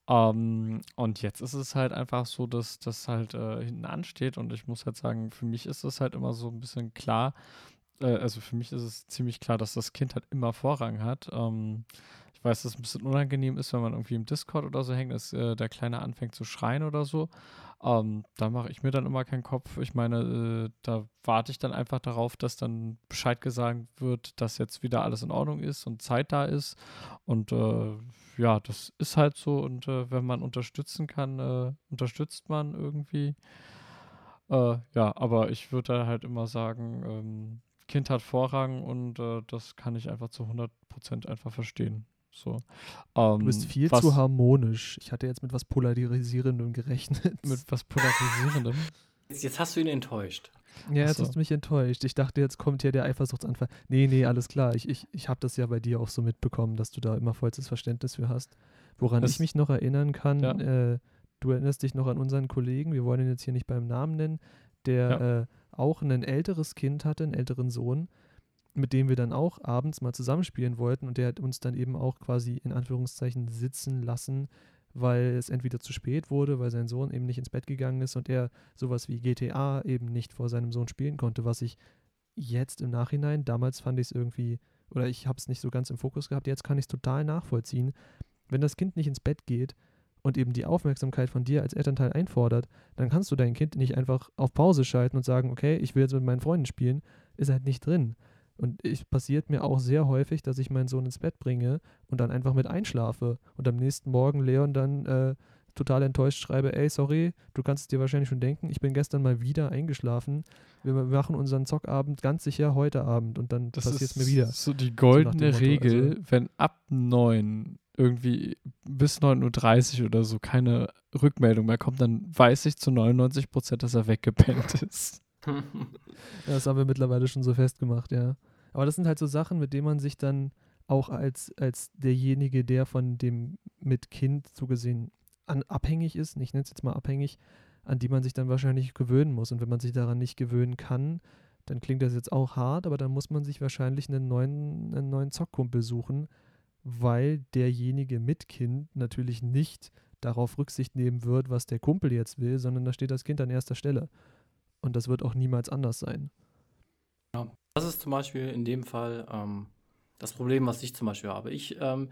Ähm, und jetzt ist es halt einfach so, dass das halt äh, hinten ansteht. Und ich muss halt sagen, für mich ist es halt immer so ein bisschen klar. Äh, also für mich ist es ziemlich klar, dass das Kind halt immer Vorrang hat. Ähm, weiß, dass es ein bisschen unangenehm ist, wenn man irgendwie im Discord oder so hängt, dass äh, der Kleine anfängt zu schreien oder so. Ähm, da mache ich mir dann immer keinen Kopf. Ich meine, äh, da warte ich dann einfach darauf, dass dann Bescheid gesagt wird, dass jetzt wieder alles in Ordnung ist und Zeit da ist. Und äh, ja, das ist halt so. Und äh, wenn man unterstützen kann, äh, unterstützt man irgendwie. Äh, ja, aber ich würde halt immer sagen, ähm, Kind hat Vorrang und äh, das kann ich einfach zu 100% einfach verstehen. So. Ähm, du bist viel was, zu harmonisch. Ich hatte jetzt mit was Polarisierendem gerechnet. mit was Polarisierendem? Jetzt, jetzt hast du ihn enttäuscht. Ja, jetzt so. hast du mich enttäuscht. Ich dachte, jetzt kommt hier der Eifersuchtsanfall. Nee, nee, alles klar. Ich, ich, ich habe das ja bei dir auch so mitbekommen, dass du da immer vollstes Verständnis für hast. Woran Das- ich mich noch erinnern kann, Ja. äh, du erinnerst dich noch an unseren Kollegen, wir wollen ihn jetzt hier nicht beim Namen nennen, der äh, auch ein älteres Kind hatte, einen älteren Sohn, mit dem wir dann auch abends mal zusammenspielen wollten und der hat uns dann eben auch quasi in Anführungszeichen sitzen lassen, weil es entweder zu spät wurde, weil sein Sohn eben nicht ins Bett gegangen ist und er sowas wie GTA eben nicht vor seinem Sohn spielen konnte, was ich jetzt im Nachhinein, damals fand ich es irgendwie, oder ich habe es nicht so ganz im Fokus gehabt, jetzt kann ich es total nachvollziehen. Wenn das Kind nicht ins Bett geht und eben die Aufmerksamkeit von dir als Elternteil einfordert, dann kannst du dein Kind nicht einfach auf Pause schalten und sagen, okay, ich will jetzt mit meinen Freunden spielen, ist halt nicht drin. Und es passiert mir auch sehr häufig, dass ich meinen Sohn ins Bett bringe und dann einfach mit einschlafe und am nächsten Morgen Leon dann äh, total enttäuscht schreibe, ey, sorry, du kannst es dir wahrscheinlich schon denken, ich bin gestern mal wieder eingeschlafen. Wir machen unseren Zockabend ganz sicher heute Abend und dann Das passiert es mir wieder. so die goldene Motto, Regel, also- wenn ab 9 irgendwie bis 9.30 Uhr oder so keine Rückmeldung mehr kommt, dann weiß ich zu 99 Prozent, dass er weggepennt ist. Das haben wir mittlerweile schon so festgemacht, ja. Aber das sind halt so Sachen, mit denen man sich dann auch als, als derjenige, der von dem mit Kind so gesehen an, abhängig ist, ich nenne es jetzt mal abhängig, an die man sich dann wahrscheinlich gewöhnen muss. Und wenn man sich daran nicht gewöhnen kann, dann klingt das jetzt auch hart, aber dann muss man sich wahrscheinlich einen neuen, einen neuen Zockkumpel suchen, weil derjenige mit Kind natürlich nicht darauf Rücksicht nehmen wird, was der Kumpel jetzt will, sondern da steht das Kind an erster Stelle. Und das wird auch niemals anders sein. Das ist zum Beispiel in dem Fall ähm, das Problem, was ich zum Beispiel habe. Ich, ähm,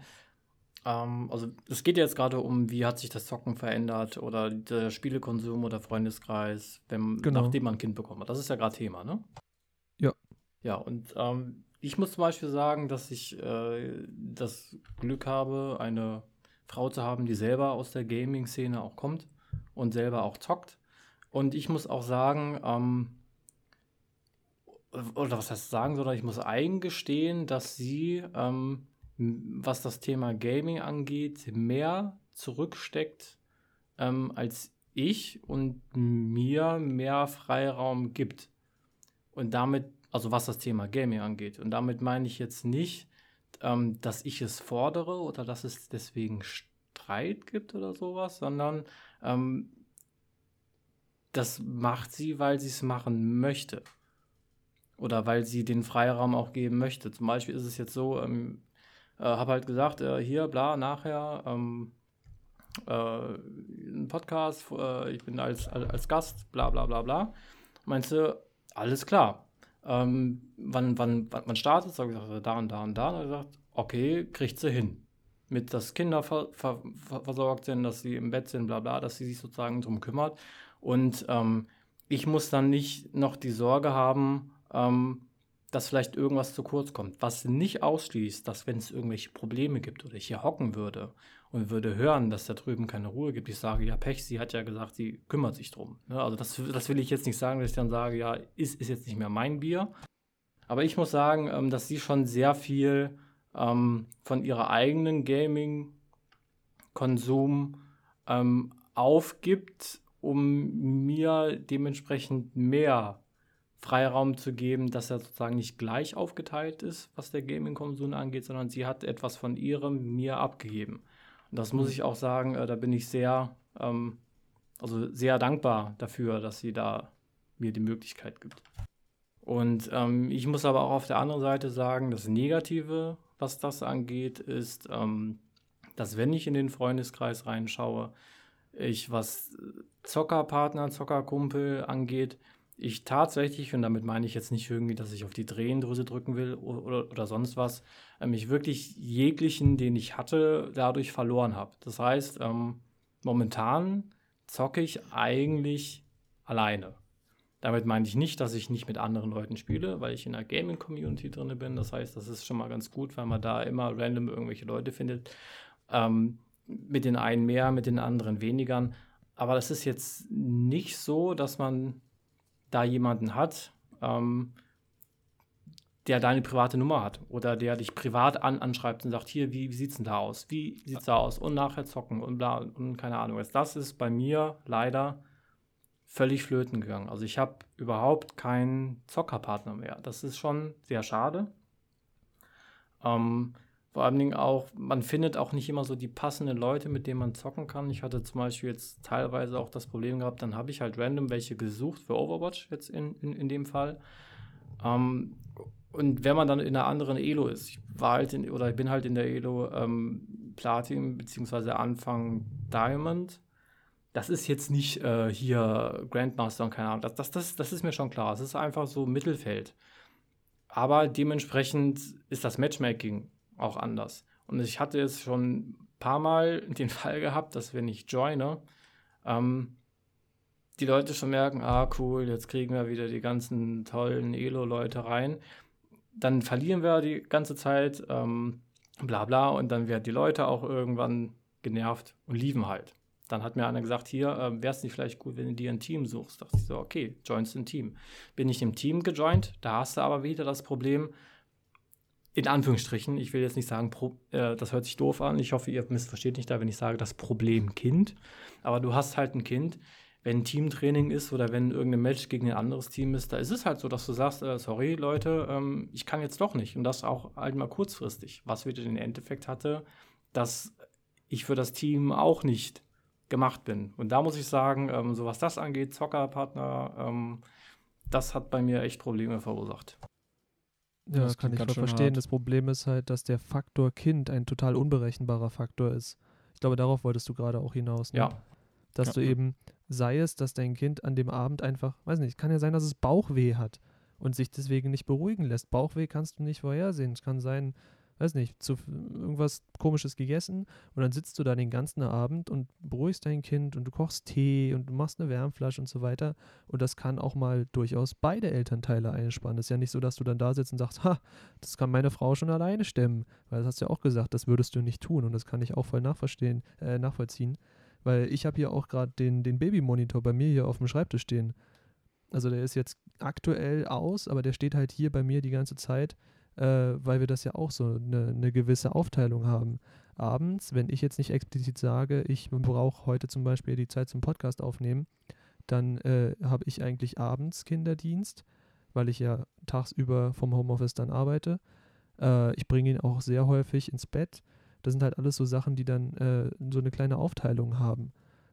ähm, also es geht jetzt gerade um, wie hat sich das Zocken verändert oder der Spielekonsum oder Freundeskreis, wenn, Genau. nachdem man ein Kind bekommen hat. Das ist ja gerade Thema, ne? Ja. Ja, und ähm, ich muss zum Beispiel sagen, dass ich äh, das Glück habe, eine Frau zu haben, die selber aus der Gaming-Szene auch kommt und selber auch zockt. Und ich muss auch sagen, ähm, oder was heißt sagen, sondern ich muss eingestehen, dass sie, ähm, was das Thema Gaming angeht, mehr zurücksteckt ähm, als ich und mir mehr Freiraum gibt. Und damit, also was das Thema Gaming angeht. Und damit meine ich jetzt nicht, ähm, dass ich es fordere oder dass es deswegen Streit gibt oder sowas, sondern ähm, das macht sie, weil sie es machen möchte. Oder weil sie den Freiraum auch geben möchte. Zum Beispiel ist es jetzt so, ähm, äh, habe halt gesagt, äh, hier, bla, nachher, ähm, äh, ein Podcast, äh, ich bin als, als, Gast, bla, bla, bla, bla. Meinst du, alles klar. Ähm, wann, wann, wann, startet? Sag ich, gesagt, da und da und da. Und er gesagt, okay, kriegt sie hin. Mit, dass Kinder ver, ver, ver, versorgt sind, dass sie im Bett sind, bla, bla, dass sie sich sozusagen drum kümmert. Und ähm, ich muss dann nicht noch die Sorge haben, ähm, dass vielleicht irgendwas zu kurz kommt. Was nicht ausschließt, dass wenn es irgendwelche Probleme gibt oder ich hier hocken würde und würde hören, dass da drüben keine Ruhe gibt, ich sage, ja, Pech, sie hat ja gesagt, sie kümmert sich drum. Ne? Also das, das will ich jetzt nicht sagen, dass ich dann sage, ja, ist, ist jetzt nicht mehr mein Bier. Aber ich muss sagen, ähm, dass sie schon sehr viel ähm, von ihrer eigenen Gaming-Konsum ähm, aufgibt, um mir dementsprechend mehr Freiraum zu geben, dass er sozusagen nicht gleich aufgeteilt ist, was der Gaming-Konsum angeht, sondern sie hat etwas von ihrem mir abgegeben. Und das muss ich auch sagen, äh, da bin ich sehr, ähm, also sehr dankbar dafür, dass sie da mir die Möglichkeit gibt. Und ähm, ich muss aber auch auf der anderen Seite sagen, das Negative, was das angeht, ist, ähm, dass wenn ich in den Freundeskreis reinschaue, ich was Zockerpartner, Zockerkumpel angeht, ich tatsächlich, und damit meine ich jetzt nicht irgendwie, dass ich auf die Drehendrüse drücken will oder, oder, sonst was, ähm, ich wirklich jeglichen, den ich hatte, dadurch verloren habe. Das heißt, ähm, momentan zocke ich eigentlich alleine. Damit meine ich nicht, dass ich nicht mit anderen Leuten spiele, weil ich in einer Gaming-Community drin bin. Das heißt, das ist schon mal ganz gut, weil man da immer random irgendwelche Leute findet. Ähm, mit den einen mehr, mit den anderen weniger. Aber das ist jetzt nicht so, dass man da jemanden hat, ähm, der deine private Nummer hat oder der dich privat an, anschreibt und sagt, hier, wie, wie sieht's denn da aus? Wie sieht's da aus? Und nachher zocken und bla und keine Ahnung. Das ist bei mir leider völlig flöten gegangen. Also ich habe überhaupt keinen Zockerpartner mehr. Das ist schon sehr schade. Ähm, vor allen Dingen auch, man findet auch nicht immer so die passenden Leute, mit denen man zocken kann. Ich hatte zum Beispiel jetzt teilweise auch das Problem gehabt, dann habe ich halt random welche gesucht für Overwatch jetzt in, in, in dem Fall. Ähm, und wenn man dann in einer anderen Elo ist, ich war halt in, oder ich bin halt in der Elo ähm, Platin beziehungsweise Anfang Diamond. Das ist jetzt nicht äh, hier Grandmaster und keine Ahnung. Das, das, das, das ist mir schon klar. Es ist einfach so Mittelfeld. Aber dementsprechend ist das Matchmaking auch anders. Und ich hatte jetzt schon ein paar Mal den Fall gehabt, dass wenn ich joine, ähm, die Leute schon merken, ah cool, jetzt kriegen wir wieder die ganzen tollen Elo-Leute rein. Dann verlieren wir die ganze Zeit, ähm, bla bla, und dann werden die Leute auch irgendwann genervt und lieben halt. Dann hat mir einer gesagt, hier, äh, wäre es nicht vielleicht gut, wenn du dir ein Team suchst. Da dachte ich so, okay, joinst ein Team. Bin ich im Team gejoint, da hast du aber wieder das Problem, in Anführungsstrichen, ich will jetzt nicht sagen, pro, äh, das hört sich doof an. Ich hoffe, ihr missversteht nicht da, wenn ich sage, das Problem Kind. Aber du hast halt ein Kind, wenn Teamtraining ist oder wenn irgendein Match gegen ein anderes Team ist, da ist es halt so, dass du sagst, äh, sorry Leute, ähm, ich kann jetzt doch nicht. Und das auch halt mal kurzfristig. Was wieder den Endeffekt hatte, dass ich für das Team auch nicht gemacht bin. Und da muss ich sagen, ähm, so was das angeht, Zockerpartner, ähm, das hat bei mir echt Probleme verursacht. Ja, das kann ich voll verstehen. Hart. Das Problem ist halt, dass der Faktor Kind ein total unberechenbarer Faktor ist. Ich glaube, darauf wolltest du gerade auch hinaus. Ne? Ja. Dass ja. du eben, sei es, dass dein Kind an dem Abend einfach, weiß nicht, kann ja sein, dass es Bauchweh hat und sich deswegen nicht beruhigen lässt. Bauchweh kannst du nicht vorhersehen. Es kann sein, weiß nicht, zu irgendwas komisches gegessen und dann sitzt du da den ganzen Abend und beruhigst dein Kind und du kochst Tee und du machst eine Wärmflasche und so weiter und das kann auch mal durchaus beide Elternteile einspannen. Das ist ja nicht so, dass du dann da sitzt und sagst, ha, das kann meine Frau schon alleine stemmen, weil das hast du ja auch gesagt, das würdest du nicht tun und das kann ich auch voll nachverstehen, äh, nachvollziehen, weil ich habe hier auch gerade den, den Babymonitor bei mir hier auf dem Schreibtisch stehen. Also der ist jetzt aktuell aus, aber der steht halt hier bei mir die ganze Zeit äh, weil wir das ja auch so eine, eine gewisse Aufteilung haben. Abends, wenn ich jetzt nicht explizit sage, ich brauche heute zum Beispiel die Zeit zum Podcast aufnehmen, dann äh, habe ich eigentlich abends Kinderdienst, weil ich ja tagsüber vom Homeoffice dann arbeite. Äh, ich bringe ihn auch sehr häufig ins Bett. Das sind halt alles so Sachen, die dann äh, so eine kleine Aufteilung haben.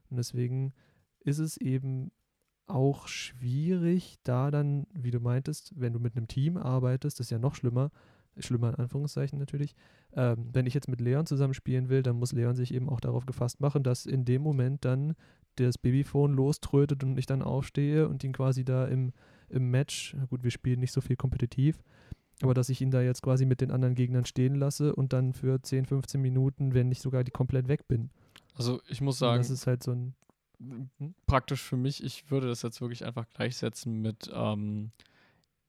Und deswegen ist es eben auch schwierig, da dann, wie du meintest, wenn du mit einem Team arbeitest, das ist ja noch schlimmer, schlimmer in Anführungszeichen natürlich, ähm, wenn ich jetzt mit Leon zusammen spielen will, dann muss Leon sich eben auch darauf gefasst machen, dass in dem Moment dann das Babyphone loströtet und ich dann aufstehe und ihn quasi da im, im Match, gut, wir spielen nicht so viel kompetitiv, aber dass ich ihn da jetzt quasi mit den anderen Gegnern stehen lasse und dann für 10, 15 Minuten, wenn nicht sogar die komplett weg bin. Also ich muss sagen, und das ist halt so ein praktisch für mich, ich würde das jetzt wirklich einfach gleichsetzen mit, ähm,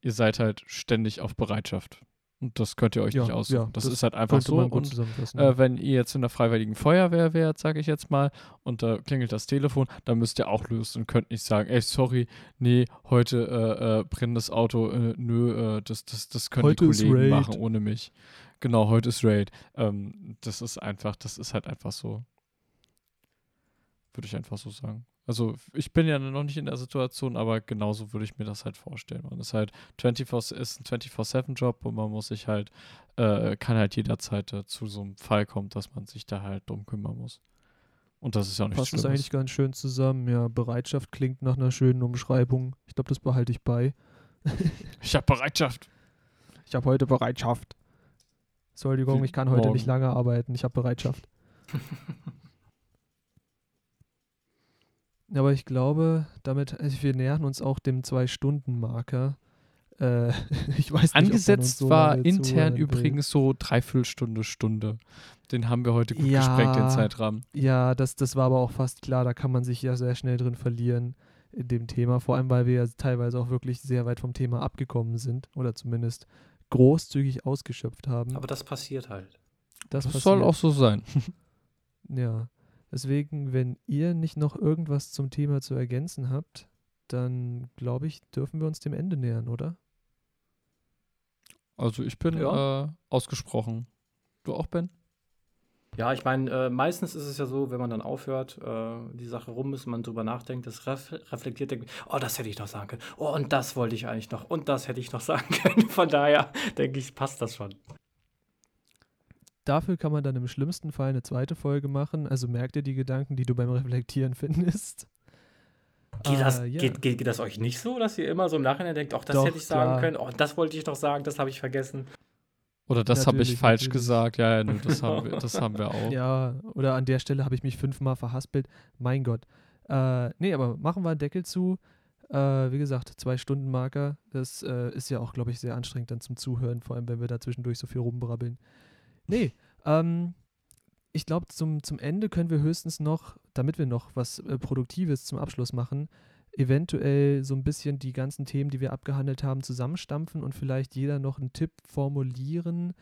ihr seid halt ständig auf Bereitschaft. Und das könnt ihr euch ja, nicht aussuchen. Ja, das, das, ist halt einfach so. Und äh, wenn ihr jetzt in der Freiwilligen Feuerwehr wärt, sage ich jetzt mal, und da klingelt das Telefon, dann müsst ihr auch lösen und könnt nicht sagen, ey, sorry, nee, heute äh, äh, brennt das Auto, äh, nö, äh, das, das, das können heute die Kollegen machen ohne mich. Genau, heute ist Raid. Ähm, das ist einfach, das ist halt einfach so. Würde ich einfach so sagen. Also ich bin ja noch nicht in der Situation, aber genauso würde ich mir das halt vorstellen. Man ist halt 24, ist ein 24-7-Job und man muss sich halt, äh, kann halt jederzeit äh, zu so einem Fall kommen, dass man sich da halt drum kümmern muss. Und das ist ja auch nicht Passt das eigentlich ganz schön zusammen. Ja, Bereitschaft klingt nach einer schönen Umschreibung. Ich glaube, das behalte ich bei. ich habe Bereitschaft. Ich habe heute Bereitschaft. Entschuldigung, ich kann heute Morgen. nicht lange arbeiten. Ich habe Bereitschaft. Aber ich glaube, damit, also wir nähern uns auch dem Zwei-Stunden-Marker. Äh, ich weiß nicht, Angesetzt so war intern übrigens so Dreiviertelstunde, Stunde. Den haben wir heute gut ja, gesprengt, den Zeitrahmen. Ja, das, das war aber auch fast klar. Da kann man sich ja sehr schnell drin verlieren in dem Thema. Vor allem, weil wir ja teilweise auch wirklich sehr weit vom Thema abgekommen sind. Oder zumindest großzügig ausgeschöpft haben. Aber das passiert halt. Das, das passiert. soll auch so sein. ja. Deswegen, wenn ihr nicht noch irgendwas zum Thema zu ergänzen habt, dann glaube ich, dürfen wir uns dem Ende nähern, oder? Also ich bin ja. äh, ausgesprochen. Du auch, Ben? Ja, ich meine, äh, meistens ist es ja so, wenn man dann aufhört, äh, die Sache rum ist, man drüber nachdenkt, das ref reflektiert, denkt, oh, das hätte ich noch sagen können. Oh, und das wollte ich eigentlich noch. Und das hätte ich noch sagen können. Von daher denke ich, passt das schon. Dafür kann man dann im schlimmsten Fall eine zweite Folge machen. Also merkt ihr die Gedanken, die du beim Reflektieren findest. Geht, das, yeah. geht, geht, geht, das euch nicht so, dass ihr immer so im Nachhinein denkt, oh, das Doch, hätte ich sagen klar. können, oh, das wollte ich noch sagen, das habe ich vergessen. Oder das habe ich falsch natürlich. gesagt. Ja, ja, das, haben wir, das haben wir auch. Ja, oder an der Stelle habe ich mich fünfmal verhaspelt. Mein Gott. Äh, nee, aber machen wir einen Deckel zu. Äh, wie gesagt, zwei Stunden Marker. Das äh, ist ja auch, glaube ich, sehr anstrengend dann zum Zuhören, vor allem wenn wir da zwischendurch so viel rumbrabbeln. Nee, ähm, ich glaube, zum, zum Ende können wir höchstens noch, damit wir noch was äh, Produktives zum Abschluss machen, eventuell so ein bisschen die ganzen Themen, die wir abgehandelt haben, zusammenstampfen und vielleicht jeder noch einen Tipp formulieren,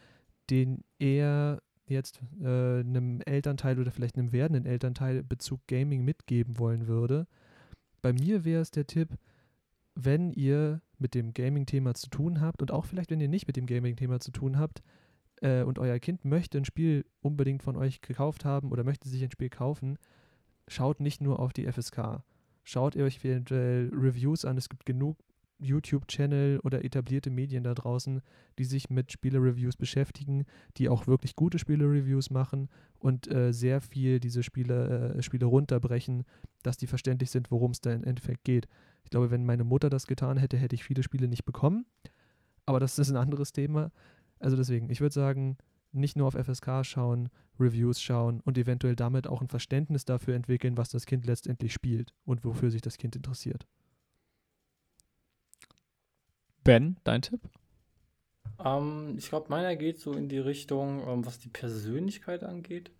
den er jetzt äh, einem Elternteil oder vielleicht einem werdenden Elternteil Bezug Gaming mitgeben wollen würde. Bei mir wäre es der Tipp, wenn ihr mit dem Gaming-Thema zu tun habt und auch vielleicht, wenn ihr nicht mit dem Gaming-Thema zu tun habt äh, und euer Kind möchte ein Spiel unbedingt von euch gekauft haben oder möchte sich ein Spiel kaufen, schaut nicht nur auf die FSK Schaut ihr euch eventuell Reviews an. Es gibt genug YouTube-Channel oder etablierte Medien da draußen, die sich mit Spiele-Reviews beschäftigen, die auch wirklich gute Spiele-Reviews machen und äh, sehr viel diese Spiele, äh, Spiele runterbrechen, dass die verständlich sind, worum es da im Endeffekt geht. Ich glaube, wenn meine Mutter das getan hätte, hätte ich viele Spiele nicht bekommen. Aber das ist ein anderes Thema. Also deswegen, ich würde sagen, nicht nur auf FSK schauen, Reviews schauen und eventuell damit auch ein Verständnis dafür entwickeln, was das Kind letztendlich spielt und wofür sich das Kind interessiert. Ben, dein Tipp? Ähm, ich glaube, meiner geht so in die Richtung, ähm, was die Persönlichkeit angeht.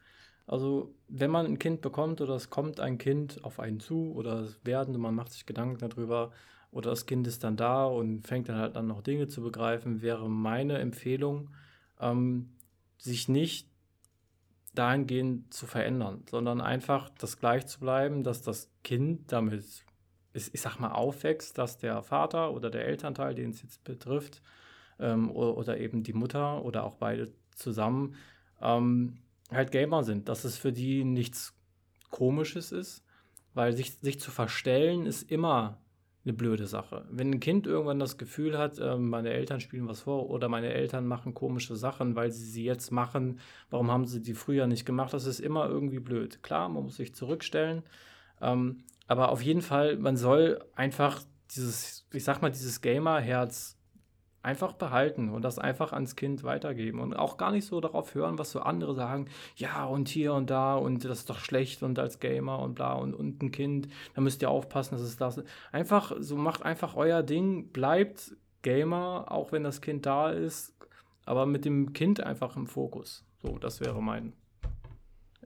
Also, wenn man ein Kind bekommt oder es kommt ein Kind auf einen zu oder es werden und man macht sich Gedanken darüber oder das Kind ist dann da und fängt dann halt an, noch Dinge zu begreifen, wäre meine Empfehlung, ähm, sich nicht dahingehend zu verändern, sondern einfach das gleich zu bleiben, dass das Kind damit, ich sag mal, aufwächst, dass der Vater oder der Elternteil, den es jetzt betrifft, ähm, oder, oder, eben die Mutter oder auch beide zusammen, ähm, halt Gamer sind, dass es für die nichts Komisches ist, weil sich, sich zu verstellen ist immer eine blöde Sache. Wenn ein Kind irgendwann das Gefühl hat, äh, meine Eltern spielen was vor oder meine Eltern machen komische Sachen, weil sie sie jetzt machen, warum haben sie die früher nicht gemacht, das ist immer irgendwie blöd. Klar, man muss sich zurückstellen, ähm, aber auf jeden Fall, man soll einfach dieses, ich sag mal, dieses Gamer-Herz einfach behalten und das einfach ans Kind weitergeben und auch gar nicht so darauf hören, was so andere sagen, ja und hier und da und das ist doch schlecht und als Gamer und bla und, und ein Kind, da müsst ihr aufpassen, dass es das einfach so macht einfach euer Ding, bleibt Gamer, auch wenn das Kind da ist, aber mit dem Kind einfach im Fokus. So, das wäre mein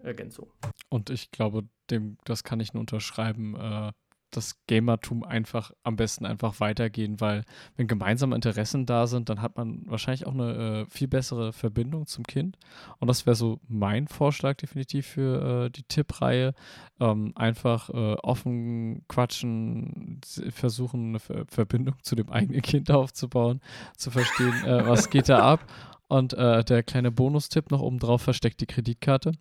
Ergänzung. Und ich glaube, dem, das kann ich nur unterschreiben. Äh, das Gamertum einfach am besten einfach weitergehen, weil wenn gemeinsame Interessen da sind, dann hat man wahrscheinlich auch eine äh, viel bessere Verbindung zum Kind. Und das wäre so mein Vorschlag definitiv für äh, die Tippreihe. Ähm, einfach äh, offen quatschen, versuchen eine Ver Verbindung zu dem eigenen Kind aufzubauen, zu verstehen, äh, was geht da ab. Und äh, der kleine Bonustipp noch oben drauf versteckt die Kreditkarte.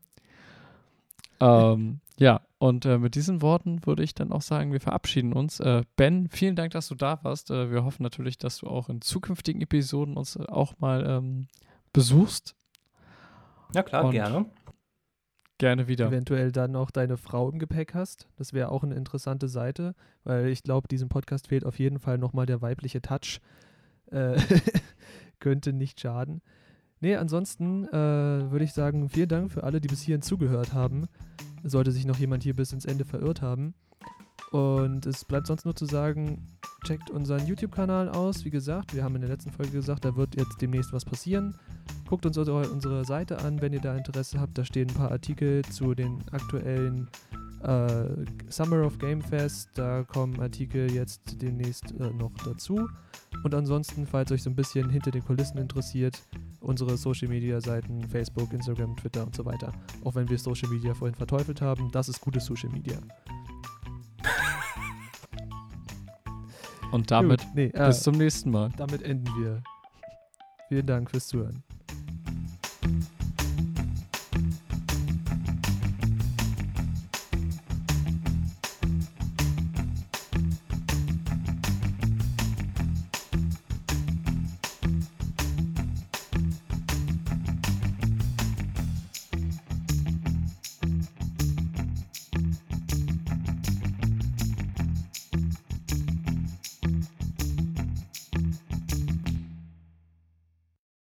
Ähm, ja, und äh, mit diesen Worten würde ich dann auch sagen, wir verabschieden uns. Äh, ben, vielen Dank, dass du da warst. Äh, wir hoffen natürlich, dass du auch in zukünftigen Episoden uns äh, auch mal ähm, besuchst. Ja, klar, und gerne. Gerne wieder. Eventuell dann auch deine Frau im Gepäck hast. Das wäre auch eine interessante Seite, weil ich glaube, diesem Podcast fehlt auf jeden Fall nochmal der weibliche Touch. Äh, könnte nicht schaden. Nee, ansonsten äh, würde ich sagen, vielen Dank für alle, die bis hierhin zugehört haben. Sollte sich noch jemand hier bis ins Ende verirrt haben. Und es bleibt sonst nur zu sagen, checkt unseren YouTube-Kanal aus. Wie gesagt, wir haben in der letzten Folge gesagt, da wird jetzt demnächst was passieren. Guckt uns unsere, unsere Seite an, wenn ihr da Interesse habt. Da stehen ein paar Artikel zu den aktuellen äh, Summer of Game Fest. Da kommen Artikel jetzt demnächst äh, noch dazu. Und ansonsten, falls euch so ein bisschen hinter den Kulissen interessiert, unsere Social Media Seiten, Facebook, Instagram, Twitter und so weiter. Auch wenn wir Social Media vorhin verteufelt haben, das ist gutes Social Media. Und damit Gut, nee, äh, bis zum nächsten Mal. Damit enden wir. Vielen Dank fürs Zuhören.